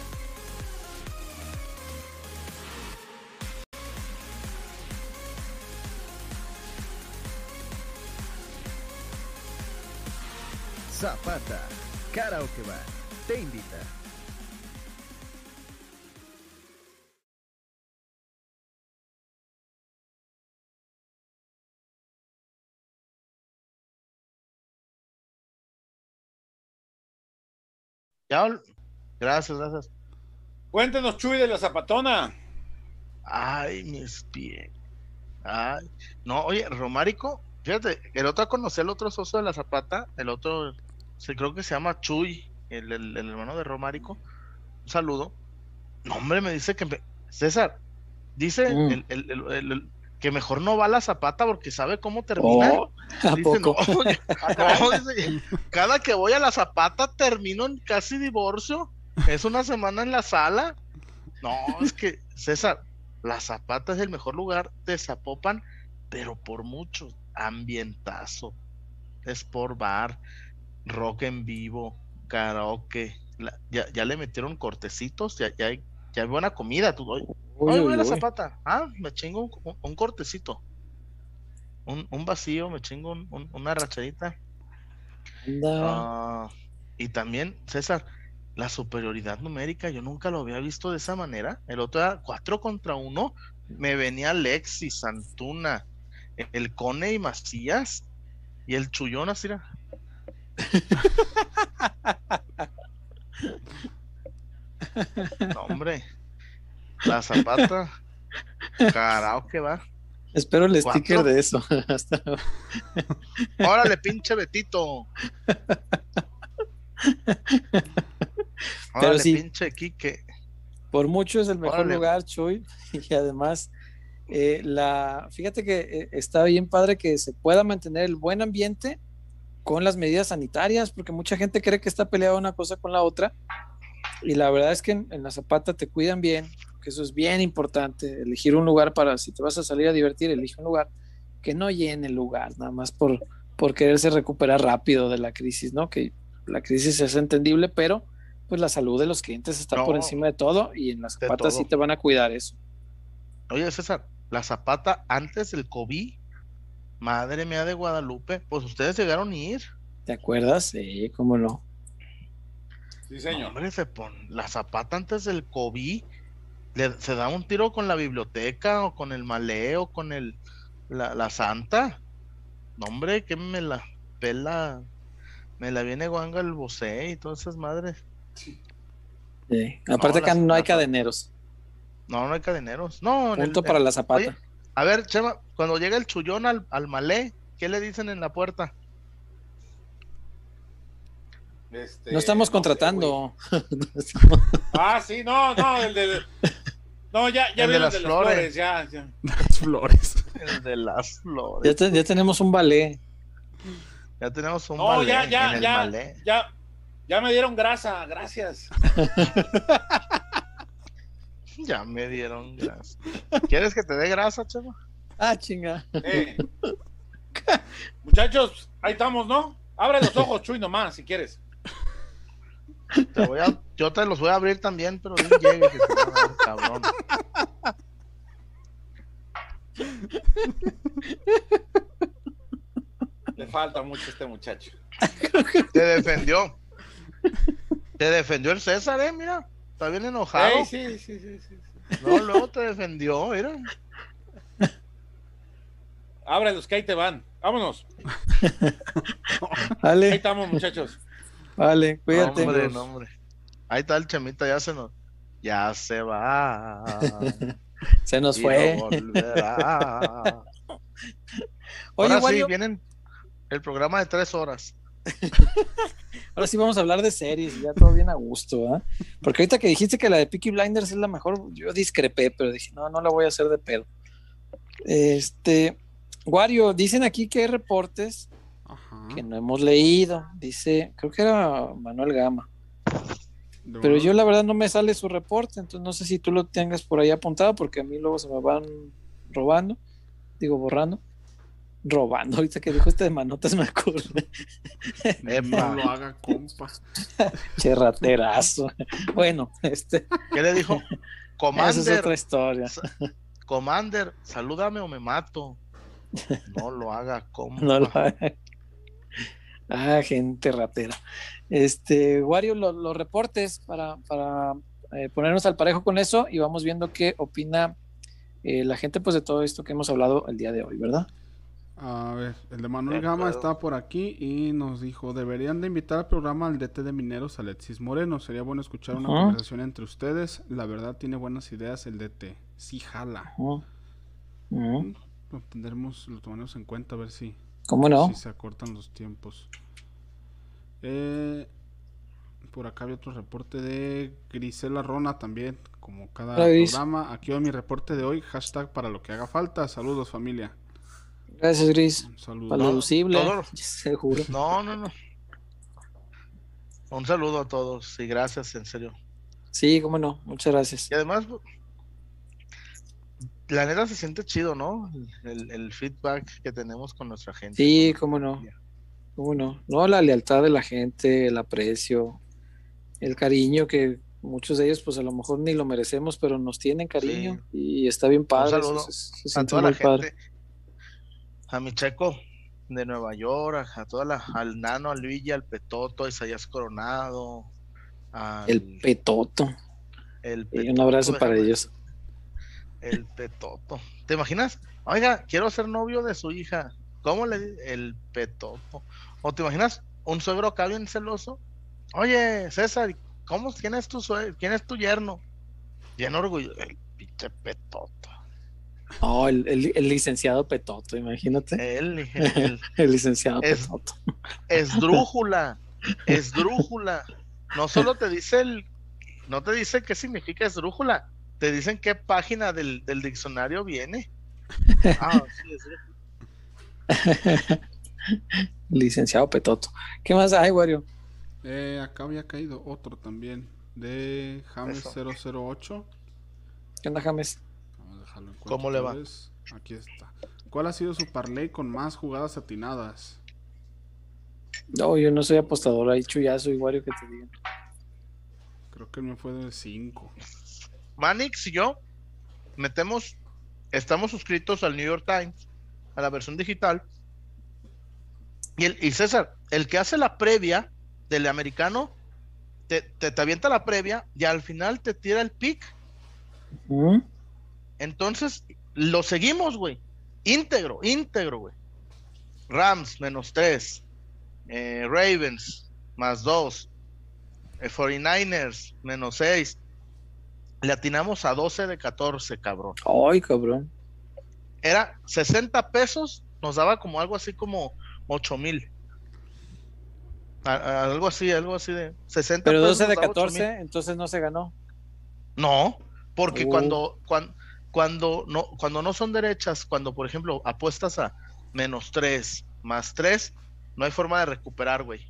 Zapata, Karaoke Bar, te invita. Ya, gracias, gracias. Cuéntenos, Chuy, de la zapatona. Ay, mis pies. Ay, no, oye, Romárico, fíjate, el otro conocí el otro socio de la Zapata, el otro, se, creo que se llama Chuy, el, el- el hermano de Romárico. Un saludo. No, hombre, me dice que me- César, dice Mm. el- que mejor no va a la Zapata porque sabe cómo termina. Oh, ¿A Dice? "No, no", *laughs* dice, cada que voy a la Zapata termino en casi divorcio. Es una semana en la sala. No, es que, César, la Zapata es el mejor lugar de Zapopan, pero por mucho. Ambientazo, Sport Bar, rock en vivo, karaoke. la- ya, ya le metieron cortecitos, ya, ya, hay, ya hay buena comida. Tú, oye, Oye, la zapata. Ah, me chingo un, un- cortecito. Un, un vacío, me chingo un- un- una rachadita. Anda. Ah, y también, César, la superioridad numérica, yo nunca lo había visto de esa manera. El otro era 4 contra 1. Me venía Alexis, Santuna, el Cone y Macías. Y el Chullón así era. No, hombre. La zapata. Karaoke va. Espero el ¿Cuatro? sticker de eso. *laughs* Hasta- Órale, pinche Betito. *laughs* Órale, sí. pinche Quique. Por mucho es el mejor Órale. lugar, Chuy. *laughs* Y además, eh, la, fíjate que eh, está bien padre que se pueda mantener el buen ambiente con las medidas sanitarias, porque mucha gente cree que está peleada una cosa con la otra. Y la verdad es que en, en la Zapata te cuidan bien, que eso es bien importante. Elegir un lugar para, si te vas a salir a divertir, elige un lugar que no llene el lugar, nada más por, por quererse recuperar rápido de la crisis, ¿no? Que la crisis es entendible, pero pues la salud de los clientes está por encima de todo y en las De zapatas sí te van a cuidar eso. Oye, César, la zapata antes del COVID, madre mía de Guadalupe, pues ustedes llegaron a ir. ¿Te acuerdas? Sí, cómo no. Sí, No, señor. hombre, se pon, la zapata antes del COVID, le- se da un tiro con la biblioteca o con el maleo, con el la, la santa. No, hombre, que me la pela, me la viene guanga el bocé y todas esas madres. Sí. Aparte acá las- no hay cadeneros. No, no hay cadeneros. No, el- Punto para la zapata. Oye, a ver, Chema, cuando llega el chullón al, al malé, ¿qué le dicen en la puerta? Este, no estamos sé, contratando. *laughs* ah, sí, no, no, el de. No, ya, ya El de las de las flores. flores, ya, ya. Las flores. El de las ya, flores. te- ya tenemos un ballet. Ya tenemos un No, ya, en ya, el ya, ya, ya me dieron grasa, gracias. *laughs* Ya me dieron grasa. ¿Quieres que te dé grasa, Chema? Ah, chinga. Eh. *laughs* Muchachos, ahí estamos, ¿no? Abre los ojos, Chuy, nomás, si quieres. Te voy a, yo te los voy a abrir también, pero no llegue, que te van a dar, cabrón. Le falta mucho a este muchacho. Te defendió. Te defendió el César, eh, mira. Está bien enojado. Ey, sí, sí, sí, sí, sí. No, luego te defendió, mira. Ábrelos, que ahí te van. Vámonos. *laughs* Ahí Vale, estamos, muchachos. vale, cuídate. Hombre, no, hombre. Ahí está el Chemita, ya se nos. Ya se va. *laughs* Se nos y fue. no volverá. Oye, Ahora sí, vienen el programa de tres horas. *laughs* ahora sí vamos a hablar de series, ya todo bien a gusto, ¿ah? Porque ahorita que dijiste que la de Peaky Blinders es la mejor, yo discrepé, pero dije, no, no la voy a hacer de pedo. Este, Wario, dicen aquí que hay reportes Ajá. que no hemos leído, dice, creo que era Manuel Gama, pero yo la verdad no me sale su reporte, entonces no sé si tú lo tengas por ahí apuntado, porque a mí luego se me van robando, digo borrando. Robando. Ahorita que dijo este de manotas me acordé. No lo haga, compa. *laughs* Che raterazo. Bueno, este, ¿Qué le dijo? esa es Commander, otra historia. Commander, salúdame o me mato. No lo haga, compa. No lo haga. Ah, gente ratera. Este, Wario, lo- los reportes para, para eh, ponernos al parejo con eso y vamos viendo qué opina eh, la gente pues de todo esto que hemos hablado el día de hoy, ¿verdad? A ver, el de Manuel De Gama está por aquí y nos dijo, deberían de invitar al programa al DT de Mineros Alexis Moreno. Sería bueno escuchar una conversación entre ustedes. La verdad tiene buenas ideas el DT. Sí, jala. Lo tendremos, lo tomaremos en cuenta a ver si, ¿Cómo no? si se acortan los tiempos. Eh, por acá había otro reporte de Grisela Rona también, como cada programa. Aquí va mi reporte de hoy, hashtag para lo que haga falta. Saludos familia. Gracias, Gris. Un saludo. Para lo No, deducible, todo- *laughs* seguro. No, no, no. Un saludo a todos y gracias, en serio. Sí, cómo no. Muchas gracias. Y además, la neta se siente chido, ¿no? El, el feedback que tenemos con nuestra gente. Sí, cómo no. ¿Cómo no? No, la lealtad de la gente, el aprecio, el cariño que muchos de ellos pues a lo mejor ni lo merecemos, pero nos tienen cariño y está bien padre. eso saludo se- se A toda la muy padre. A mi checo de Nueva York, a toda la, al nano, al Luigi, al Petoto, a Isaías Coronado. al- El petoto. el Y un Petoto, abrazo para déjame- ellos. El Petoto. ¿Te imaginas? Oiga, quiero ser novio de su hija. ¿Cómo le El Petoto. ¿O te imaginas un suegro acá bien celoso? Oye, César, ¿cómo, quién es tu sue- quién es tu yerno? Bien orgulloso. El pinche Petoto. No, el, el- el licenciado petoto, imagínate. Él, *laughs* el, El licenciado Es- petoto. esdrújula. Esdrújula. No solo te dice el. No te dice qué significa esdrújula. Te dicen qué página del, del diccionario viene. Ah, sí, esdrújula. *laughs* Licenciado petoto. ¿Qué más hay, Wario? Eh, acá había caído otro también de James Eso. 008. ¿Qué onda, James? ¿Cómo le va? Aquí está. ¿Cuál ha sido su parlay con más jugadas atinadas? No, yo no soy apostador, ahí chullazo y Wario que te digan. Creo que mío fue de 5. Manix y yo metemos, estamos suscritos al New York Times, a la versión digital. Y, el, y César, el que hace la previa del americano, te, te, te avienta la previa y al final te tira el pick. ¿Mm? Entonces, lo seguimos, güey. Íntegro, íntegro, güey. Rams, menos 3. Ravens, más 2. 49ers, menos 6. Le atinamos a 12 de 14, cabrón. Ay, cabrón. Era 60 pesos, nos daba como algo así como 8 mil. Algo así, algo así de 60 Pero pesos 12 de nos daba 8,000. 14, entonces no se ganó. No, porque Oh. cuando, cuando, cuando, no, cuando no son derechas, cuando por ejemplo apuestas a menos 3, más 3, no hay forma de recuperar, güey.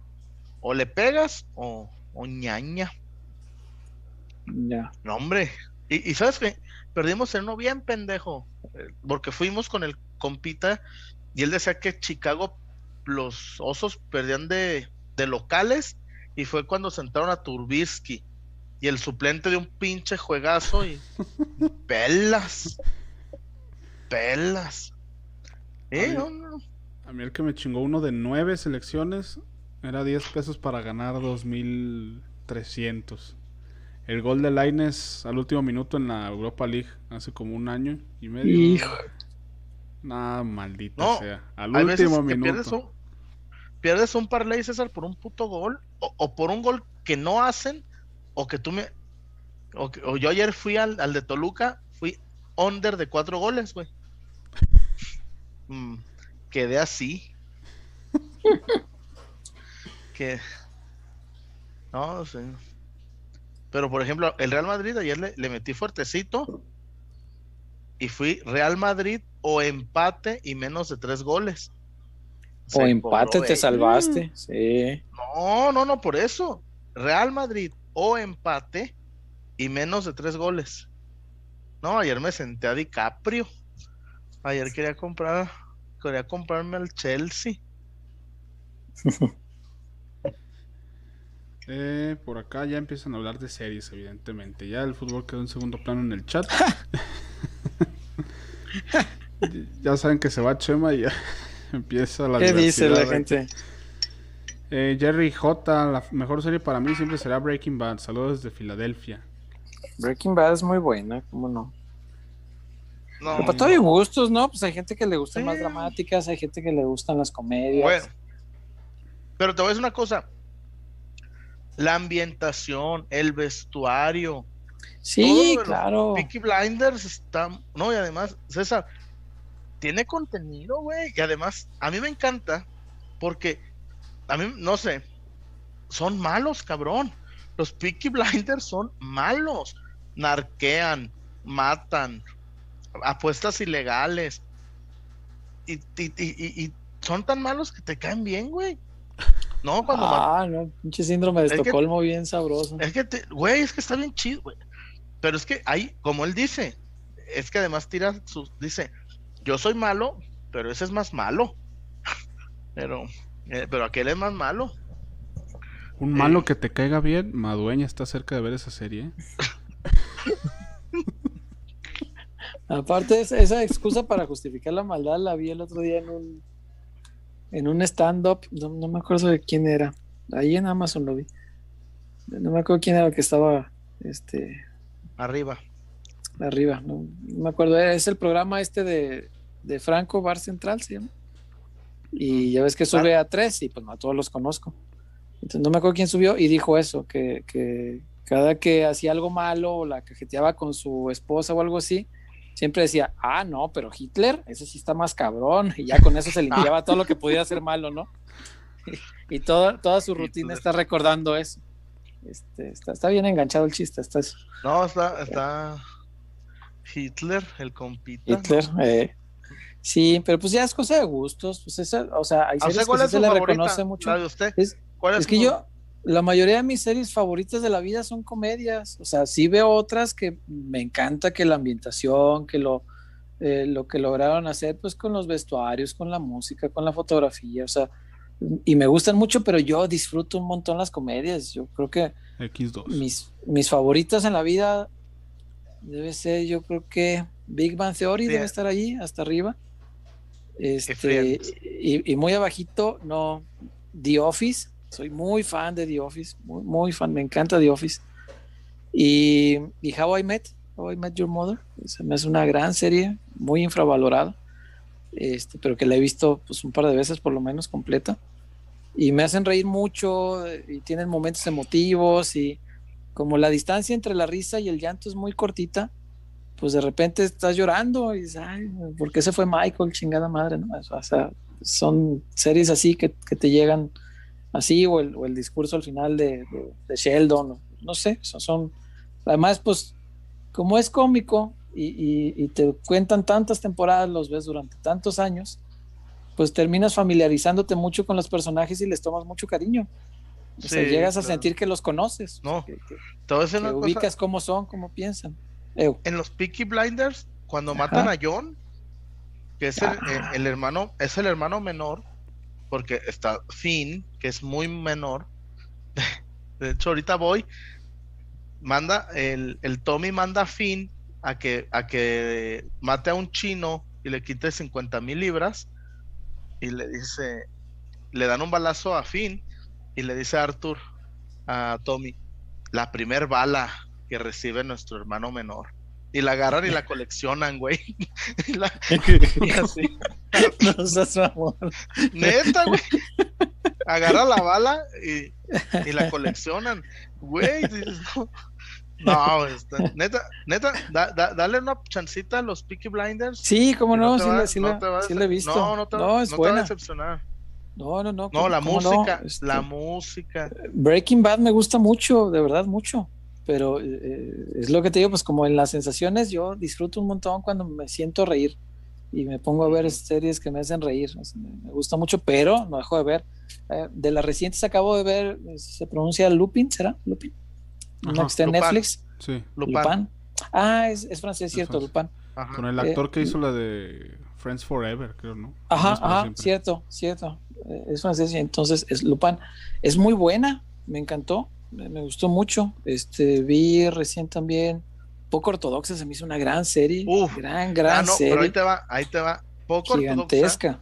O le pegas o, o ñaña. Ya. No, hombre. Y, y sabes que perdimos en uno bien pendejo, eh, porque fuimos con el compita y él decía que Chicago, los osos perdían de, de locales y fue cuando sentaron a Turbisky y el suplente de un pinche juegazo y *laughs* pelas, pelas. Eh, Ay. no, no, A mí el que me chingó uno de 9 selecciones era 10 pesos para ganar 2300. El gol de Laines al último minuto en la Europa League hace como un año y medio. Hijo. Maldita No, sea. Al Hay último minuto. pierdes un, pierdes un parlay, César, por un puto gol, o, o por un gol que no hacen, o que tú me. O, que- o yo ayer fui al, al de Toluca, fui under de cuatro goles, güey. *laughs* Mm, quedé así. *laughs* que. No, sí. Pero por ejemplo, el Real Madrid ayer le, le metí fuertecito y fui Real Madrid o empate y menos de tres goles. O empate cobró te salvaste. Sí. No, no, no, por eso. Real Madrid o empate y menos de tres goles. No, ayer me senté a DiCaprio. Ayer quería comprar quería comprarme al Chelsea. *laughs* Eh, por acá ya empiezan a hablar de series, evidentemente. Ya el fútbol quedó en segundo plano en el chat. *laughs* ya saben que se va Chema y ya *laughs* empieza la ¿Qué dice la gente? Eh, Jerry J, la mejor serie para mí siempre será Breaking Bad. Saludos desde Filadelfia. Breaking Bad es muy buena, ¿cómo no? No, Pero para todo hay gustos, ¿no? Pues hay gente que le gustan Sí. más dramáticas, hay gente que le gustan las comedias. bueno. Pero te voy a decir una cosa. La ambientación, el vestuario, sí, todo claro. Peaky Blinders está. No, y además, César, tiene contenido, güey. Y además, a mí me encanta porque, a mí, no sé, son malos, cabrón. Los Peaky Blinders son malos. Narquean, matan, apuestas ilegales. Y, y- y- son tan malos que te caen bien, güey. No, cuando. Ah, no, pinche síndrome de Es que- Estocolmo bien sabroso. Es que, te- güey, es que está bien chido, güey. Pero es que hay, como él dice, es que además tira sus, dice, yo soy malo, pero ese es más malo. *laughs* pero, eh, pero aquel es más malo. Un malo que te caiga bien, Madueña está cerca de ver esa serie. ¿eh? *laughs* Aparte, esa, esa excusa para justificar la maldad la vi el otro día en un en un stand-up, no, no me acuerdo de quién era, ahí en Amazon lo vi. No me acuerdo quién era el que estaba este, Arriba. arriba, no, no me acuerdo, es el programa este de, de Franco Bar Central, se llama. Y ya ves que sube a tres y pues no a todos los conozco. Entonces no me acuerdo quién subió y dijo eso, que, que cada que hacía algo malo o la cajeteaba con su esposa o algo así, siempre decía, ah, no, pero Hitler, ese sí está más cabrón. Y ya con eso se limpiaba todo lo que podía hacer malo, ¿no? Y, toda, toda su rutina Hitler. está recordando eso. Este, está, está bien enganchado el chiste, está eso. No, está, está Hitler, el compita. Hitler, eh, sí, pero pues ya es cosa de gustos, pues esa, o sea, hay o series sea, que ¿cuál sí es se su le favorita? reconoce mucho. La de usted. Es, ¿Cuál es es que yo, la mayoría de mis series favoritas de la vida son comedias. O sea, sí veo otras que me encanta que la ambientación, que lo, eh, lo que lograron hacer, pues con los vestuarios, con la música, con la fotografía. O sea, y me gustan mucho, pero yo disfruto un montón las comedias. Yo creo que X2. mis, mis favoritas en la vida debe ser, yo creo que Big Bang Theory Sí. debe estar allí, hasta arriba. Este, y, y muy abajito, no, The Office. Soy muy fan de The Office, muy, muy fan, me encanta The Office. Y, y How I Met, How I Met Your Mother, se me hace una gran serie, muy infravalorada, este, pero que la he visto pues, un par de veces por lo menos completa. Y me hacen reír mucho y tienen momentos emotivos y como la distancia entre la risa y el llanto es muy cortita, pues de repente estás llorando y dices, ay, ¿por qué se fue Michael? Chingada madre, ¿no? O sea, son series así que, que te llegan así, o el, o el discurso al final de, de- de Sheldon, no sé, son, son- además, pues, como es cómico y, y- y te cuentan tantas temporadas, los ves durante tantos años, pues terminas familiarizándote mucho con los personajes y les tomas mucho cariño. O sea, Sí, llegas a claro. sentir que los conoces, o sea, No, que, que- Te que cosa. ubicas cómo son, cómo piensan. Ew. en los Peaky Blinders, cuando Ajá. matan a John, que es el, eh, el hermano, es el hermano menor, porque está Finn, que es muy menor. *laughs* De hecho, ahorita voy, manda, el, el Tommy manda a Finn a que, a que mate a un chino y le quite 50 mil libras y le dice, le dan un balazo a Finn y le dice a Arthur, a Tommy, la primer bala que recibe nuestro hermano menor. Y la agarran y la *laughs* coleccionan, güey. *laughs* y, la- y así. *laughs* no seas mamón. Neta, güey. Agarra la bala y, y la coleccionan. Güey, no. No, está- neta, neta, da- da- dale una chancita a los Peaky Blinders. Sí, cómo no, sí, la, he visto. No, no te, No, es no te va a buena. decepcionar. No, no, no. No, ¿cómo- la cómo no? música, Este, la música. Breaking Bad me gusta mucho, de verdad, mucho. Pero eh, es lo que te digo, pues como en las sensaciones, yo disfruto un montón cuando me siento reír y me pongo a ver series que me hacen reír. o sea, me, gusta mucho, pero no dejo de ver. Eh, de las recientes acabo de ver, eh, se pronuncia Lupin, ¿será? Lupin. Una Ajá, que está en Lupin. Netflix. Sí, Lupin. Lupin. Ah, es, es francés, Es cierto. Lupin. Ajá. con el Eh, actor que hizo la de Friends Forever, creo, ¿no? Ajá, ajá, siempre. cierto, cierto. Eh, Es francés y entonces es Lupin. Es muy buena, me encantó, me, me gustó mucho. Este, vi recién también Poco Ortodoxa, se me hizo una gran serie. Uf. gran, gran Ah, no, serie. pero ahí te va, ahí te va. Poco ortodoxa,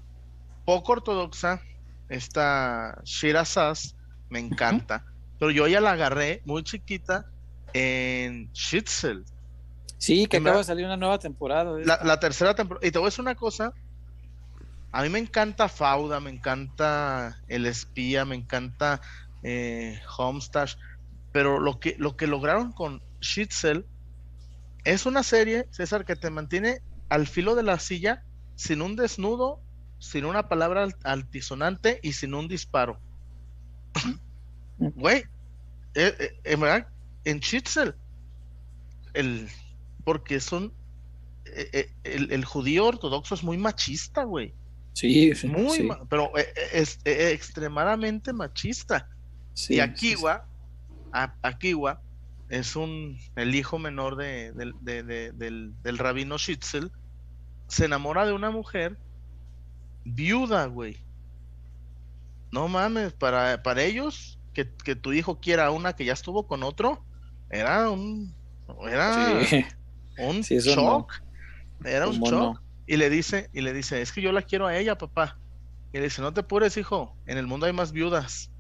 poco ortodoxa, esta Shira Sass me encanta, pero yo ya la agarré muy chiquita en Shitzel, Sí, que acaba de salir una nueva temporada. la, la tercera temporada. Y te voy a decir una cosa, a mí me encanta Fauda, me encanta El Espía, me encanta eh, Homestash, pero lo que, lo que lograron con Shitzel es una serie, César, que te mantiene al filo de la silla sin un desnudo, sin una palabra al- altisonante y sin un disparo. Güey, eh, eh, en verdad, en Shitzel, el, porque son, eh, el, el judío ortodoxo es muy machista, güey. Sí, sí, Muy, sí, pero es extremadamente machista. Sí, y Akiwa, a- Akiwa es un el hijo menor de, del, de- de- del, del rabino Shitzel, se enamora de una mujer viuda, güey. No mames, para, para ellos, que, que tu hijo quiera a una que ya estuvo con otro, era un era sí. un Sí, eso no. shock. Era un ¿Cómo shock. no? Y le dice, y le dice, es que yo la quiero a ella, papá. Y le dice, no te apures, hijo, en el mundo hay más viudas.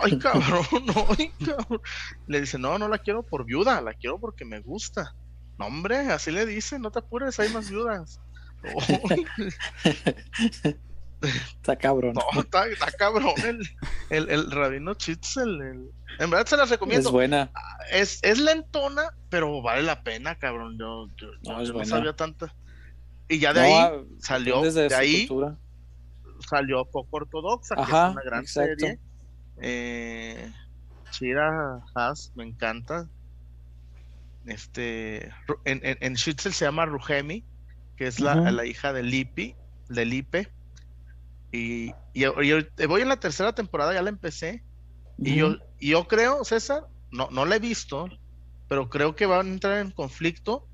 Ay, *laughs* cabrón, no, *laughs* ay, cabrón. Le dice, no, no la quiero por viuda, la quiero porque me gusta. No, hombre, así le dice, no te apures, hay más viudas. *laughs* Está cabrón. no, está, está cabrón el, el, el rabino Chitzel. el- En verdad se las es recomiendo. buena. Es, es lentona, pero vale la pena, cabrón. Yo, yo, No, yo es no buena. sabía tanta. Y ya de No, ahí ah, salió, de ahí cultura. salió poco ortodoxa, que es una gran exacto. serie. Eh, Shira Haas, me encanta. Este, en, en, en se llama Rugemi, que es la, la hija de Lipi, de Lipe. Y, y, y voy en la tercera temporada, ya la empecé. Y yo, y yo creo, César, no, no la he visto, pero creo que van a entrar en conflicto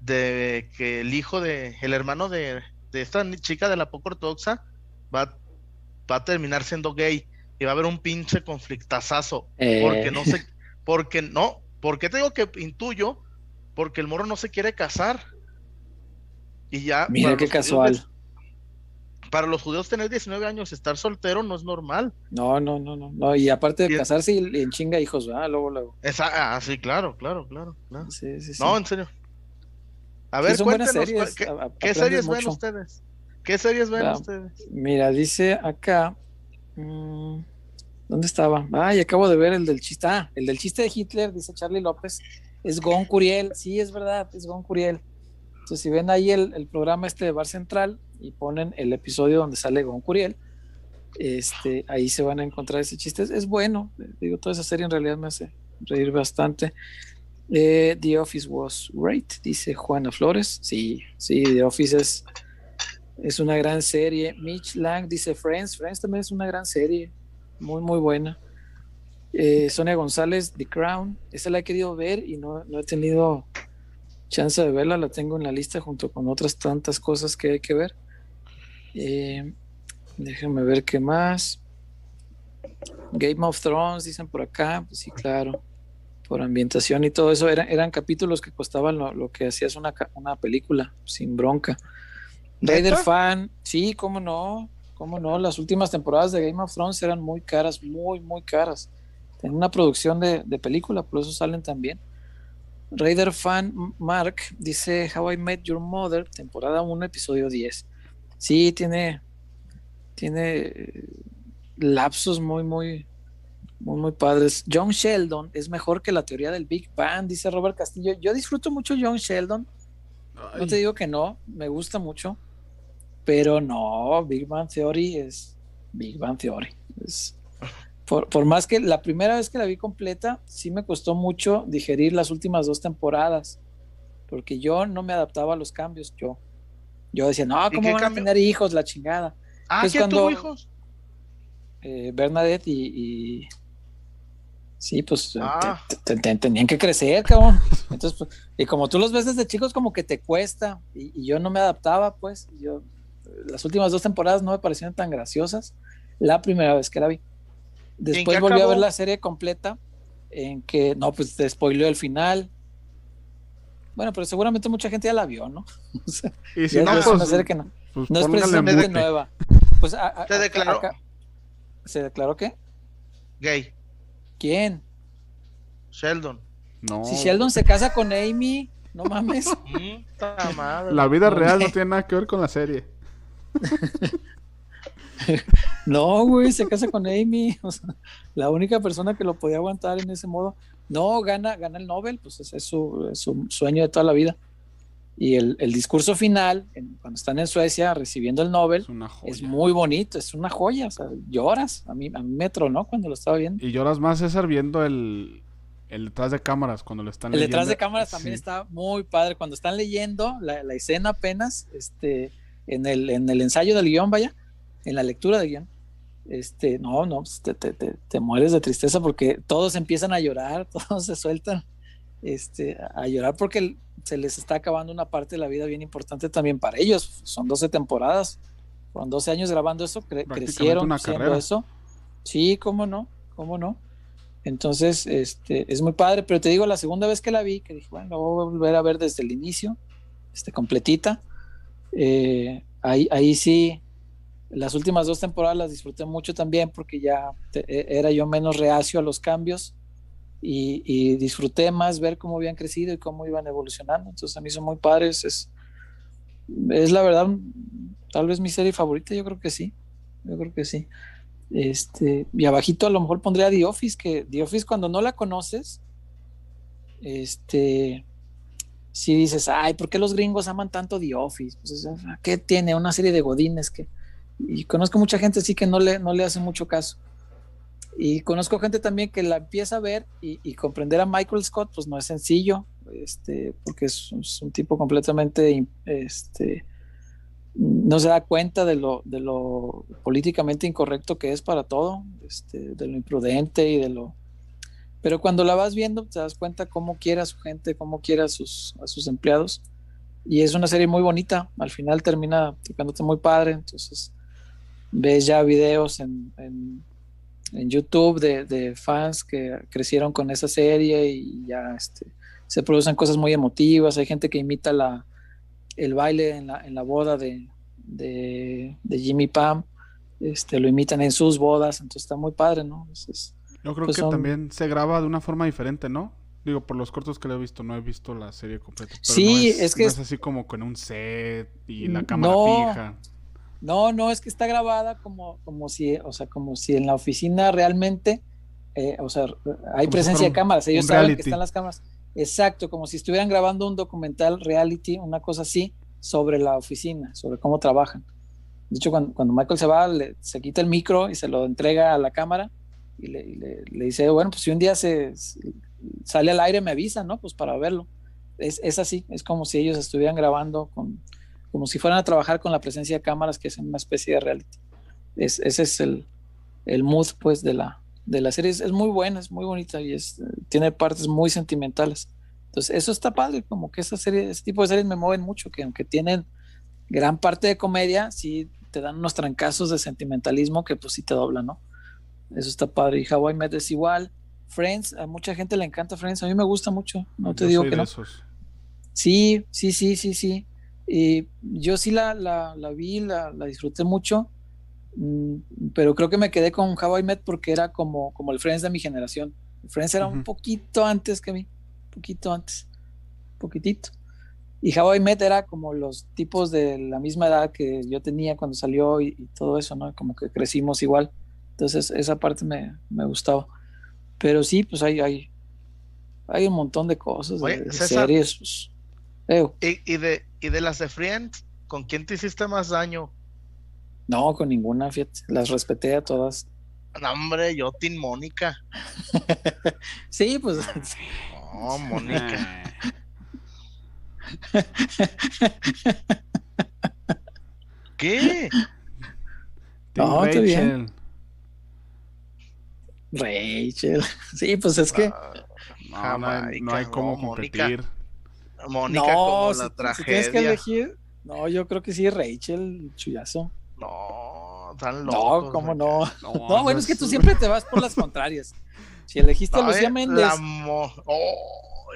de que el hijo de, el hermano de, de esta chica de la poco ortodoxa va, va a terminar siendo gay y va a haber un pinche conflictazazo. Porque Eh. no sé, porque no, ¿por qué te digo que intuyo? Porque el morro no se quiere casar. Y ya. Mira qué judíos casual. para los judíos tener 19 años, estar soltero no es normal. No, no, no, no, no. Y aparte de Y- casarse y, y en chinga hijos, ¿verdad? Luego, luego. Esa, ah, sí, claro, claro, claro. claro. Sí, sí, sí. No, en serio. A ver, cuéntenos, series, ¿qué, a- a- qué aprendes series ven ustedes? ¿Qué series ven Ah, ustedes? Mira, dice acá. Mm, ¿Dónde estaba? Ay, acabo de ver el del chiste. Ah, el del chiste de Hitler, dice Charlie López. Es Gon Curiel. Sí, es verdad, es Gon Curiel. Entonces, si ven ahí el, el programa este de Bar Central y ponen el episodio donde sale Gon Curiel, este, ahí se van a encontrar ese chiste. Es, bueno. Digo, toda esa serie en realidad me hace reír bastante. Eh, The Office was great, dice Juana Flores. Sí, sí, The Office es, es una gran serie. Mitch Lang dice Friends. Friends también es una gran serie. Muy, muy buena. Eh, Sonia González, The Crown. Esa la he querido ver y no, no he tenido chance de verla. La tengo en la lista junto con otras tantas cosas que hay que ver. Eh, déjenme ver qué más. Game of Thrones, dicen por acá. Pues sí, claro. Por ambientación y todo eso. Eran, eran capítulos que costaban lo, lo que hacías una, una película sin bronca. Raider fan, sí, cómo no, cómo no. Las últimas temporadas de Game of Thrones eran muy caras, muy, muy caras. Tienen una producción de, de película, por eso salen también. Raider fan Mark dice How I Met Your Mother, temporada 1, episodio 10. Sí, tiene, tiene eh, lapsos muy, muy, muy, muy padres. John Sheldon es mejor que la teoría del Big Bang, dice Robert Castillo. Yo disfruto mucho John Sheldon. No te digo que no, me gusta mucho, pero no, Big Bang Theory es Big Bang Theory. Es- por, por más que la primera vez que la vi completa, sí me costó mucho digerir las últimas dos temporadas, porque yo no me adaptaba a los cambios. Yo, yo decía, no, ¿Y ¿cómo van cambio? a tener hijos? La chingada. Ah, ¿quién cuando- tuvo hijos? Eh, Bernadette y, y- Sí, pues Ah. te- te- te- tenían que crecer, cabrón. Entonces, pues, y como tú los ves desde chicos, como que te cuesta, y, y yo no me adaptaba, pues, yo, las últimas dos temporadas no me parecieron tan graciosas, la primera vez que la vi. Después volví a ver la serie completa, en que, no, pues te spoileó el final. Bueno, pero seguramente mucha gente ya la vio, ¿no? *laughs* O sea, Y si ya no, es una pues, serie que no, pues no es precisamente nueva. Pues, a- a- ¿Te declaró? acá- ¿Se declaró qué? Gay. ¿Quién? Sheldon. No, Si Sheldon se casa con Amy, no mames. *laughs* La vida real no tiene nada que ver con la serie. *laughs* No, güey, se casa con Amy. *laughs* O sea, la única persona que lo podía aguantar en ese modo. No, gana, gana el Nobel, pues ese es su, su sueño de toda la vida. Y el, el discurso final, en- cuando están en Suecia recibiendo el Nobel, Es es muy bonito, es una joya. O sea, lloras. A mí, a mí me tronó cuando lo estaba viendo. Y lloras más, César, viendo el, el detrás de cámaras cuando lo están El detrás de leyendo. cámaras también está muy padre. Cuando están leyendo la, la escena apenas, este, en el, en el ensayo del guion, vaya, en la lectura del guion, este, no, no, pues, te, te- te- te mueres de tristeza porque todos empiezan a llorar, *laughs* todos se sueltan este, a llorar porque se les está acabando una parte de la vida bien importante también para ellos. Son 12 temporadas, con 12 años grabando eso, cre- crecieron haciendo eso. Sí, cómo no, cómo no. Entonces, este, es muy padre, pero te digo, la segunda vez que la vi, que dije, bueno, la voy a volver a ver desde el inicio, este, completita. Eh, ahí, ahí sí, las últimas dos temporadas las disfruté mucho también porque ya te- e- era yo menos reacio a los cambios y, y disfruté más ver cómo habían crecido y cómo iban evolucionando. Entonces, a mí son muy padres. Es, es la verdad, tal vez mi serie favorita, yo creo que sí. Yo creo que sí. Este, y abajito a lo mejor pondría The Office, que The Office cuando no la conoces, este, si dices, ay, ¿por qué los gringos aman tanto The Office? Pues, ¿Qué tiene? Una serie de godines que... Y conozco mucha gente así que no le, no le hace mucho caso. Y conozco gente también que la empieza a ver y, y comprender a Michael Scott, pues no es sencillo, este, porque es, un tipo completamente, este, no se da cuenta de lo, de lo políticamente incorrecto que es para todo, este, de lo imprudente y de lo... Pero cuando la vas viendo, te das cuenta cómo quiere a su gente, cómo quiere a sus, empleados. Y es una serie muy bonita. Al final termina tocándote muy padre. Entonces ves ya videos en, YouTube de, fans que crecieron con esa serie y ya este, se producen cosas muy emotivas. Hay gente que imita el baile en la, boda de, Jimmy Pam. Este, lo imitan en sus bodas. Entonces está muy padre, ¿no? Yo creo pues que son... también se graba de una forma diferente, ¿no? Digo, por los cortos que le he visto, no he visto la serie completa. Pero sí, no es, es, que no es... así como con un set y la cámara no, fija. No, no, es que está grabada como, como si, o sea, como si en la oficina realmente, eh, o sea, hay como presencia si de cámaras, ellos saben reality. que están las cámaras. Exacto, como si estuvieran grabando un documental reality, una cosa así, sobre la oficina, sobre cómo trabajan. De hecho, cuando, cuando Michael se va, le, se quita el micro y se lo entrega a la cámara y le, le, dice, bueno, pues si un día se, sale al aire me avisan, ¿no? Pues para verlo. Es, es así, es como si ellos estuvieran grabando con, como si fueran a trabajar con la presencia de cámaras, que es una especie de reality. Es, ese es el, el mood, pues, de la, de la serie. Es, es, muy buena, es muy bonita y tiene partes muy sentimentales. Entonces, eso está padre, como que esa serie, ese tipo de series me mueven mucho, que aunque tienen gran parte de comedia, sí te dan unos trancazos de sentimentalismo que pues sí te doblan, ¿no? Eso está padre. Y Hawaii Met es igual. Friends, a mucha gente le encanta Friends, a mí me gusta mucho, no te Yo digo que no. Esos. Sí, sí, sí, sí, sí. Y yo sí la, la, la vi, la, la, disfruté mucho, mm, pero creo que me quedé con Hawaii Met porque era como, como el Friends de mi generación. El Friends era uh -huh. un poquito antes que mí, un poquito antes, poquitito. Y Hawaii Met era como los tipos de la misma edad que yo tenía cuando salió y, y todo eso, ¿no? Como que crecimos igual. Entonces esa parte me, me gustaba. Pero sí, pues hay, hay, hay un montón de cosas, Oye, de, de César, series. Pues, ¿Y, y, de, ¿Y de las de Friends, con quién te hiciste más daño? No, con ninguna, fíjate. Las respeté a todas. No, hombre, yo, Tim Mónica. *laughs* sí, pues. No, *laughs* Mónica. *laughs* ¿Qué? No, está bien. Rachel. *laughs* Sí, pues es que. No, no hay, Jamaica, no hay cómo no, competir. Mónica no, como si, la si tragedia. tienes que elegir, no, yo creo que sí, Rachel, chullazo. No, tan No, locos. cómo *laughs* no. No, bueno, es que tú siempre te vas por las contrarias. Si elegiste a *laughs* No, Lucía Méndez, La mo- Oh,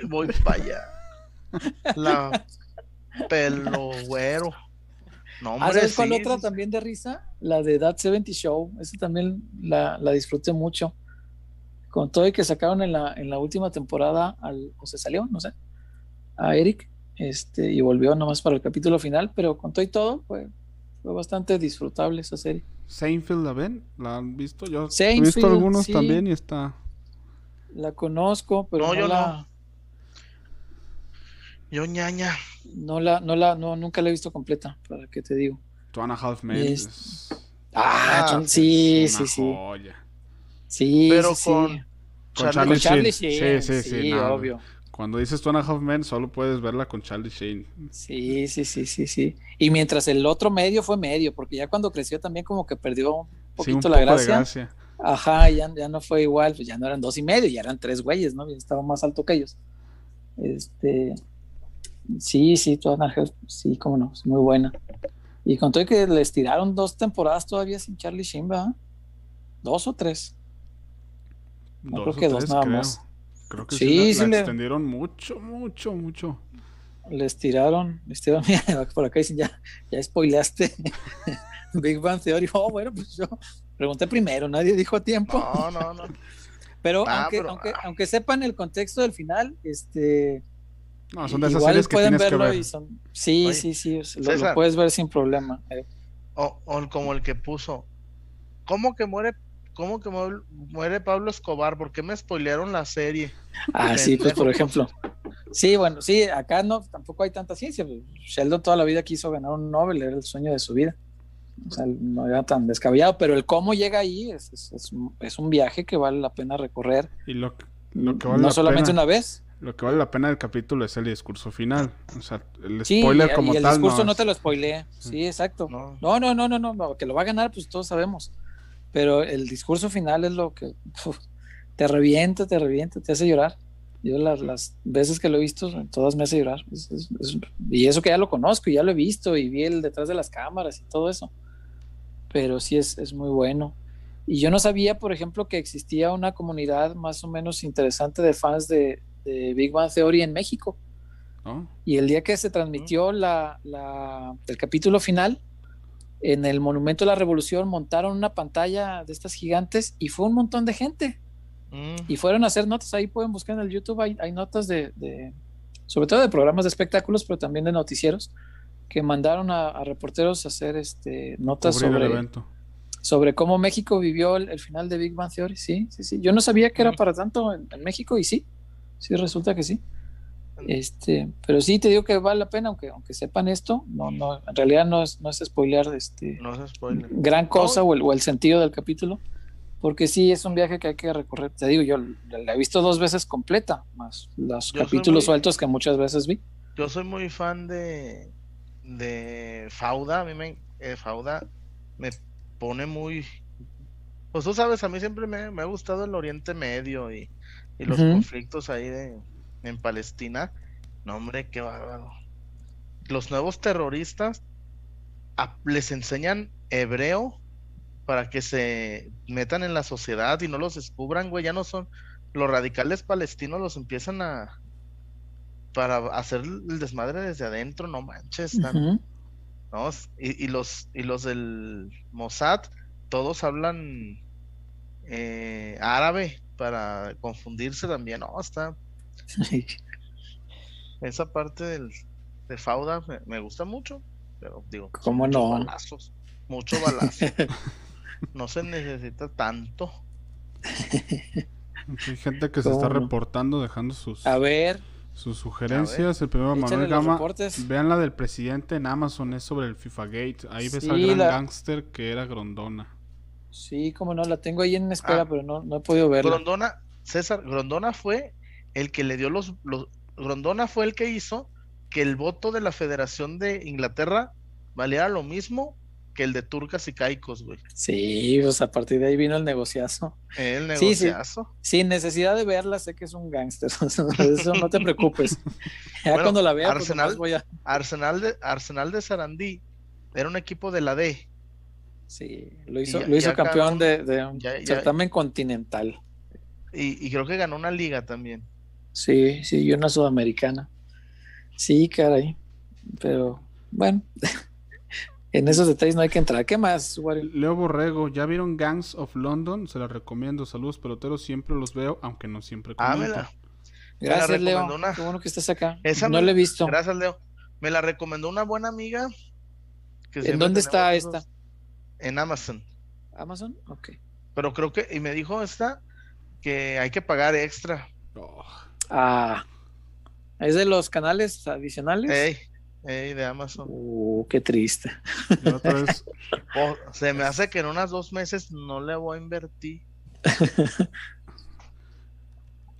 voy para allá. La pelo güero. No, hombre, Ah, ¿sabes cuál sí, otra sí, también de risa? La de That 70 Show. Esa también la, la disfruté mucho. Con todo y que sacaron en la, en la última temporada, al, o se salió, no sé, a Eric, este, y volvió nomás para el capítulo final, pero con todo y todo, fue, fue bastante disfrutable esa serie. Seinfeld, ¿la ven? ¿La han visto? Yo he Seinfeld, visto algunos sí. también y está... La conozco, pero No, no, yo la, Yo ñaña. no la, no la, no, nunca la he visto completa, para que te digo. Two and a Half Men. Es- es Ah, Ah, John- sí, sí, sí. joya. Sí, Pero sí, sí. con Con Charlie- Charlie, Con Charlie Sheen. Sheen, Sí, sí, sí. sí, no, obvio. Cuando dices Two and a Half Men, solo puedes verla con Charlie Sheen. Sí, sí, sí, sí, sí. Y mientras el otro medio fue medio, porque ya cuando creció también como que perdió un Sí, poquito un la poco de gracia. gracia. Ajá, ya, ya no fue igual, pues ya no eran dos y medio, ya eran tres güeyes, ¿no? Ya estaba más alto que ellos. Este, sí, sí, toda la gente- sí, cómo no, es muy buena. Y con todo que les tiraron dos temporadas todavía sin Charlie Sheen, ¿verdad? Dos o tres. No, creo o que dos nada creo. más. Creo que Sí, sí, la- sí la le- extendieron mucho, mucho, mucho. Les tiraron, les tiraron, *laughs* mira, por acá dicen, ya, ya spoileaste *laughs* Big Bang Theory. Oh, bueno, pues yo pregunté primero, nadie dijo a tiempo. No, no, no. *laughs* Pero, Ah, aunque, pero- aunque, aunque sepan el contexto del final, este No, son de esas igual series que pueden que verlo ver. y son. Sí, Oye, sí, sí, lo- puedes ver sin problema. Eh, O, o como el que puso. ¿Cómo que muere? ¿Cómo que muere, muere Pablo Escobar? ¿Por qué me spoilearon la serie? Ah, sí, pues por ejemplo. Sí, bueno, sí, acá no, tampoco hay tanta ciencia. pues, Sheldon toda la vida quiso ganar un Nobel, era el sueño de su vida. O sea, no era tan descabellado, pero el cómo llega ahí es, es, es un- es un viaje que vale la pena recorrer. Y lo, que- lo que vale no la solamente pena, una vez. lo que vale la pena del capítulo es el discurso final. O sea, el Sí, spoiler y, como y el tal discurso no, te lo spoileé. Sí, exacto. No. No, no, no, no, no, no, que lo va a ganar, pues todos sabemos. Pero el discurso final es lo que uf, te revienta, te revienta, te hace llorar. Yo las, las veces que lo he visto, todas me hace llorar. Es- es- es- y eso que ya lo conozco, y ya lo he visto, y vi el detrás de las cámaras y todo eso. Pero sí es, es muy bueno. Y yo no sabía, por ejemplo, que existía una comunidad más o menos interesante de fans de, de Big Bang Theory en México. ¿no? Y el día que se transmitió la, la- el capítulo final, en el Monumento de la Revolución montaron una pantalla de estas gigantes y fue un montón de gente. Mm, Y fueron a hacer notas, ahí pueden buscar en el YouTube, hay, hay notas de, de- sobre todo de programas de espectáculos, pero también de noticieros, que mandaron a, a reporteros a hacer este, notas Cubrir el sobre, evento. sobre cómo México vivió el, el final de Big Bang Theory. Sí, sí, sí. Yo no sabía que era Mm. para tanto en, en México y sí, sí resulta que sí. Este, pero sí te digo que vale la pena, aunque, aunque sepan esto, no, no, en realidad no es, no es spoilear este, no se spoiler. gran cosa o, el, o el sentido del capítulo, porque sí es un viaje que hay que recorrer. Te digo, yo la he visto dos veces completa, más los Yo capítulos muy- sueltos que muchas veces vi. Yo soy muy fan de, de Fauda. A mí me, eh, Fauda me pone muy. Pues tú sabes, a mí siempre me, me ha gustado el Oriente Medio y, y los Ujú. conflictos ahí de, en Palestina. No, hombre, qué bárbaro. Los nuevos terroristas a- les enseñan hebreo para que se metan en la sociedad y no los descubran, güey. Ya no son. Los radicales palestinos los empiezan a. Para hacer el desmadre desde adentro, no manches. están-. ¿no? Y, y los, y los del Mossad, todos hablan eh, árabe para confundirse también. No, está. *laughs* Esa parte del, de Fauda me, me gusta mucho, pero digo, ¿Cómo muchos no? balazos, mucho balazo. *laughs* no se necesita tanto. Hay gente que se ¿Cómo está no? reportando, dejando sus, A ver, sus sugerencias. El primero, Échale Manuel Gama. Vean la del presidente en Amazon, es sobre el FIFA Gate. Ahí ves Sí, al gran la- gángster que era Grondona. sí, como no, la tengo ahí en espera, Ah. pero no, no he podido verla. Grondona, César, Grondona fue el que le dio los, los. Grondona fue el que hizo que el voto de la Federación de Inglaterra valiera lo mismo que el de Turcas y Caicos, güey. Sí, pues a partir de ahí vino el negociazo. El Sí, sí. negociazo. Sin necesidad de verla, sé que es un gángster. *laughs* Eso no te preocupes. Ya Bueno, cuando la vea, pues Arsenal- nomás voy a. Arsenal de Arsenal de Sarandí era un equipo de la D. Sí, lo hizo, ya- lo hizo ya ganó campeón de, de un ya- ya- certamen continental. Y, y creo que ganó una liga también. Sí, sí, y una sudamericana. Sí, caray. Pero bueno, *laughs* en esos detalles no hay que entrar. ¿Qué más, Wario? Leo Borrego, ¿ya vieron Gangs of London? Se la recomiendo. Saludos, peloteros. Siempre los veo, aunque no siempre Ah, comento. me la- Gracias, la Leo. una- Qué bueno que estás acá. Esa no me- la he visto. Gracias, Leo. Me la recomendó una buena amiga. que ¿En dónde está esta? En Amazon. ¿Amazon? Ok. Pero creo que, y me dijo esta que hay que pagar extra. Oh, Ah, ¿es de los canales adicionales? Ey, ey, de Amazon. Uh, qué triste. vez, *laughs* Oh, se me hace que en unas dos meses no le voy a invertir. *laughs*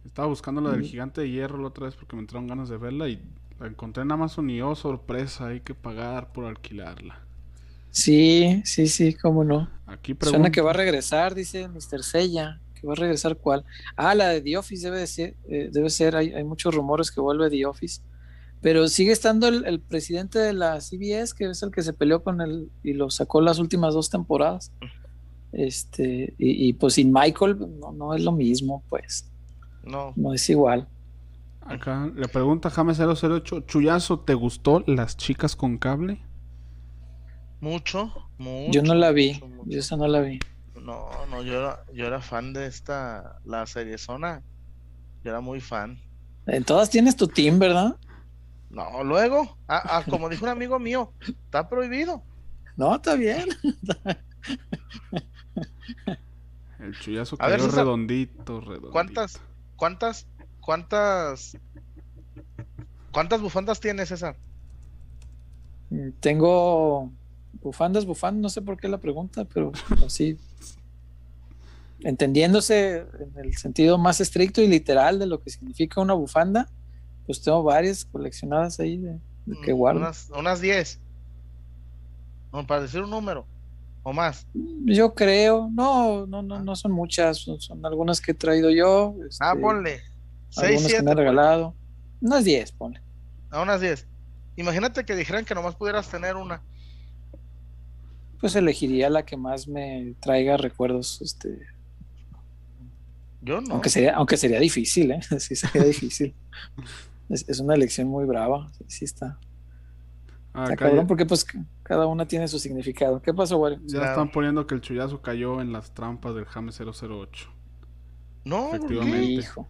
estaba buscando la del gigante de hierro la otra vez porque me entraron ganas de verla y la encontré en Amazon y oh, sorpresa, hay que pagar por alquilarla. Sí, sí, sí, cómo no. Aquí Suena pregunto, que va a regresar, dice Mr. Sella. ¿Que va a regresar cuál? Ah, la de The Office debe de ser. eh, debe ser hay, hay muchos rumores que vuelve The Office. Pero sigue estando el, el presidente de la CBS, que es el que se peleó con él y lo sacó las últimas dos temporadas. Este, y, y pues sin Michael no, no es lo mismo, pues. No, No es igual. Acá le pregunta James 008, Chuyazo, ¿te gustó las chicas con cable? mucho, mucho. Yo no la vi, mucho, mucho. yo esa no la vi. No, no, yo era, yo era fan de esta, la serie Zona. Yo era muy fan. En todas tienes tu team, ¿verdad? No, luego, ah, ah, como dijo un amigo mío, está prohibido. No, está bien. El Chuyazo A ver, cayó redondito, redondito. ¿Cuántas, cuántas, cuántas, cuántas bufandas tienes, César? Tengo bufandas, bufandas, no sé por qué la pregunta, pero pero sí. Entendiéndose en el sentido más estricto y literal de lo que significa una bufanda, pues tengo varias coleccionadas ahí de, de que Mm, guardo. Unas, unas 10. No, para decir un número. O más. Yo creo, no, no, no, no son muchas, son, son algunas que he traído yo, este, Ah, ponle. 6, algunas que 7. me han regalado. Unas 10, ponle. A unas 10. Imagínate que dijeran que nomás pudieras tener una. Pues elegiría la que más me traiga recuerdos, este, Yo no. Aunque sería, aunque sería difícil, ¿eh? *laughs* Sí, sería difícil. Es, es una elección muy brava. Sí, sí está. Ah, Está cabrón porque pues cada una tiene su significado. ¿Qué pasó, Wario? ya Claro. están poniendo que el Chuyazo cayó en las trampas del James 008. No. Efectivamente. Hijo.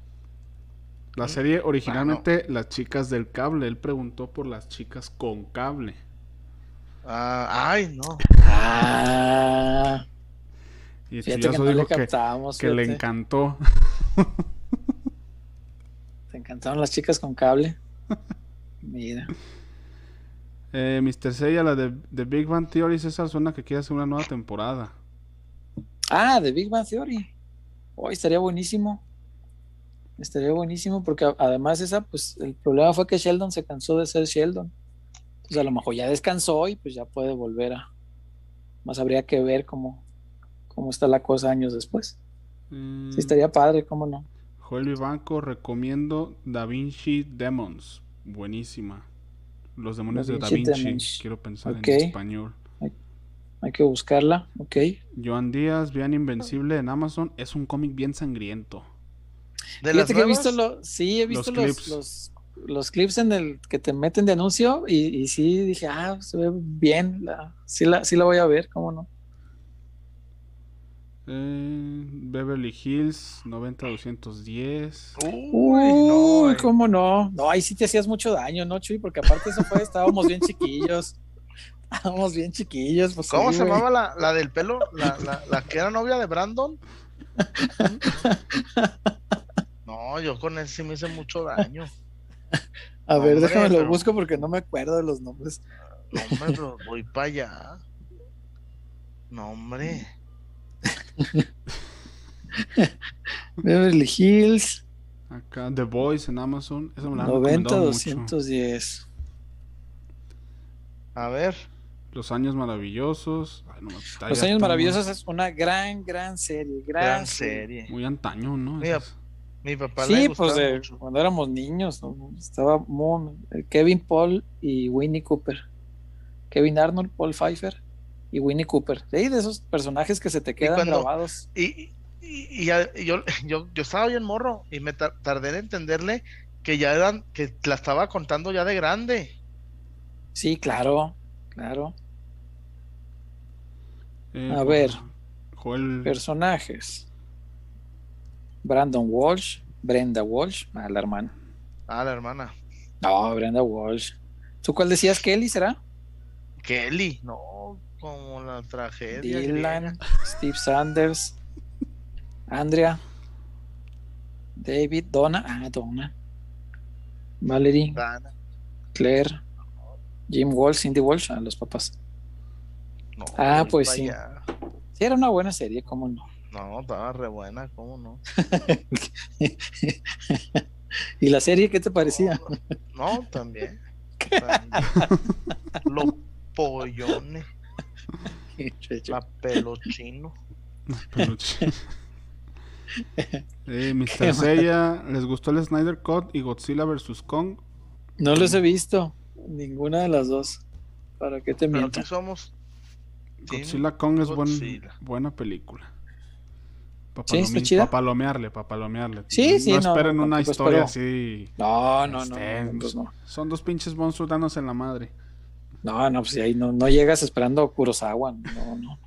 La serie originalmente Las chicas del cable. Él preguntó por las chicas con cable. Ah, ay, no. Ah, Y el fíjate que no dijo que, captamos. que le encantó. Te encantaron las chicas con cable. Mira. Eh, Mr. Seiya, la de, de Big Bang Theory, César, suena que quiere hacer una nueva temporada. Ah, de Big Bang Theory. Hoy estaría buenísimo. Estaría buenísimo porque además esa, pues el problema fue que Sheldon se cansó de ser Sheldon. Entonces a lo mejor ya descansó y pues ya puede volver a... Más habría que ver cómo, cómo está la cosa años después. Mm, Sí, estaría padre, cómo no. Joel Vivanco, recomiendo Da Vinci Demons. Buenísima. Los demonios Da de Da Vinci. Demons. Quiero pensar Ok. en español. Hay que buscarla, ok. Joan Díaz, Vean Invencible en Amazon. Es un cómic bien sangriento. De las Fíjate que he nuevas, visto lo, sí, he visto Los los, clips. los, los clips en el que te meten de anuncio y, y sí dije, ah, se ve bien, la, sí, la, sí la voy a ver, cómo no. Eh, Beverly Hills 90210. Uy, Uy, no. eh. cómo no. No, ahí sí te hacías mucho daño, ¿no, Chuy? Porque aparte eso fue, estábamos bien chiquillos. Estábamos bien chiquillos. Pues, ¿Cómo sí, se llamaba la, la del pelo? La, la, la que era novia de Brandon. *laughs* No, yo con él sí me hice mucho daño. *laughs* A ver, Hombre, déjame lo pero- busco porque no me acuerdo de los nombres. No, hombre, pero voy para allá. No, hombre. *laughs* Beverly Hills, Acá The Voice en Amazon. Esa me la han recomendado mucho. 90-210. A ver. Los Años Maravillosos. Ay, no, está- Los Años Maravillosos es una gran, gran serie. Gran, Gran serie. serie. Muy antaño, ¿no? Mira, Mi papá le Sí, gustaba pues de mucho. cuando éramos niños, ¿no? estaba muy, Kevin Paul y Winnie Cooper. Kevin Arnold, Paul Pfeiffer y Winnie Cooper. Sí, de esos personajes que se te quedan cuando- grabados. Y, y, y ya- y yo, yo, yo estaba bien morro y me tar- tardé en entenderle que ya eran, que la estaba contando ya de grande. Sí, claro, claro. Eh, A pues, ver. Joel. Personajes. Brandon Walsh, Brenda Walsh, a la hermana. Ah, la hermana. No, Brenda Walsh. ¿Tú cuál decías, Kelly, será? Kelly, no, como la tragedia. Dylan, griega. Steve Sanders, Andrea, David, Donna, ah, Donna, Valerie, Dana, Claire, Jim Walsh, Cindy Walsh, a los papás. no, Ah, pues sí. vaya. Sí, era una buena serie, cómo no. No, estaba re buena, ¿cómo no? *laughs* ¿Y la serie qué te parecía? No, también. también. Los pollones, la pelochino. Peluche. *laughs* Eh, Mr. Seiya, ¿les gustó el Snyder Cut y Godzilla vs. Kong? No los he visto, ninguna de las dos. ¿Para qué te Pero miento? aquí somos. Godzilla Kong es buen- buena película. Pa' Sí, está chida. pa' palomearle, para palomearle. Sí, sí, No no, esperen una tampoco historia espero. así. No, no, no, este, no, pues no. Son dos pinches monstruos dándose en la madre. No, no, pues ahí no, no llegas esperando Kurosawa. No, no.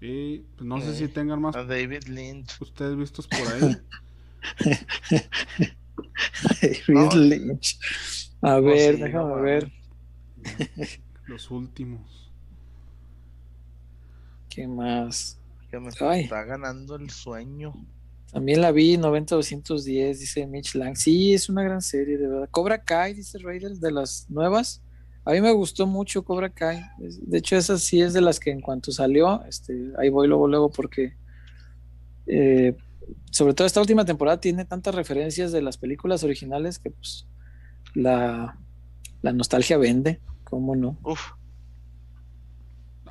Y pues, no sé Eh, si tengan más A David Lynch. ustedes vistos por ahí. *laughs* David No. Lynch. A ver, sí, déjame no ver. Los últimos. ¿Qué más? Que me Ay. está ganando el sueño. También la vi, 90-210, dice Mitch Lang. Sí, es una gran serie, de verdad. Cobra Kai, dice Raiders, de las nuevas. A mí me gustó mucho Cobra Kai. De hecho, esa sí es de las que en cuanto salió, este, ahí voy luego, luego, porque eh, sobre todo esta última temporada tiene tantas referencias de las películas originales que pues la, la nostalgia vende, ¿cómo no? Uf,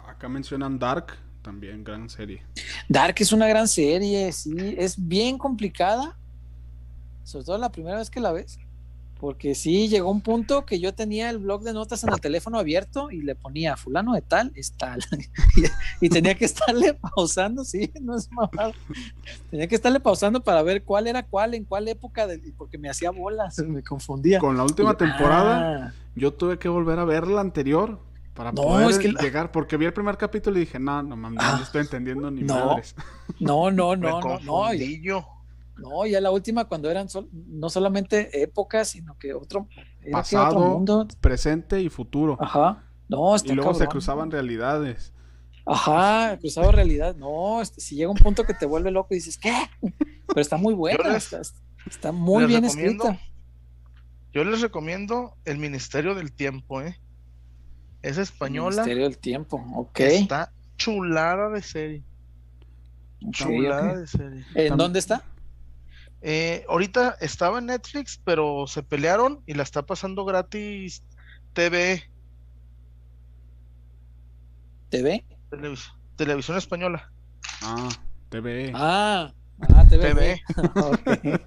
Acá mencionan Dark, también gran serie. Dark es una gran serie, sí, es bien complicada, sobre todo la primera vez que la ves, porque sí llegó un punto que yo tenía el blog de notas en el teléfono abierto y le ponía fulano de tal es tal, y, *laughs* y tenía que estarle pausando, sí, no es mamada, tenía que estarle pausando para ver cuál era cuál, en cuál época, de- porque me hacía bolas, me confundía. Con la última Y- temporada, ah, yo tuve que volver a ver la anterior para No, poder es que la- llegar, porque vi el primer capítulo y dije, no, no mames, Ah, no estoy entendiendo ni no. madres. *laughs* no, no, no, no, no, y-. No, ya la última cuando eran sol- no solamente épocas, sino que otro, era que Pasado. otro mundo. Presente y futuro. Ajá. No, está y luego se cruzaban realidades. Ajá, cruzado realidad. No, este, si llega un punto que te vuelve loco y dices, ¿qué? Pero está muy buena, les- está, está muy bien escrita. Yo les recomiendo El Ministerio del Tiempo, ¿eh? Es española. Ministerio del tiempo, ok. Está chulada de serie. Chulada de serie. ¿En dónde está? Eh, ahorita estaba en Netflix, pero se pelearon y la está pasando gratis TV, ¿TV? televis- televisión española. Ah, TVE. Ah, ah TV. TV. *laughs* ok.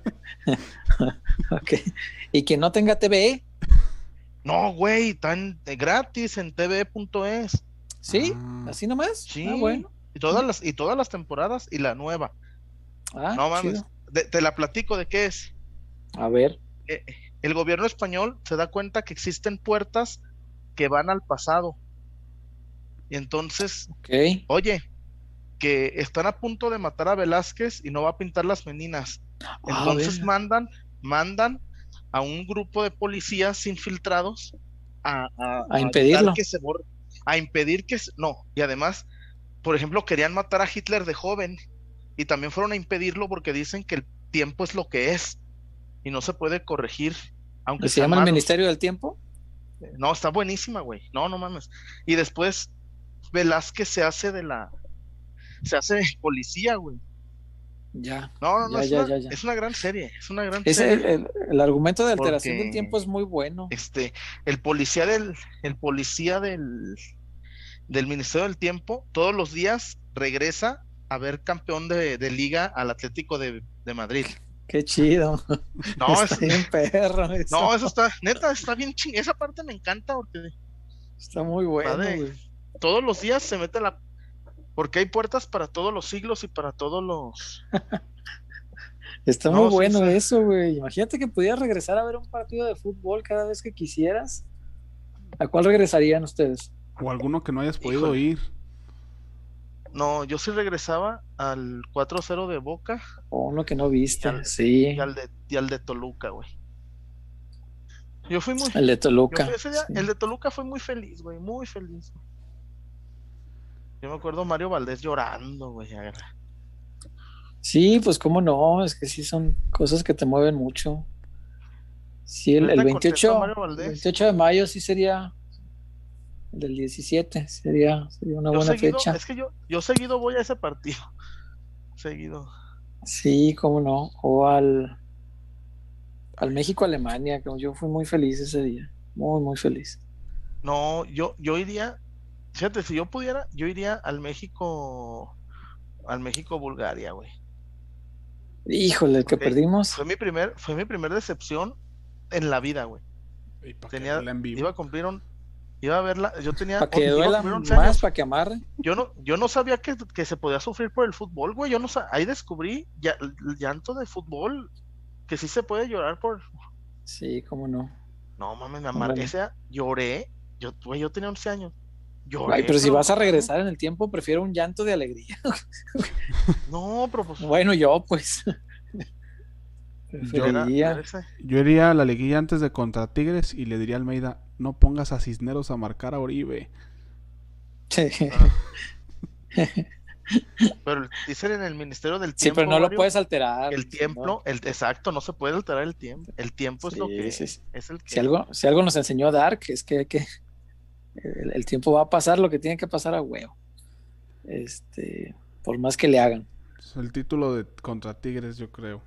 *laughs* ok. Y quien no tenga TV, No, güey, están de gratis en tv.es. ¿sí? Ah. ¿Así nomás? Sí. Ah, bueno. Y todas las, y todas las temporadas y la nueva. Ah, no mames. De- te la platico de qué es. A ver. Eh, el gobierno español se da cuenta que existen puertas que van al pasado. Y entonces, Ok. oye, que están a punto de matar a Velázquez y no va a pintar las meninas. Entonces mandan, mandan a un grupo de policías infiltrados a, a- A impedirlo. evitar que se borre- a impedir que no, y además, por ejemplo, querían matar a Hitler de joven y también fueron a impedirlo porque dicen que el tiempo es lo que es y no se puede corregir, aunque ¿Se llama el. Ministerio del Tiempo? No, está buenísima, güey. No, no mames. Y después Velázquez se hace de la se hace policía, güey. Ya. No, no, no, Ya, es, ya, una, ya, ya. es una gran serie, es una gran serie. el, el- el argumento de alteración Porque- del tiempo es muy bueno. Este, el policía del, el policía del, del Ministerio del Tiempo, todos los días regresa a ver campeón de, de liga al Atlético de, de Madrid. Qué chido. No, *laughs* está es- bien perro. *laughs* Eso. no, eso está, neta, está bien ching, esa parte me encanta porque Está muy bueno, Padre. todos los días se mete la, porque hay puertas para todos los siglos y para todos los, *laughs* Está No, muy bueno sí. eso, güey. Imagínate que pudieras regresar a ver un partido de fútbol cada vez que quisieras. ¿A cuál regresarían ustedes? O alguno que no hayas podido Híjole. ir. no, yo sí regresaba al 4-0 de Boca O uno que no viste. Y al- sí. y al de, y al de Toluca, güey. Yo fui muy, El de Toluca. día- sí. El de Toluca fue muy feliz, güey, muy feliz. Yo me acuerdo Mario Valdés llorando, güey. Sí, pues cómo no, es que sí son cosas que te mueven mucho. Sí, el, el ¿Neta, 28, contesta Mario Valdés? el 28 de mayo sí sería el del 17, sería, sería una Yo buena seguido, fecha. es que yo, yo seguido voy a ese partido. *laughs* Seguido. Sí, cómo no, o al, al México-Alemania, que yo fui muy feliz ese día, muy, muy feliz. No, yo, yo iría, fíjate, si yo pudiera, yo iría al México, al México-Bulgaria, güey. Híjole, el que perdimos. Fue mi primer, fue mi primer decepción en la vida, güey. Y Tenía, duela en vivo. iba a cumplir un, iba a verla, yo tenía, Para que duela cumplir 11 más, para que amarre. Yo no, yo no sabía que, que se podía sufrir por el fútbol, güey. Yo no sa- ahí descubrí ya, el llanto de fútbol, que sí se puede llorar por. Sí, cómo no. No mames, me amargué. Ese- lloré. Yo, güey, yo tenía 11 años. Lloré. Ay, pero si vas a regresar en el tiempo, prefiero un llanto de alegría. *laughs* *laughs* No, pero pues. Bueno, yo pues. Preferiría. era Yo iría a la liguilla antes de contra Tigres y le diría a Almeida, no pongas a Cisneros a marcar a Oribe. Sí. *laughs* Pero dicen en el Ministerio del Sí, Tiempo. pero no lo puedes alterar. El tiempo, no- el, exacto, no se puede alterar el tiempo. El tiempo es lo Sí, que sí, sí. es el que. Si algo, si algo nos enseñó Dark, es que hay que. El, el tiempo va a pasar lo que tiene que pasar a huevo. Este. Por más que le hagan. Es el título de contra Tigres, yo creo.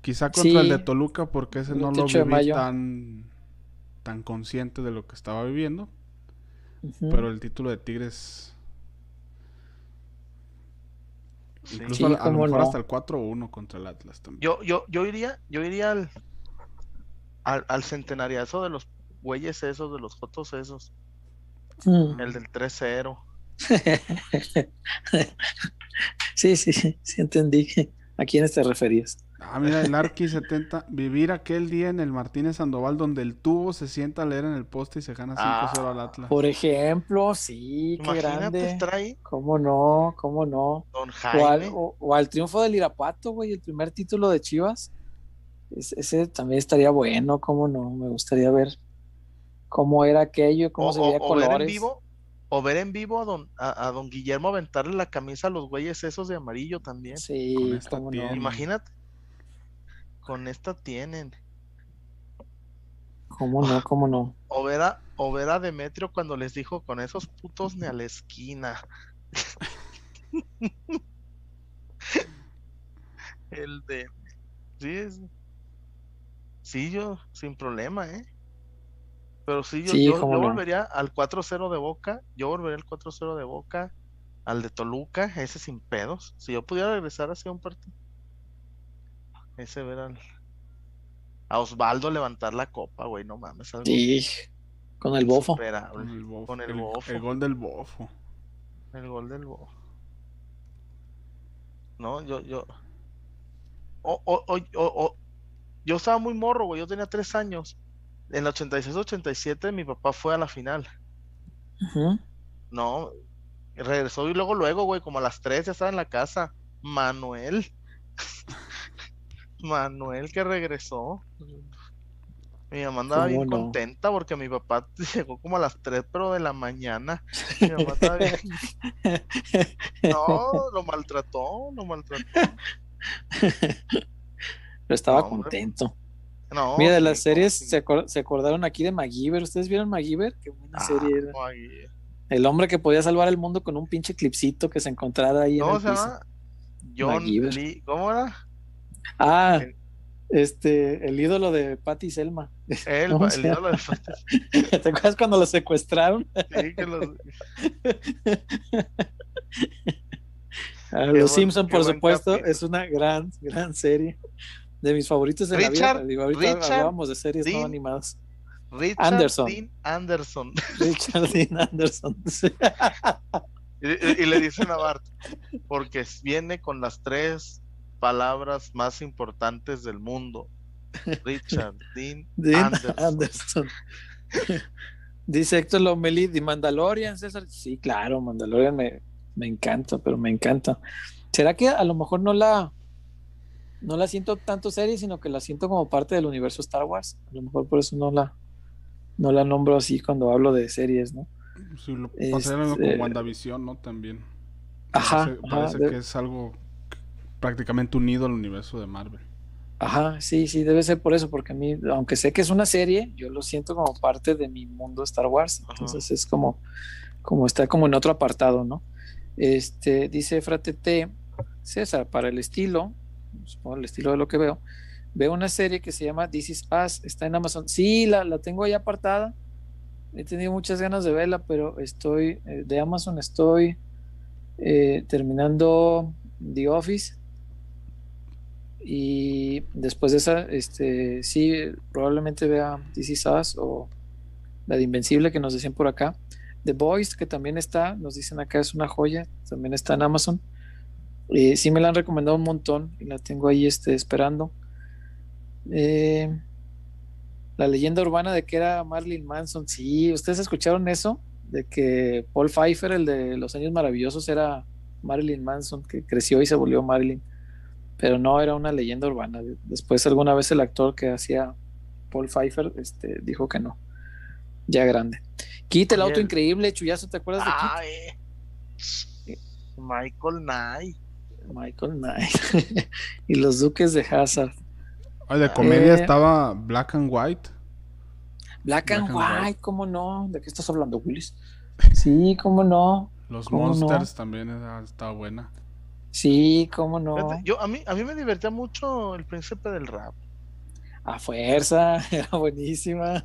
Quizá contra el de Toluca porque ese no lo 28 de viví mayo. tan, tan consciente de lo que estaba viviendo. Pero el título de Tigres... Incluso Sí, a, a lo mejor no. hasta el 4-1 contra el Atlas también. Yo, yo, yo iría, yo iría al, al, al centenariazo de los güeyes esos, de los fotos esos, Mm. el del 3-0. *laughs* Sí, sí, sí, sí entendí a quiénes te referías. Ah, mira, el Arqui 70. Vivir aquel día en el Martínez Sandoval donde el tubo se sienta a leer en el poste y se gana 5-0 al Atlas. Por ejemplo, sí, qué grande. ¿Cómo no? ¿Cómo no? don O al, Jaime. o- o al triunfo del Irapuato, güey, el primer título de Chivas. Es- ese también estaría bueno, ¿cómo no? Me gustaría ver cómo era aquello, cómo O, se veía o- o ver en colores. vivo, o ver en vivo a don, a, a don Guillermo aventarle la camisa a los güeyes esos de amarillo también. Con Sí, esta cómo no. tiene. Imagínate. Con esta tienen. ¿Cómo no? ¿Cómo no? O ver a, o ver a Demetrio cuando les dijo con esos putos ni a la esquina. *laughs* El de. Sí, es- sí, yo, sin problema, ¿eh? Pero sí, yo, Sí, yo, cómo yo no. volvería al 4-0 de Boca. Yo volvería al 4-0 de Boca. Al de Toluca, ese sin pedos. Si yo pudiera regresar hacia un partido. Ese ver al. A Osvaldo levantar la copa, güey, no mames. algo Sí, con el bofo. Con el, bofo, Con el bofo. el gol del bofo. El gol del Bo. No, yo, yo. O, o, o, o- o- Yo estaba muy morro, güey. Yo tenía tres años. En el 86-87 mi papá fue a la final. No, regresó y luego, luego, güey, como a las tres ya estaba en la casa. Manuel. *laughs* Manuel que regresó. Mi mamá andaba bien contenta porque mi papá *laughs* llegó como a las 3, pero de la mañana. Mi mamá estaba bien- *laughs* No, lo maltrató, lo maltrató. Pero estaba No, contento. No, Mira, de las series, se, acor- se acordaron aquí de MacGyver. ¿Ustedes vieron MacGyver? Qué buena Ah, serie era. El hombre que podía salvar el mundo con un pinche clipcito que se encontrara ahí en ¿Cómo el se piso. llama? John MacGyver. Lee, ¿cómo era? Ah, El- este, el ídolo de Patty Selma. *laughs* Él, ¿Cómo el se ídolo de *laughs* ¿Te acuerdas cuando lo secuestraron? Sí, que los- *laughs* Ah, Los buen- Simpson, por supuesto, capítulo. es una gran, gran serie. De mis favoritos de la Richard- vida. Digo, ahorita Richard hablábamos de series no Dean animadas. Richard Anderson. Dean Anderson. *laughs* Richard Dean Anderson. *laughs* Y le dicen a Bart, porque viene con las tres palabras más importantes del mundo. Richard Dean, Dean Anderson. Anderson. Dice Héctor Lomeli, ¿de Mandalorian, César? Sí, claro, Mandalorian me, me encanta, pero me encanta. ¿Será que a lo mejor no la no la siento tanto serie, sino que la siento como parte del universo Star Wars? A lo mejor por eso no la no la nombro así cuando hablo de series, ¿no? Sí, lo pasaría lo mismo Este- con WandaVision, ¿no? También. Ajá, Parece, ajá, parece de- que es algo prácticamente unido al universo de Marvel. Ajá, sí, sí, debe ser por eso, porque a mí, aunque sé que es una serie, yo lo siento como parte de mi mundo Star Wars. Ajá. Entonces es como, como está como en otro apartado, ¿no? Este, dice Fratete, César, para el estilo, supongo el estilo de lo que veo, veo una serie que se llama This Is Us, está en Amazon. Sí, la, la tengo ahí apartada. He tenido muchas ganas de verla, pero estoy, eh, de Amazon estoy eh, terminando The Office. Y después de esa, este, sí, probablemente vea This Is Us o la de Invencible que nos decían por acá. The Boys, que también está, nos dicen acá, es una joya, también está en Amazon. Eh, sí me la han recomendado un montón y la tengo ahí este, esperando. Eh, la leyenda urbana de que era Marilyn Manson, sí, ¿ustedes escucharon eso? De que Paul Pfeiffer, el de los años maravillosos, era Marilyn Manson, que creció y se volvió Marilyn pero no era una leyenda urbana. Después alguna vez el actor que hacía Paul Pfeiffer este, dijo que no, ya grande. Kit, el auto increíble, Chuyazo, ¿te acuerdas de eh. Michael Knight. Michael Knight *laughs* y los Duques de Hazard. Ay, de comedia Eh. estaba Black and White. Black, and, Black and White, White. ¿cómo no? ¿De qué estás hablando, Willis? Sí, ¿cómo no? Los ¿Cómo no? Monsters también estaba buena. Sí, ¿cómo no? Yo, a, mí, a mí me divertía mucho el príncipe del rap. A fuerza, *laughs* era buenísima.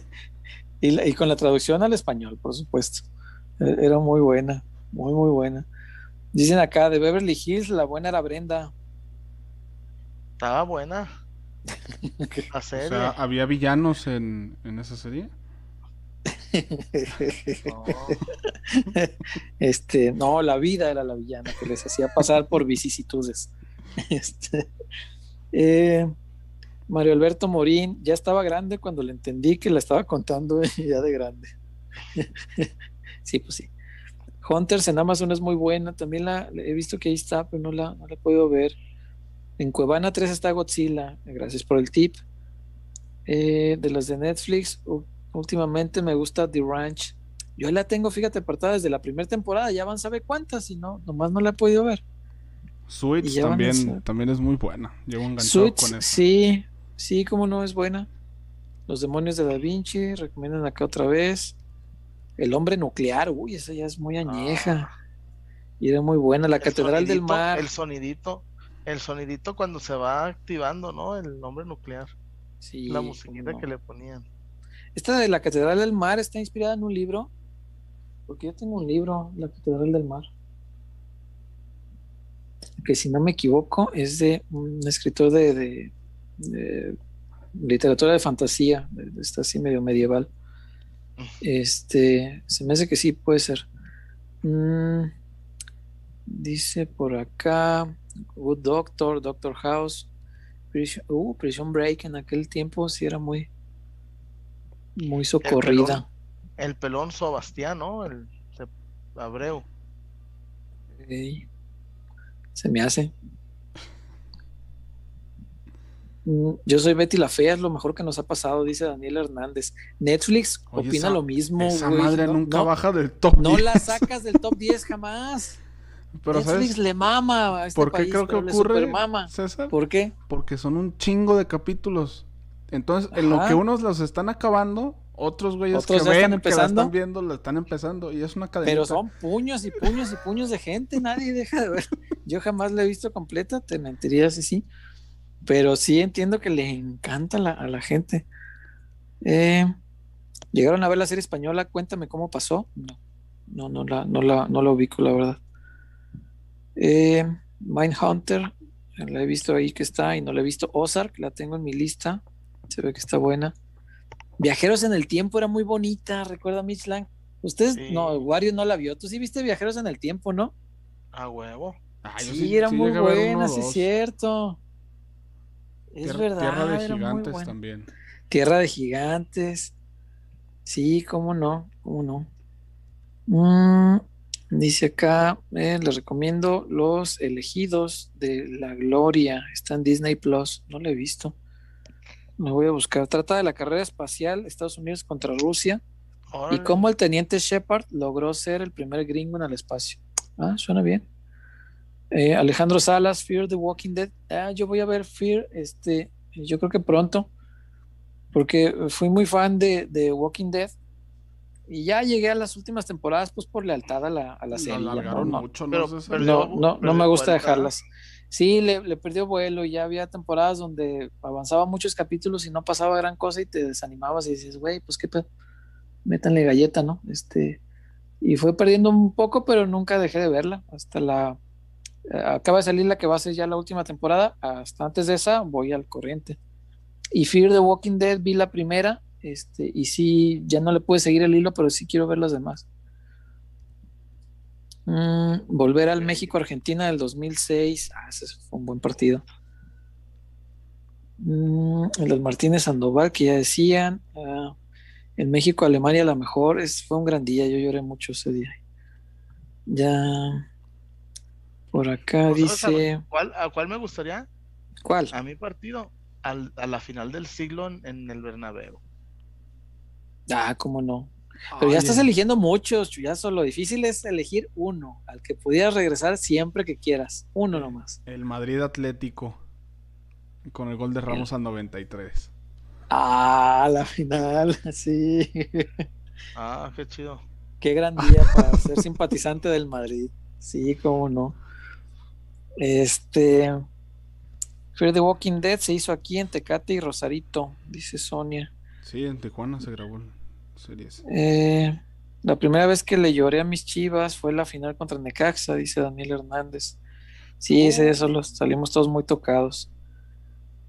*laughs* y, la- y con la traducción al español, por supuesto. E- Era muy buena, muy, muy buena. Dicen acá de Beverly Hills, la buena era Brenda. Estaba buena. *laughs* La O sea, ¿había villanos en, en esa serie? No. *laughs* Este, no, la vida era la villana que les hacía pasar por vicisitudes. *laughs* Este, eh, Mario Alberto Morín ya estaba grande cuando le entendí que la estaba contando ya de grande. sí, pues sí. Hunters en Amazon es muy buena. También la he visto que ahí está, pero no la, no la he podido ver. En Cuevana 3 está Godzilla. Gracias por el tip. Eh, de las de Netflix, últimamente me gusta The Ranch. Yo la tengo, fíjate, apartada desde la primera temporada. Ya van, sabe cuántas, y no, nomás no la he podido ver. Suits también, también es muy buena. Llevo enganchado Suits, con eso. sí, sí, como no es buena. Los demonios de Da Vinci, recomiendan acá otra vez. El hombre nuclear, uy, esa ya es muy añeja. Y era muy buena. La El Catedral del Mar. El sonidito. El sonidito cuando se va activando, ¿no? El nombre nuclear. Sí, la musiquita no. que le ponían. Esta de la Catedral del Mar está inspirada en un libro. Porque yo tengo un libro, La Catedral del Mar. Que si no me equivoco es de un escritor de, de- de literatura de fantasía. Está así medio medieval. Este, se me hace que sí, puede ser. Mm, dice por acá, Good Doctor, Doctor House, Prison, uh, Prison Break en aquel tiempo sí era muy, muy socorrida. El pelón Sebastián, ¿no? El Abreu. Ey, Se me hace. Mm, Yo soy Betty la Fea, es lo mejor que nos ha pasado, dice Daniel Hernández. Netflix Oye, opina esa- lo mismo, Esa madre No- nunca no- baja del top No 10. la sacas del top 10 jamás. *laughs* Pero Netflix ¿sabes le mama a este por qué país, creo que ocurre, supermama. César? ¿Por qué? Porque son un chingo de capítulos. Entonces, en lo que unos los están acabando, Otros güeyes Otros que están ven, que la empezando. están viendo, la están empezando y es una cadena. Pero son puños y puños y puños de gente, nadie deja de ver. *laughs* Yo jamás la he visto completa, te mentiría si sí. Pero sí entiendo que le encanta la- a la gente. Eh, ¿Llegaron a ver la serie española? Cuéntame cómo pasó. No, no, no la, no la, no la ubico, la verdad. Eh, Mindhunter, la he visto ahí que está y no la he visto. Ozark, la tengo en mi lista. Se ve que está buena. Viajeros en el tiempo era muy bonita, recuerda Mitch Lang. Ustedes, Sí. no, Wario no la vio. Tú sí viste Viajeros en el tiempo, ¿no? A huevo. Ah, sí, era muy uno buena, sí es cierto. Es Tierra, verdad. Tierra de Gigantes también. Tierra de Gigantes. Sí, cómo no, cómo no. Mm, dice acá, eh, les recomiendo Los Elegidos de la Gloria. Está en Disney Plus. No lo he visto. Lo voy a buscar. Trata de la carrera espacial Estados Unidos contra Rusia y cómo el teniente Shepard logró ser el primer gringo en el espacio. Ah, suena bien. Eh, Alejandro Salas, Fear the Walking Dead. Ah, yo voy a ver Fear, este, yo creo que pronto, porque fui muy fan de, de Walking Dead y ya llegué a las últimas temporadas, pues por lealtad a la, a la La serie. alargaron no, no, mucho, ¿no? Pero- César? pero- no, Perdió- no, no perdió me gusta dejarlas. Sí, le, le perdió vuelo y ya había temporadas donde avanzaba muchos capítulos y no pasaba gran cosa y te desanimabas y dices, güey, pues qué pedo, métanle galleta, ¿no? Este, y fue perdiendo un poco, pero nunca dejé de verla. Hasta la, acaba de salir la que va a ser ya la última temporada, hasta antes de esa voy al corriente. Y Fear the Walking Dead vi la primera, este, y sí, ya no le pude seguir el hilo, pero sí quiero ver las demás. Mm, volver al México-Argentina del 2006. Ah, ese fue un buen partido. Mm, del Martínez Sandoval, que ya decían. Ah, en México-Alemania, la mejor. Es, fue un gran día. Yo lloré mucho ese día. Ya. Por acá ¿No sabes dice. a cuál, a cuál me gustaría? ¿Cuál? A mi partido. Al- a la final del siglo en, en el Bernabéu. Ah, cómo no. Pero ya estás eligiendo muchos, Chuyazo. Lo difícil es elegir uno, al que pudieras regresar siempre que quieras. Uno nomás. El Madrid Atlético. Con el gol de Ramos al 93. Ah, la final, *laughs* sí. Ah, qué chido. Qué gran día para ser simpatizante del Madrid. Sí, cómo no. Este. Fear the Walking Dead se hizo aquí en Tecate y Rosarito, dice Sonia. Sí, en Tijuana se grabó la serie. esa. Eh, la primera vez que le lloré a mis chivas fue la final contra Necaxa, dice Daniel Hernández. Sí, ese eso los salimos todos muy tocados.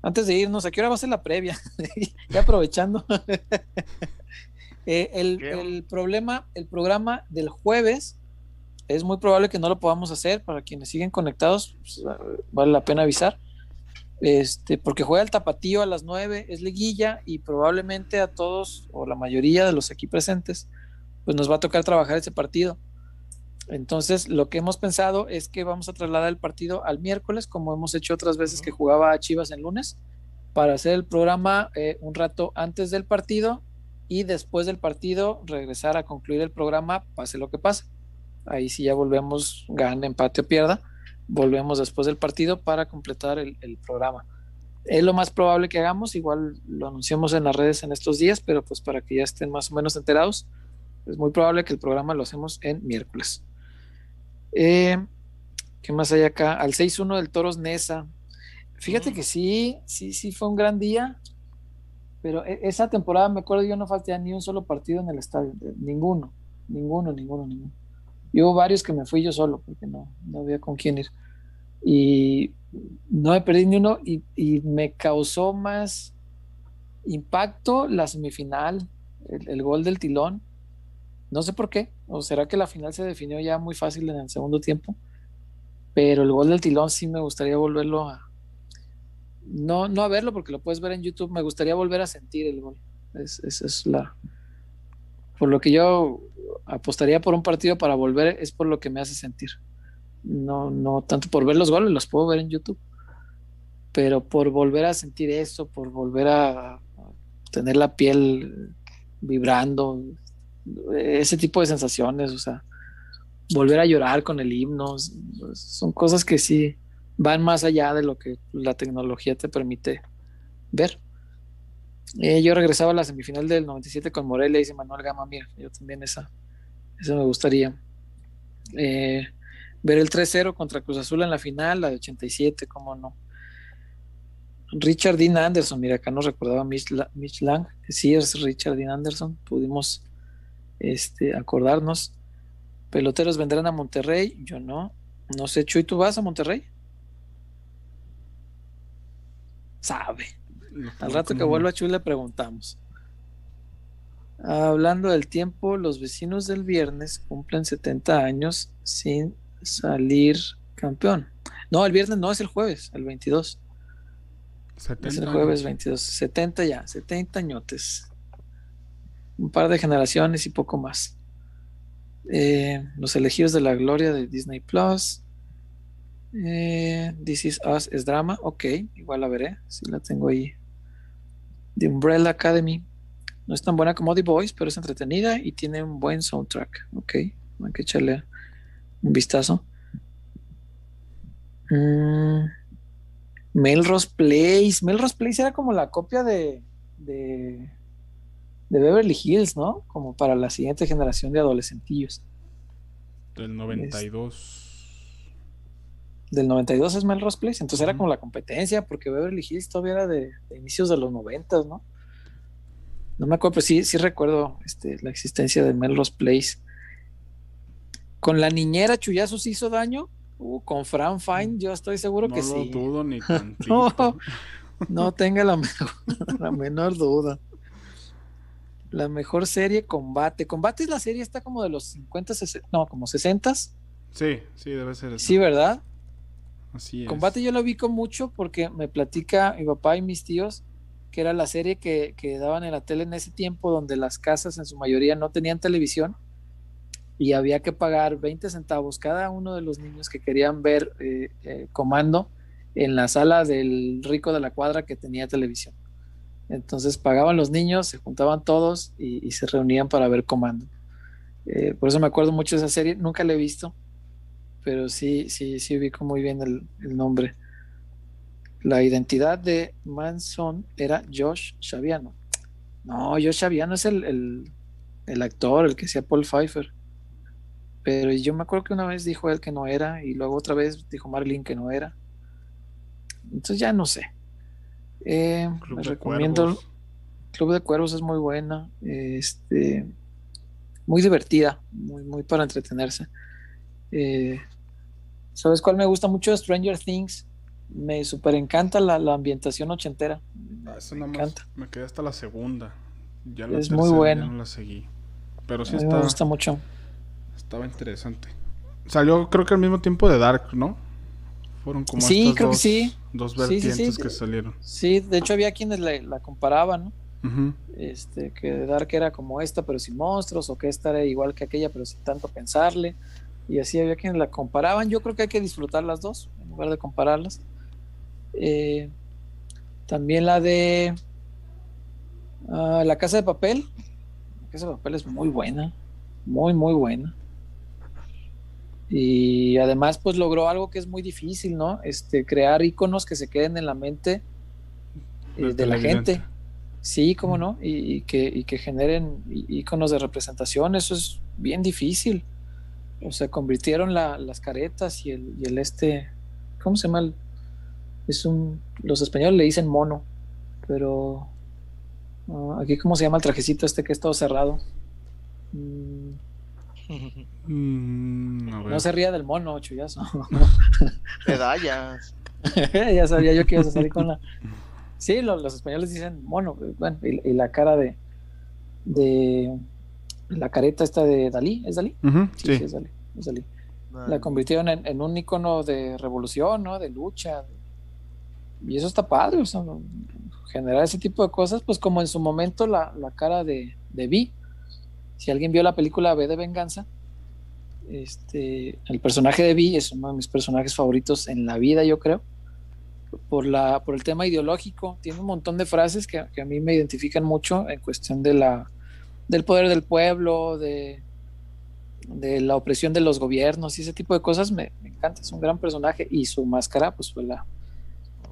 Antes de irnos, ¿a qué hora va a ser la previa? *laughs* ya aprovechando. *laughs* Eh, el, el problema, el programa del jueves es muy probable que no lo podamos hacer. Para quienes siguen conectados, pues, vale la pena avisar. Este, porque juega el tapatío a las 9, es liguilla y probablemente a todos o la mayoría de los aquí presentes, pues nos va a tocar trabajar ese partido. Entonces, lo que hemos pensado es que vamos a trasladar el partido al miércoles, como hemos hecho otras veces que jugaba a Chivas en lunes, para hacer el programa eh, un rato antes del partido y después del partido regresar a concluir el programa, pase lo que pase. Ahí sí ya volvemos, gane, empate o pierda, volvemos después del partido para completar el, el programa. Es lo más probable que hagamos, igual lo anunciamos en las redes en estos días, pero pues para que ya estén más o menos enterados, es muy probable que el programa lo hacemos en miércoles. Eh, ¿Qué más hay acá? Al 6-1 del Toros Nesa. Fíjate Mm. que sí, sí, sí fue un gran día, pero e- esa temporada me acuerdo yo no falté a ni un solo partido en el estadio, ninguno, ninguno, ninguno, ninguno. Y hubo varios que me fui yo solo porque no, no había con quién ir. Y no me perdí ni uno y, y me causó más impacto la semifinal, el, el gol del tilón. No sé por qué, o será que la final se definió ya muy fácil en el segundo tiempo, pero el gol del tilón sí me gustaría volverlo a... No, no a verlo porque lo puedes ver en YouTube, me gustaría volver a sentir el gol. Es, es, es la... Por lo que yo apostaría por un partido para volver, es por lo que me hace sentir. No, no tanto por ver los goles, los puedo ver en YouTube, pero por volver a sentir eso, por volver a, tener la piel vibrando, ese tipo de sensaciones, o sea, volver a llorar con el himno, son cosas que sí van más allá de lo que la tecnología te permite ver. Eh, yo regresaba a la semifinal del 97 con Morelia, dice Manuel Gama, mira, yo también esa, esa me gustaría. Eh, ver el 3-0 contra Cruz Azul en la final, la de 87, cómo no. Richard Dean Anderson, mira, acá nos recordaba Mitch, Lang, sí es Richard Dean Anderson, pudimos este, acordarnos. Peloteros vendrán a Monterrey, yo no. No sé, Chuy, ¿tú vas a Monterrey? Sabe. Al rato que vuelva Chuy le preguntamos. Hablando del tiempo, los vecinos del viernes cumplen 70 años sin salir campeón. No, el viernes no, es el jueves, el 22. es el jueves 22. 70 ya, 70 añotes. Un par de generaciones y poco más. Eh, los elegidos de la gloria de Disney Plus. Eh, This is Us es drama. Ok, igual la veré. Si la tengo ahí. The Umbrella Academy. No es tan buena como The Voice, pero es entretenida y tiene un buen soundtrack. Ok, hay que echarle un vistazo. Mm, Melrose Place. Melrose Place era como la copia de, de, de, Beverly Hills, ¿no? Como para la siguiente generación de adolescentillos. Del 92. del 92 es Melrose Place. Entonces era como la competencia, porque Beverly Hills todavía era de, inicios de los 90, ¿no? No me acuerdo, pero sí, sí recuerdo este, la existencia de Melrose Place. Con la niñera Chuyazos hizo daño. Uh, con Fran Fine, yo estoy seguro que sí. No dudo ni *laughs* tantito. no, tenga la, *laughs* la menor duda. La mejor serie, Combate. Combate es la serie, está como de los 50, 60, no, como 60. Sí, sí, debe ser eso. Sí, ¿verdad? Así es. Combate yo lo con mucho porque me platica mi papá y mis tíos que era la serie que, que daban en la tele en ese tiempo donde las casas en su mayoría no tenían televisión y había que pagar 20 centavos cada uno de los niños que querían ver eh, eh, comando en la sala del rico de la cuadra que tenía televisión. Entonces pagaban los niños, se juntaban todos y, se reunían para ver comando. Eh, por eso me acuerdo mucho de esa serie, nunca la he visto, pero sí, sí, sí ubico muy bien el, nombre. La identidad de Manson era Josh Xaviano. No, Josh Xaviano es el, el, el actor, el que hacía Paul Pfeiffer. Pero yo me acuerdo que una vez dijo él que no era y luego otra vez dijo Marlene que no era. Entonces ya no sé. Eh, les recomiendo Club de Cuervos es muy buena, este, muy divertida, muy, muy para entretenerse. Eh, ¿Sabes cuál me gusta mucho? Stranger Things. Me super encanta la, ambientación ochentera. Ah, me, encanta. Me quedé hasta la segunda. Ya es muy buena. No la seguí. Pero sí está. Me gusta mucho. Estaba interesante. Salió, creo que al mismo tiempo de Dark, ¿no? Fueron como sí, creo dos, que sí. dos vertientes que salieron. Sí, de hecho había quienes la, comparaban, ¿no? Este, que Dark era como esta, pero sin monstruos, o que esta era igual que aquella, pero sin tanto pensarle. Y así había quienes la comparaban. Yo creo que hay que disfrutar las dos, en lugar de compararlas. Eh, también la de ah, La Casa de Papel. La Casa de Papel es muy buena, muy, muy buena y además pues logró algo que es muy difícil, ¿no? Este, crear iconos que se queden en la mente eh, de la gente. Sí, cómo no, y, que, que, generen iconos de representación, eso es bien difícil. O sea, convirtieron las caretas y el, y el este, ¿cómo se llama? Es un, los españoles le dicen mono, pero ah, aquí cómo se llama el trajecito este que es todo cerrado. *laughs* Mm, Mm, no se ría del mono, chullazo. *laughs* Medallas. *laughs* ya sabía yo que ibas a salir con la. Sí, los españoles dicen mono, bueno, y, la cara de. de la careta esta de Dalí, ¿es Dalí? sí, es Dalí. La convirtieron en, un icono de revolución, ¿no? De lucha. Y eso está padre, o sea, generar ese tipo de cosas, pues como en su momento la, la cara de, de Vi, si alguien vio la película B de Venganza, este, el personaje de Vi es uno de mis personajes favoritos en la vida, yo creo, por, la, por el tema ideológico. Tiene un montón de frases que, a mí me identifican mucho en cuestión de la, del poder del pueblo, de, de la opresión de los gobiernos y ese tipo de cosas. Me, encanta, es un gran personaje y su máscara pues fue la,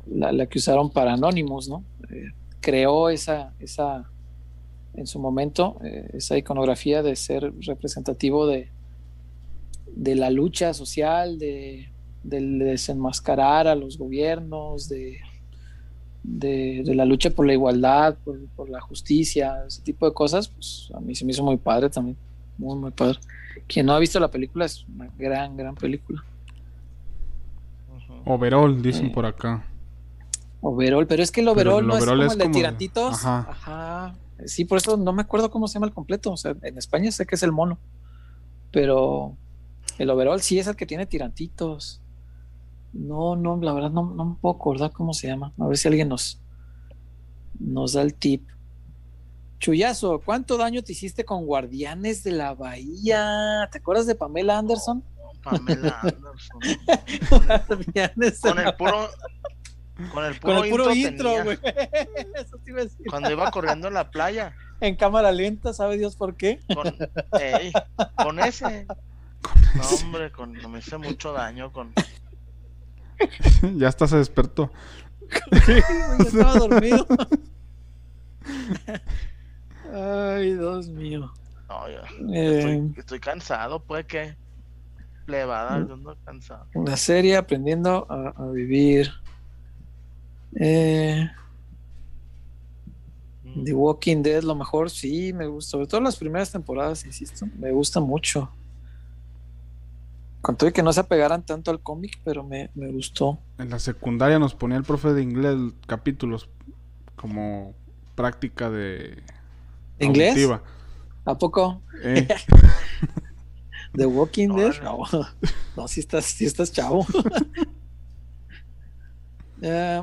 la, que usaron para Anonymous, ¿no? Eh, creó esa, esa en su momento, eh, esa iconografía de ser representativo de, de la lucha social, de, del desenmascarar a los gobiernos, de, de, de la lucha por la igualdad, por, por, la justicia, ese tipo de cosas, pues a mí se me hizo muy padre también, muy, muy padre. Quien no ha visto la película es una gran, gran película. Overall, dicen por acá. Overall, pero es que el overall, el no overall es como es el de como- tirantitos. ajá. Ajá. Sí, por eso no me acuerdo cómo se llama el completo. O sea, en España sé que es el mono. Pero el overall sí es el que tiene tirantitos. No, no, la verdad no, no me puedo acordar cómo se llama. A ver si alguien nos, nos da el tip. Chuyazo, ¿cuánto daño te hiciste con Guardianes de la Bahía? ¿Te acuerdas de Pamela Anderson? Pamela Anderson. *laughs* Guardianes de Con la el puro. Con el puro, Con el puro intro, güey. *laughs* Eso te iba a decir. Cuando iba corriendo en la playa. En cámara lenta, ¿sabe Dios por qué? Con, ey, con ese. No, hombre, con, me hice mucho daño con. *laughs* ya hasta se despertó. Yo estaba dormido. *laughs* Ay, Dios mío. No, yo Eh, estoy, estoy cansado, pues que. Plebada, yo ando cansado. una serie aprendiendo a, a vivir. Eh, Mm. The Walking Dead, lo mejor, sí, me gusta. Sobre todo las primeras temporadas, insisto, me gusta mucho. Con todo que no se apegaran tanto al cómic, pero me, me gustó. En la secundaria nos ponía el profe de inglés capítulos como práctica de ¿De inglés? ¿A poco? Eh, *laughs* The Walking Dead, no, no, si *laughs* estás, si estás chavo. *laughs* Eh,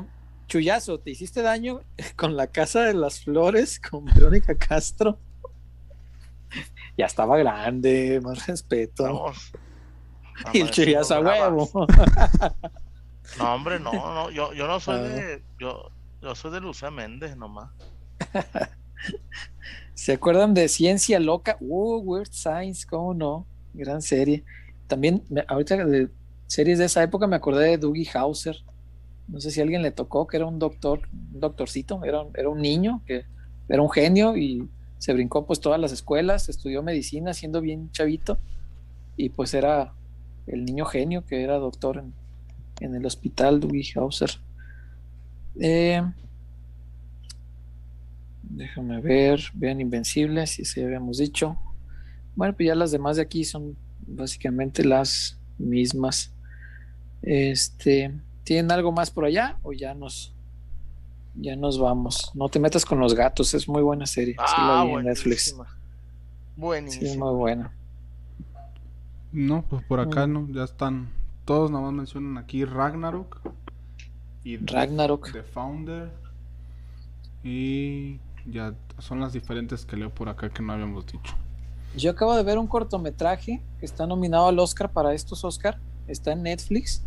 Chuyazo, ¿te hiciste daño *laughs* con la casa de las flores con Verónica Castro? Ya estaba grande, más respeto. Vamos. *laughs* y el Chuyazo a huevo. *laughs* No, hombre, no, no, yo, yo no soy Ah. de. Yo, yo soy de Lucía Méndez nomás. ¿Se acuerdan de Ciencia Loca? Uh, Weird Science, ¿cómo no? Gran serie. También, me- ahorita de series de esa época me acordé de Dougie Hauser. No sé si alguien le tocó, que era un doctor, un doctorcito, era, era un niño, que era un genio y se brincó pues todas las escuelas, estudió medicina siendo bien chavito y pues era el niño genio que era doctor en, en el hospital Dougie Hauser. Eh, Déjame ver, vean Invencibles, si se habíamos dicho. Bueno, pues ya las demás de aquí son básicamente las mismas. Este, ¿tienen algo más por allá o ya nos ya nos vamos? No te metas con los gatos, es muy buena serie. Sí la Ah, vi en Netflix. buenísima. Sí, es muy buena. no, pues por acá Mm. no, ya están. Todos nada más mencionan aquí Ragnarok y Ragnarok. The Founder. Y ya son las diferentes que leo por acá que no habíamos dicho. Yo acabo de ver un cortometraje que está nominado al Oscar para estos Oscar. Está en Netflix.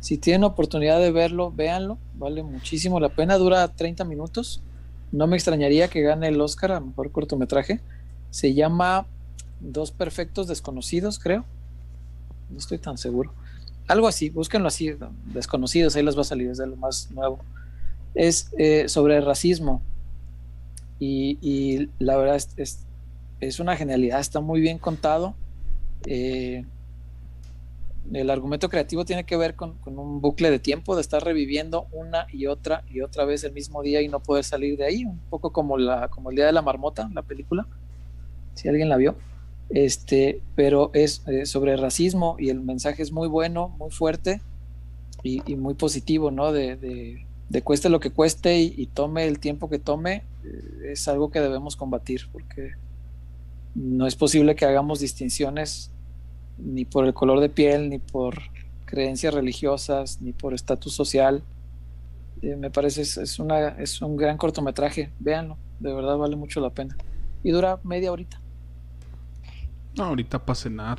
Si tienen oportunidad de verlo, véanlo. Vale muchísimo la pena. Dura 30 minutos. No me extrañaría que gane el Oscar a mejor cortometraje. Se llama Dos Perfectos Desconocidos, creo. No estoy tan seguro. Algo así, búsquenlo así, desconocidos, ahí les va a salir, es de lo más nuevo. Es eh, sobre racismo. Y, la verdad es, es, es una genialidad, está muy bien contado. Eh, el argumento creativo tiene que ver con, con, un bucle de tiempo, de estar reviviendo una y otra y otra vez el mismo día y no poder salir de ahí, un poco como, la, como el Día de la Marmota, la película, si alguien la vio. Este, pero es eh, sobre racismo y el mensaje es muy bueno, muy fuerte y, muy positivo, ¿no? De, de, cueste lo que cueste y, y tome el tiempo que tome, eh, es algo que debemos combatir porque no es posible que hagamos distinciones ni por el color de piel, ni por creencias religiosas, ni por estatus social. Eh, me parece es, es, una, es un gran cortometraje, véanlo, de verdad vale mucho la pena. Y dura media horita. No, ahorita para cenar.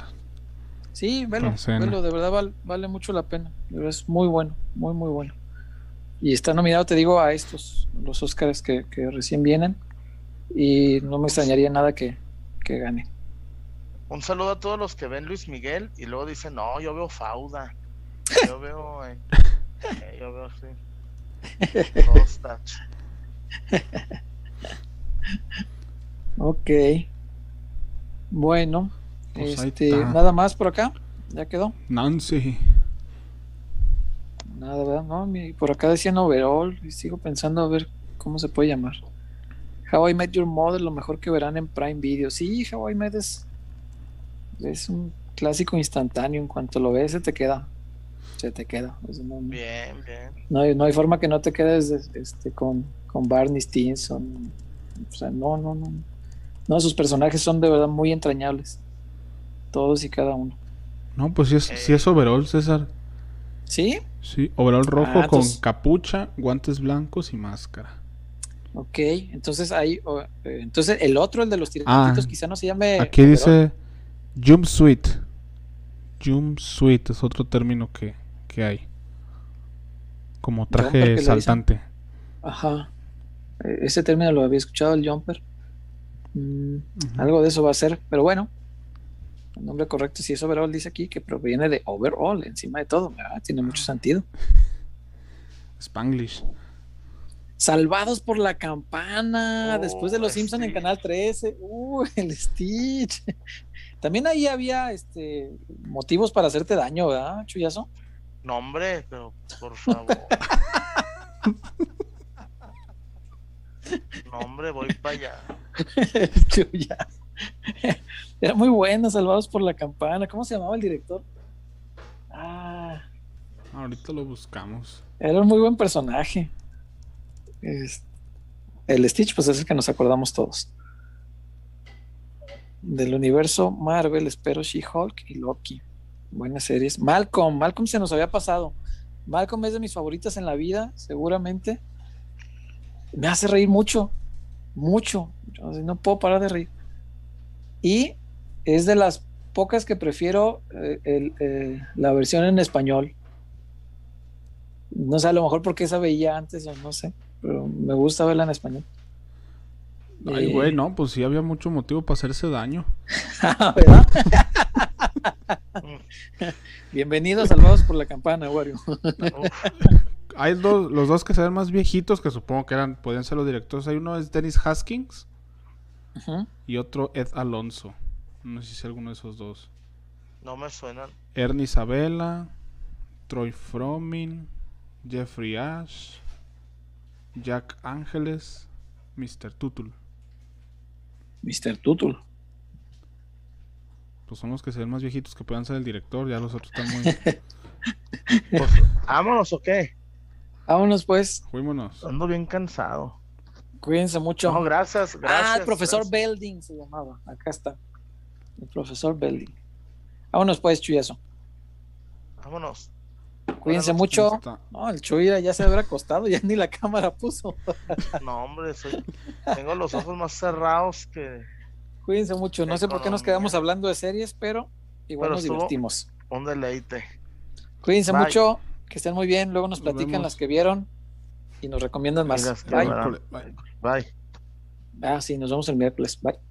Sí, velo, velo de verdad vale, vale, mucho la pena. De verdad es muy bueno, muy, muy bueno. Y está nominado, te digo, a estos, los Oscars que, que recién vienen. Y no me extrañaría nada que, que gane. Un saludo a todos los que ven Luis Miguel y luego dicen, no, yo veo Fauda. *laughs* Yo veo, eh, eh, yo veo así. *laughs* ok. Bueno, Pues este, nada más por acá. Ya quedó. Nancy. Nada, ¿verdad? No, mi- por acá decían overall y sigo pensando a ver cómo se puede llamar. How I Met Your Mother, lo mejor que verán en Prime Video. Sí, How I Met es, es un clásico instantáneo. En cuanto lo ves, se te queda. Se te queda. O sea, no, no- Bien, bien. no hay, no hay forma que no te quedes este, con, con Barney Stinson. O sea, no, no, no. No, sus personajes son de verdad muy entrañables. Todos y cada uno. No, pues sí es, sí es overall, César. ¿Sí? Sí, overall rojo Ah, con entonces- capucha, guantes blancos y máscara. Ok, entonces ahí, eh, entonces el otro, el de los tirantitos, quizá no se llame. Aquí overall. dice jumpsuit. Jumpsuit es otro término que, que hay. Como traje saltante. Ajá. Eh, Ese término lo había escuchado, el jumper. Mm. Algo de eso va a ser, pero bueno. El nombre correcto, si es overall, dice aquí que proviene de overall, encima de todo. Ah, tiene mucho sentido. *laughs* Spanglish. Salvados por la campana, Oh, después de los Simpson en Stitch. Canal 13. Uh, el Stitch. También ahí había este motivos para hacerte daño, ¿verdad, Chuyazo? No, hombre, pero por *laughs* favor. No, hombre, voy para allá. *laughs* Chuyazo. Era muy bueno, Salvados por la campana. ¿Cómo se llamaba el director? Ah, Ahorita lo buscamos. era un muy buen personaje. El Stitch, pues es el que nos acordamos todos. Del universo Marvel, espero She-Hulk y Loki. Buenas series. Malcolm, Malcolm se nos había pasado. Malcolm es de mis favoritas en la vida, seguramente. Me hace reír mucho, mucho. Yo no puedo parar de reír. Y es de las pocas que prefiero eh, eh, la versión en español. No sé, a lo mejor porque esa veía antes o no sé, pero me gusta verla en español. Ay, güey, no, pues sí había mucho motivo para hacerse daño. *laughs* ¿Verdad? *laughs* Bienvenidos salvados por la campana, Wario. *laughs* Hay dos, los dos que se ven más viejitos, que supongo que eran, podían ser los directores. Hay uno es Dennis Haskins y otro Ed Alonso. No sé si es alguno de esos dos. no me suenan. Ernie Isabella, Troy Fromin, Jeffrey Ash, Jack Ángeles, Mr. Tutul. Mr. Tutul. Pues son los que se ven más viejitos que puedan ser el director. Ya los otros están muy. *laughs* Pues, vámonos o qué? Vámonos pues, Fuímonos. Ando bien cansado. cuídense mucho. No, gracias, gracias. ah, el profesor gracias. Belding se llamaba. Acá está. El profesor Belding. Vámonos pues, Chuyazo. Vámonos. Cuídense mucho. No, el Chuy ya se habrá acostado, ya ni la cámara puso. *laughs* No, hombre, soy... tengo los ojos más cerrados que Cuídense mucho. No sé por qué nos quedamos hablando de series, pero igual Pero nos divertimos. un deleite. Cuídense Bye. mucho, que estén muy bien. Luego nos platican las que vieron y nos recomiendan más. Bye. Bye. Ah, sí, nos vemos el miércoles. Bye.